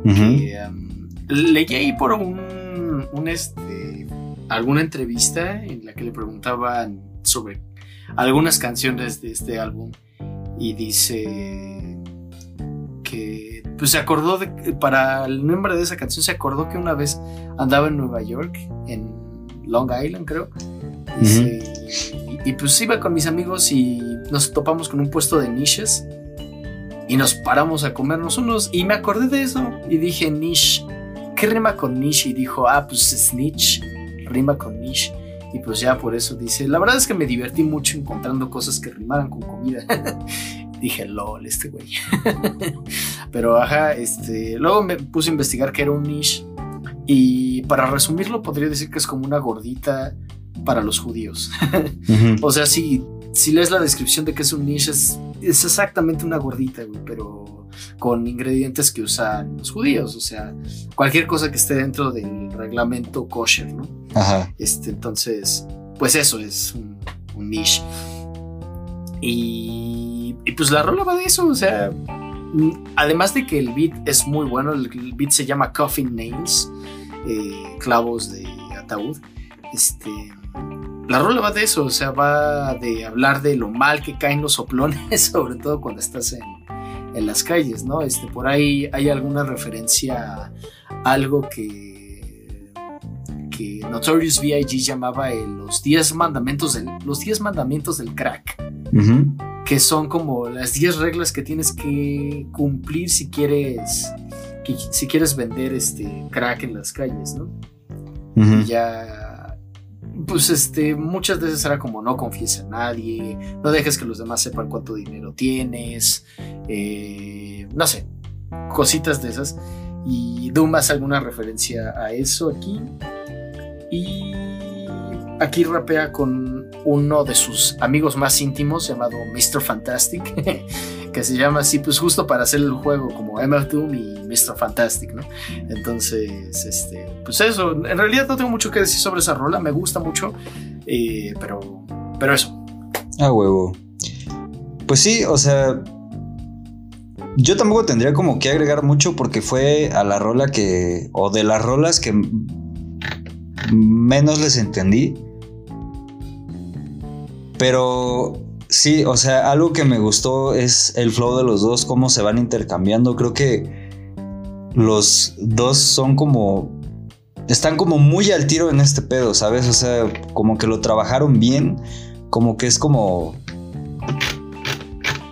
Que, um, leí ahí por un, un, este, alguna entrevista en la que le preguntaban sobre algunas canciones de este álbum y dice que pues se acordó de para el nombre de esa canción se acordó que una vez andaba en Nueva York en Long Island creo y, pues iba con mis amigos y nos topamos con un puesto de niches y nos paramos a comernos unos y me acordé de eso y dije niche ¿qué rima con niche? y dijo ah pues snitch rima con niche y pues ya por eso dice la verdad es que me divertí mucho encontrando cosas que rimaran con comida <laughs> dije lol este güey <laughs> pero ajá este luego me puse a investigar que era un niche. Y para resumirlo podría decir que es como una gordita para los judíos. <laughs> O sea, si, si lees la descripción de que es un niche, es, es exactamente una gordita, güey, pero con ingredientes que usan los judíos. O sea, cualquier cosa que esté dentro del reglamento kosher, ¿no? Ajá. Este, entonces, pues eso es un, un niche. Y, y pues la rola va de eso, o sea, mm, además de que el beat es muy bueno, el, el beat se llama Coffin Nails, eh, clavos de ataúd. Este, la rola va de eso, o sea, va de hablar de lo mal que caen los soplones, <laughs> sobre todo cuando estás en, en las calles, ¿no? Este, por ahí hay alguna referencia a algo que, que Notorious B.I.G. llamaba el- los 10 mandamientos del, los 10 mandamientos del crack, que son como las 10 reglas que tienes que cumplir si quieres, que- si quieres vender este crack en las calles, ¿no? Y ya pues este muchas veces era como no confíes en nadie no dejes que los demás sepan cuánto dinero tienes eh, no sé cositas de esas. Y Doom hace alguna referencia a eso aquí. Y aquí rapea con uno de sus amigos más íntimos llamado Mr. Fantastic <laughs> que se llama así pues justo para hacer el juego como MF y Mr. Fantastic ¿no? Entonces, este, pues eso, en realidad no tengo mucho que decir sobre esa rola, me gusta mucho, eh, pero, pero eso. A huevo. Pues sí, o sea. Yo tampoco tendría como que agregar mucho porque fue a la rola que. o de las rolas que menos les entendí. Pero sí, o sea, algo que me gustó es el flow de los dos, cómo se van intercambiando. Creo que los dos son como. Están como muy al tiro en este pedo, ¿sabes? O sea, como que lo trabajaron bien como que es como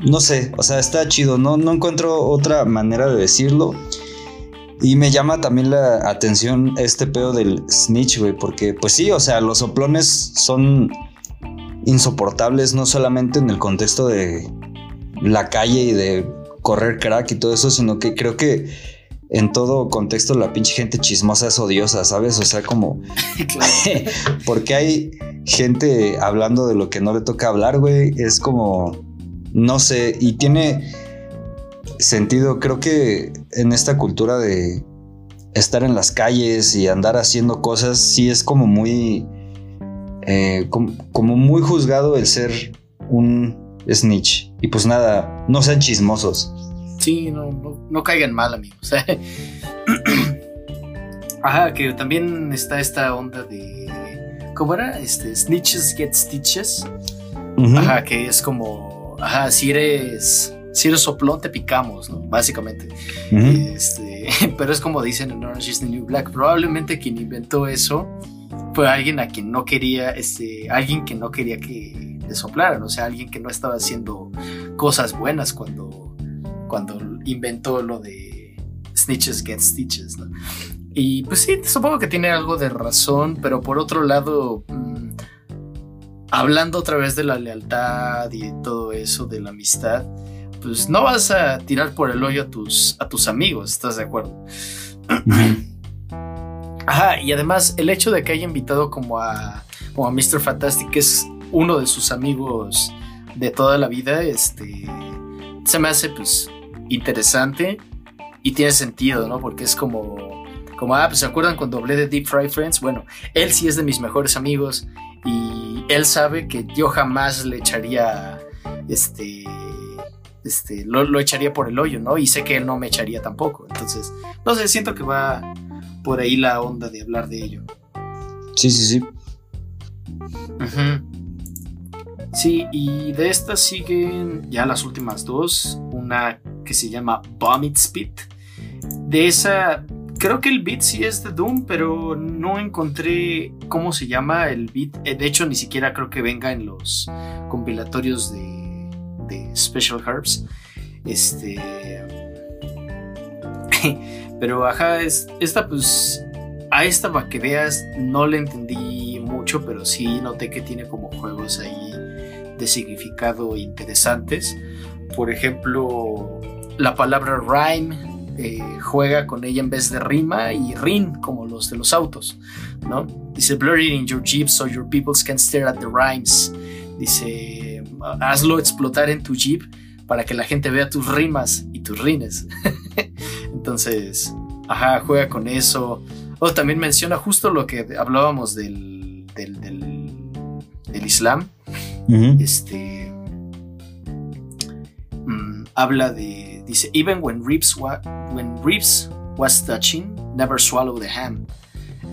no sé, o sea, está chido, no, no encuentro otra manera de decirlo. Y me llama también la atención este pedo del snitch, güey, porque pues sí, o sea, los soplones son insoportables, no solamente en el contexto de la calle y de correr crack y todo eso, sino que creo que en todo contexto la pinche gente chismosa es odiosa, ¿sabes? O sea, como <laughs> <laughs> porque hay gente hablando de lo que no le toca hablar, güey. Es como, no sé, y tiene sentido, creo que en esta cultura de estar en las calles y andar haciendo cosas, sí es como muy, eh, com- como muy juzgado el ser un snitch. Y pues nada, no sean chismosos. Sí, no, no, no caigan mal, amigos. <clears throat> Ajá, que también está esta onda de. ¿Cómo era? Este, snitches get stitches. Ajá, que es como. Ajá, si eres. Si eres soplón, te picamos, ¿no? Básicamente. Este, <laughs> pero es como dicen en Orange is the New Black. Probablemente quien inventó eso fue alguien a quien no quería, este, alguien que no quería que le soplaran, o sea, alguien que no estaba haciendo cosas buenas cuando, cuando inventó lo de snitches get stitches, ¿no? Y pues sí, supongo que tiene algo de razón, pero por otro lado, mm, hablando otra vez de la lealtad y todo eso, de la amistad, pues no vas a tirar por el hoyo a tus, a tus amigos, ¿estás de acuerdo? Ajá, y además el hecho de que haya invitado como a, como a Mr. Fantastic, que es uno de sus amigos de toda la vida, este, se me hace pues interesante y tiene sentido, ¿no? Porque es como, como, ah, pues se acuerdan cuando hablé de Deep Fry Friends, bueno, él sí es de mis mejores amigos y él sabe que yo jamás le echaría, este, este, lo, lo, echaría por el hoyo, ¿no? Y sé que él no me echaría tampoco. Entonces, no sé, siento que va por ahí la onda de hablar de ello. Sí, sí, sí. Uh Sí, y de estas siguen ya las últimas dos. Una que se llama Vomit Spit. De esa, creo que el beat sí es de Doom, pero no encontré cómo se llama el beat. Eh, de hecho, ni siquiera creo que venga en los compilatorios de, de Special Herbs. Este. <laughs> pero ajá, es, esta pues. A esta para que veas, no le entendí mucho, pero sí noté que tiene como juegos ahí de significado interesantes. Por ejemplo, la palabra rhyme eh, juega con ella en vez de rima y rin como los de los autos, ¿no? Dice blur it in your jeep so your peoples can stare at the rhymes. Dice hazlo explotar en tu jeep para que la gente vea tus rimas y tus rines. <laughs> Entonces, ajá, juega con eso. O también menciona justo lo que hablábamos del, del, del Islam este. Mm, habla de. Dice: Even when Reeves, when was touching, never swallow the ham.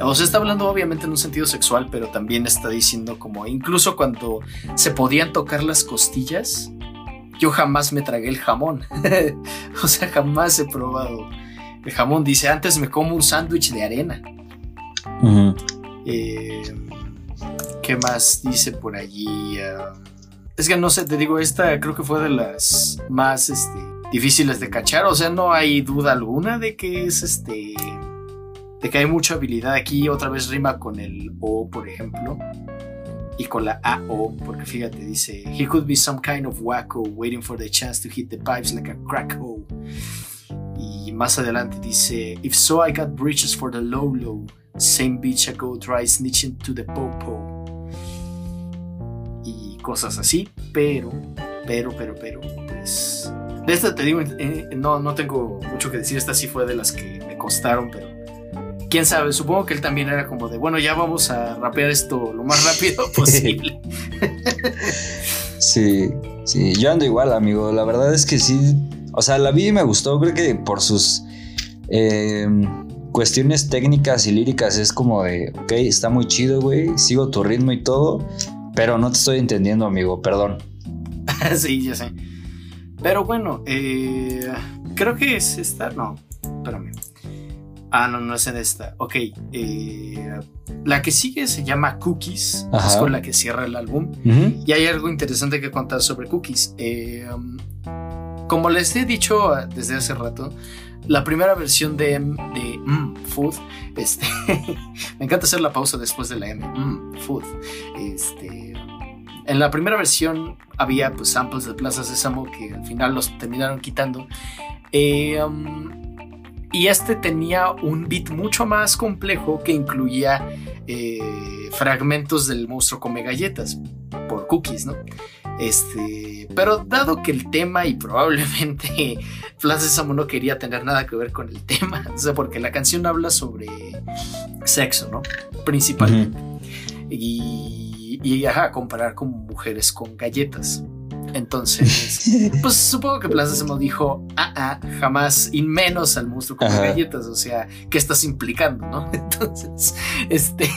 O sea, está hablando obviamente en un sentido sexual, pero también está diciendo como incluso cuando se podían tocar las costillas, yo jamás me tragué el jamón. <laughs> o sea, jamás he probado el jamón. Dice, antes me como un sándwich de arena. eh, ¿Qué más dice por allí? Ah, es que no sé, te digo, esta creo que fue de las más este, difíciles de cachar. O sea, no hay duda alguna de que es este. de que hay mucha habilidad aquí. Otra vez rima con el O, por ejemplo. Y con la AO, porque fíjate, dice: He could be some kind of wacko waiting for the chance to hit the pipes like a crack hole. Y más adelante dice: If so, I got bridges for the low low. Same bitch I go try snitching to the popo cosas así, pero, pero, pero, pero, pues... De esta te digo, eh, no, no tengo mucho que decir, esta sí fue de las que me costaron, pero... Quién sabe, supongo que él también era como de, bueno, ya vamos a rapear esto lo más rápido <laughs> posible. sí, sí, yo ando igual, amigo. La verdad es que sí, o sea, la vi y me gustó, creo que por sus em, cuestiones técnicas y líricas es como de, ok, está muy chido, güey, sigo tu ritmo y todo, pero no te estoy entendiendo, amigo, perdón. <laughs> sí, ya sé. Pero bueno, eh, creo que es esta. No, espérame. Ah, no, no es en esta. Ok. Eh, la que sigue se llama Cookies. Es con la que cierra el álbum. Y hay algo interesante que contar sobre Cookies. Eh, um, como les he dicho desde hace rato, la primera versión de, de mm, Food, este, <laughs> me encanta hacer la pausa después de la M, mm, Food, este, en la primera versión había pues samples de Plaza Sésamo que al final los terminaron quitando. Eh, um, y este tenía un beat mucho más complejo que incluía eh, fragmentos del monstruo come galletas por cookies, ¿no? Este, pero dado que el tema y probablemente <laughs> Plaza Sésamo no quería tener nada que ver con el tema, <laughs> o sea, porque la canción habla sobre sexo, ¿no? Principalmente. Y y, ajá, comparar como mujeres con galletas. Entonces, <laughs> pues supongo que Plaza Sésamo dijo, ah, ah, jamás y menos al monstruo con galletas, o sea, ¿qué estás implicando, no? <laughs> Entonces, este,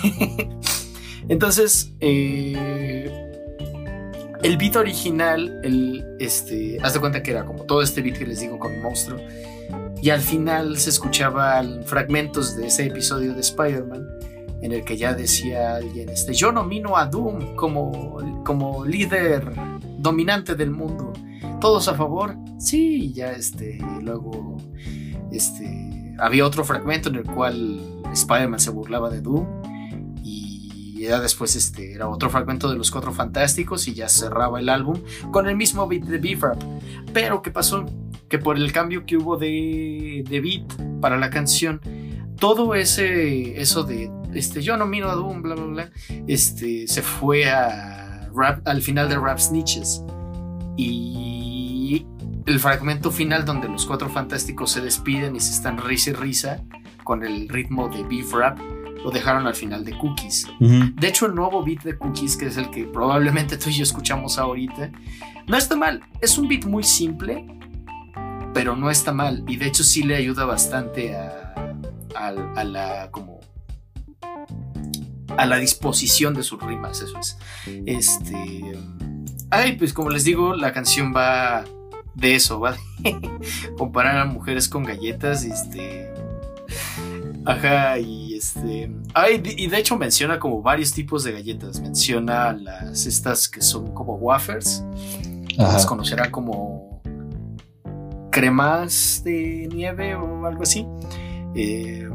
entonces, eh, el beat original, el, este, haz de cuenta que era como todo este beat que les digo con monstruo, y al final se escuchaban fragmentos de ese episodio de Spider-Man en el que ya decía alguien, este, yo nomino a Doom como, como líder dominante del mundo. ¿Todos a favor? Sí, ya este, luego, este, había otro fragmento en el cual Spider-Man se burlaba de Doom y ya después este, era otro fragmento de los Cuatro Fantásticos y ya cerraba el álbum con el mismo beat de Beef Pero ¿qué pasó? Que por el cambio que hubo de, de beat para la canción, todo ese eso de este yo no miro a Doom bla bla bla este se fue a rap, al final de Rap Snitches y el fragmento final donde los cuatro fantásticos se despiden y se están risa y risa con el ritmo de beef rap lo dejaron al final de Cookies. De hecho, el nuevo beat de Cookies, que es el que probablemente tú y yo escuchamos ahorita, no está mal. Es un beat muy simple, pero no está mal. Y de hecho sí le ayuda bastante a, a la como a la disposición de sus rimas, eso es. Este, ay, pues como les digo, la canción va de eso, va de <laughs> comparar a mujeres con galletas, este, Ajá, y este. Ay, y de hecho menciona como varios tipos de galletas. Menciona las estas que son como wafers. Las conocerá como cremas de nieve o algo así. Eh,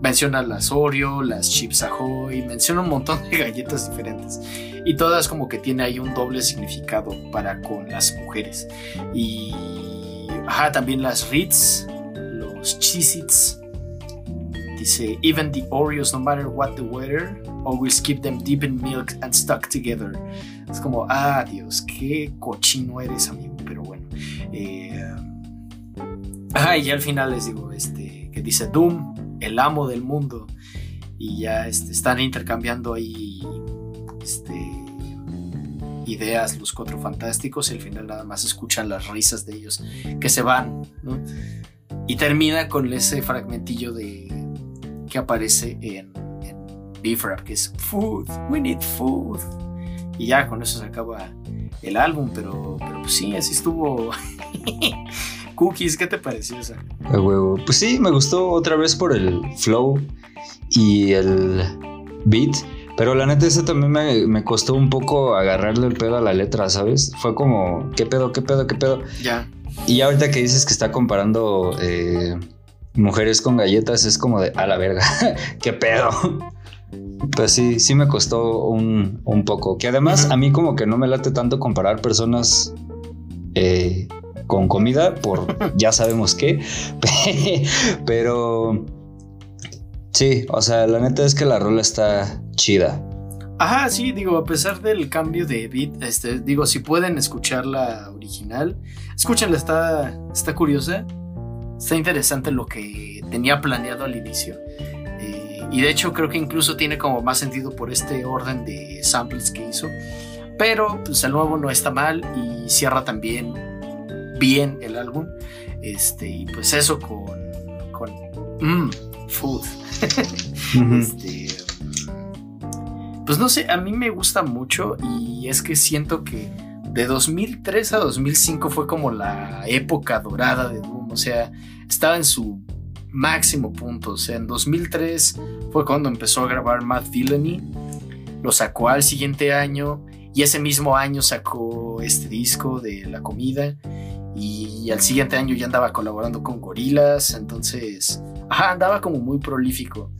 menciona las Oreo, las Chips Ahoy, menciona un montón de galletas diferentes. Y todas como que tiene ahí un doble significado para con las mujeres. Y ajá, también las Ritz, los Cheez-Its Dice, even the Oreos, no matter what the weather, always keep them deep in milk and stuck together. Es como, ah, Dios, qué cochino eres, amigo. Pero bueno. Eh, ah, y al final les digo, este, que dice Doom, el amo del mundo. Y ya este, están intercambiando ahí este, ideas los cuatro fantásticos y al final nada más escuchan las risas de ellos que se van. Y termina con ese fragmentillo de que aparece en, en Beef Rap, que es Food, we need food. Y ya con eso se acaba el álbum, pero, pero pues sí, así estuvo. <laughs> Cookies, ¿qué te pareció esa? huevo. Pues sí, me gustó otra vez por el flow y el beat. Pero la neta, ese también me, me, costó un poco agarrarle el pedo a la letra, ¿sabes? Fue como, ¿qué pedo, qué pedo, qué pedo? Ya. Y ahorita que dices que está comparando eh, mujeres con galletas es como de a la verga, <laughs> qué pedo. Pues sí, sí me costó un, poco. Que además a mí como que no me late tanto comparar personas eh, con comida por <laughs> ya sabemos qué. <laughs> Pero sí, o sea, la neta es que la rola está chida. Ajá, sí, digo, a pesar del cambio de beat, este, digo, si pueden escuchar la original, escúchenla, está, está curiosa está interesante lo que tenía planeado al inicio. Eh, y de hecho creo que incluso tiene como más sentido por este orden de samples que hizo. Pero pues el nuevo no está mal y cierra también bien el álbum. Este, y pues eso con, con mm, Food. <laughs> este, pues no sé, a mí me gusta mucho y es que siento que de 2003 a 2005 fue como la época dorada de Doom. O sea, estaba en su máximo punto. O sea, en 2003 fue cuando empezó a grabar Matt Villainy. Lo sacó al siguiente año y ese mismo año sacó este disco de la comida. Y al siguiente año ya andaba colaborando con Gorilas. Entonces, ajá, andaba como muy prolífico.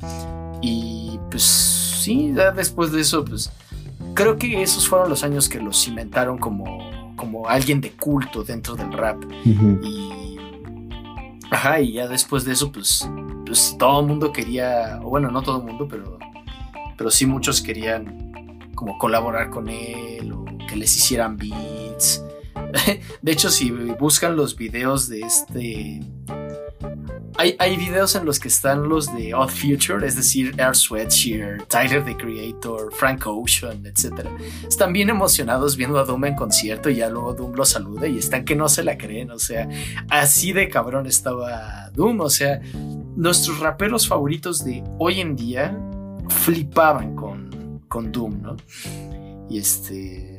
Y pues sí, después de eso, pues creo que esos fueron los años que lo cimentaron como, como alguien de culto dentro del rap. Y Ajá, y ya después de eso, pues, pues todo el mundo quería, o bueno, no todo el mundo, pero, pero sí muchos querían como colaborar con él o que les hicieran beats. <laughs> De hecho, si buscan los videos de este hay, videos en los que están los de Odd Future, es decir, Air Sweatshirt, Tyler the Creator, Frank Ocean, etc. Están bien emocionados viendo a Doom en concierto y ya luego Doom lo saluda y están que no se la creen, o sea, así de cabrón estaba Doom, o sea, nuestros raperos favoritos de hoy en día flipaban con, con Doom, ¿no? Y este...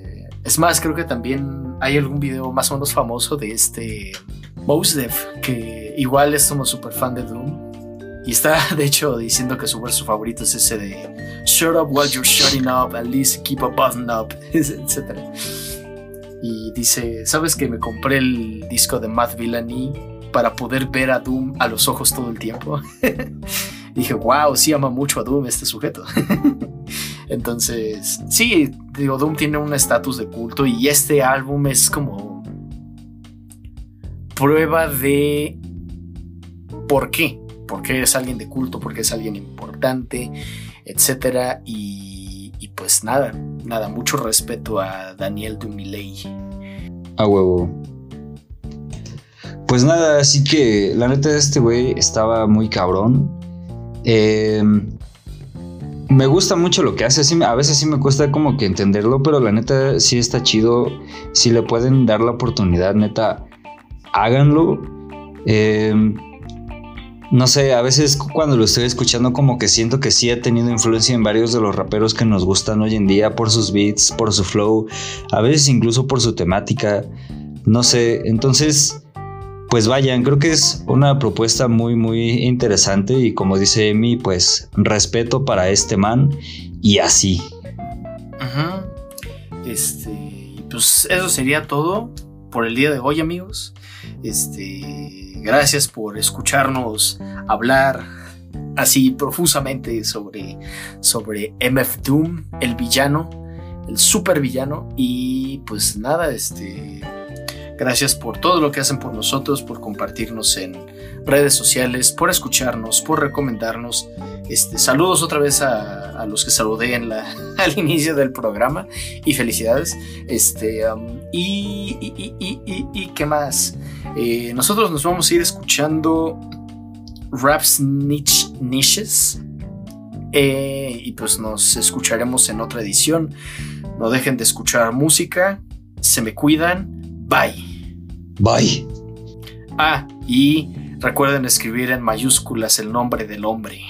Es más, creo que también hay algún video más o menos famoso de este Mos que igual es como súper fan de Doom. Y está, <laughs> de hecho, diciendo que su verso favorito es ese de Shut up while you're shutting up, at least keep a button up, <laughs> etc. Y dice, ¿sabes que me compré el disco de Matt Villani para poder ver a Doom a los ojos todo el tiempo. <laughs> dije, wow, sí ama mucho a Doom este sujeto. Entonces, sí, digo, Doom tiene un estatus de culto y este álbum es como prueba de por qué, por qué es alguien de culto, por qué es alguien importante, etcétera. Y, y pues nada, nada, mucho respeto a Daniel Dumiley. A huevo. Pues nada, así que la neta de este güey estaba muy cabrón. Eh, me gusta mucho lo que hace. a veces sí me cuesta como que entenderlo, pero la neta sí está chido. Si le pueden dar la oportunidad, neta, háganlo. Em, no sé, a veces cuando lo estoy escuchando como que siento que sí ha tenido influencia en varios de los raperos que nos gustan hoy en día por sus beats, por su flow, a veces incluso por su temática. No sé, entonces pues vayan, creo que es una propuesta muy, muy interesante y como dice Emi, pues respeto para este man y así. Este, pues eso sería todo por el día de hoy, amigos. Este, gracias por escucharnos hablar así profusamente sobre, sobre MF Doom, el villano, el super villano. Y pues nada, este Gracias por todo lo que hacen por nosotros, por compartirnos en redes sociales, por escucharnos, por recomendarnos. Este, saludos otra vez a, los que saludé en la, <laughs> al inicio del programa y felicidades. Este, um, y, y, qué más. Eh, nosotros nos vamos a ir escuchando Raps Niches. Eh, y pues nos escucharemos en otra edición. No dejen de escuchar música. Se me cuidan. Bye. Bye. Ah, y recuerden escribir en mayúsculas el nombre del hombre.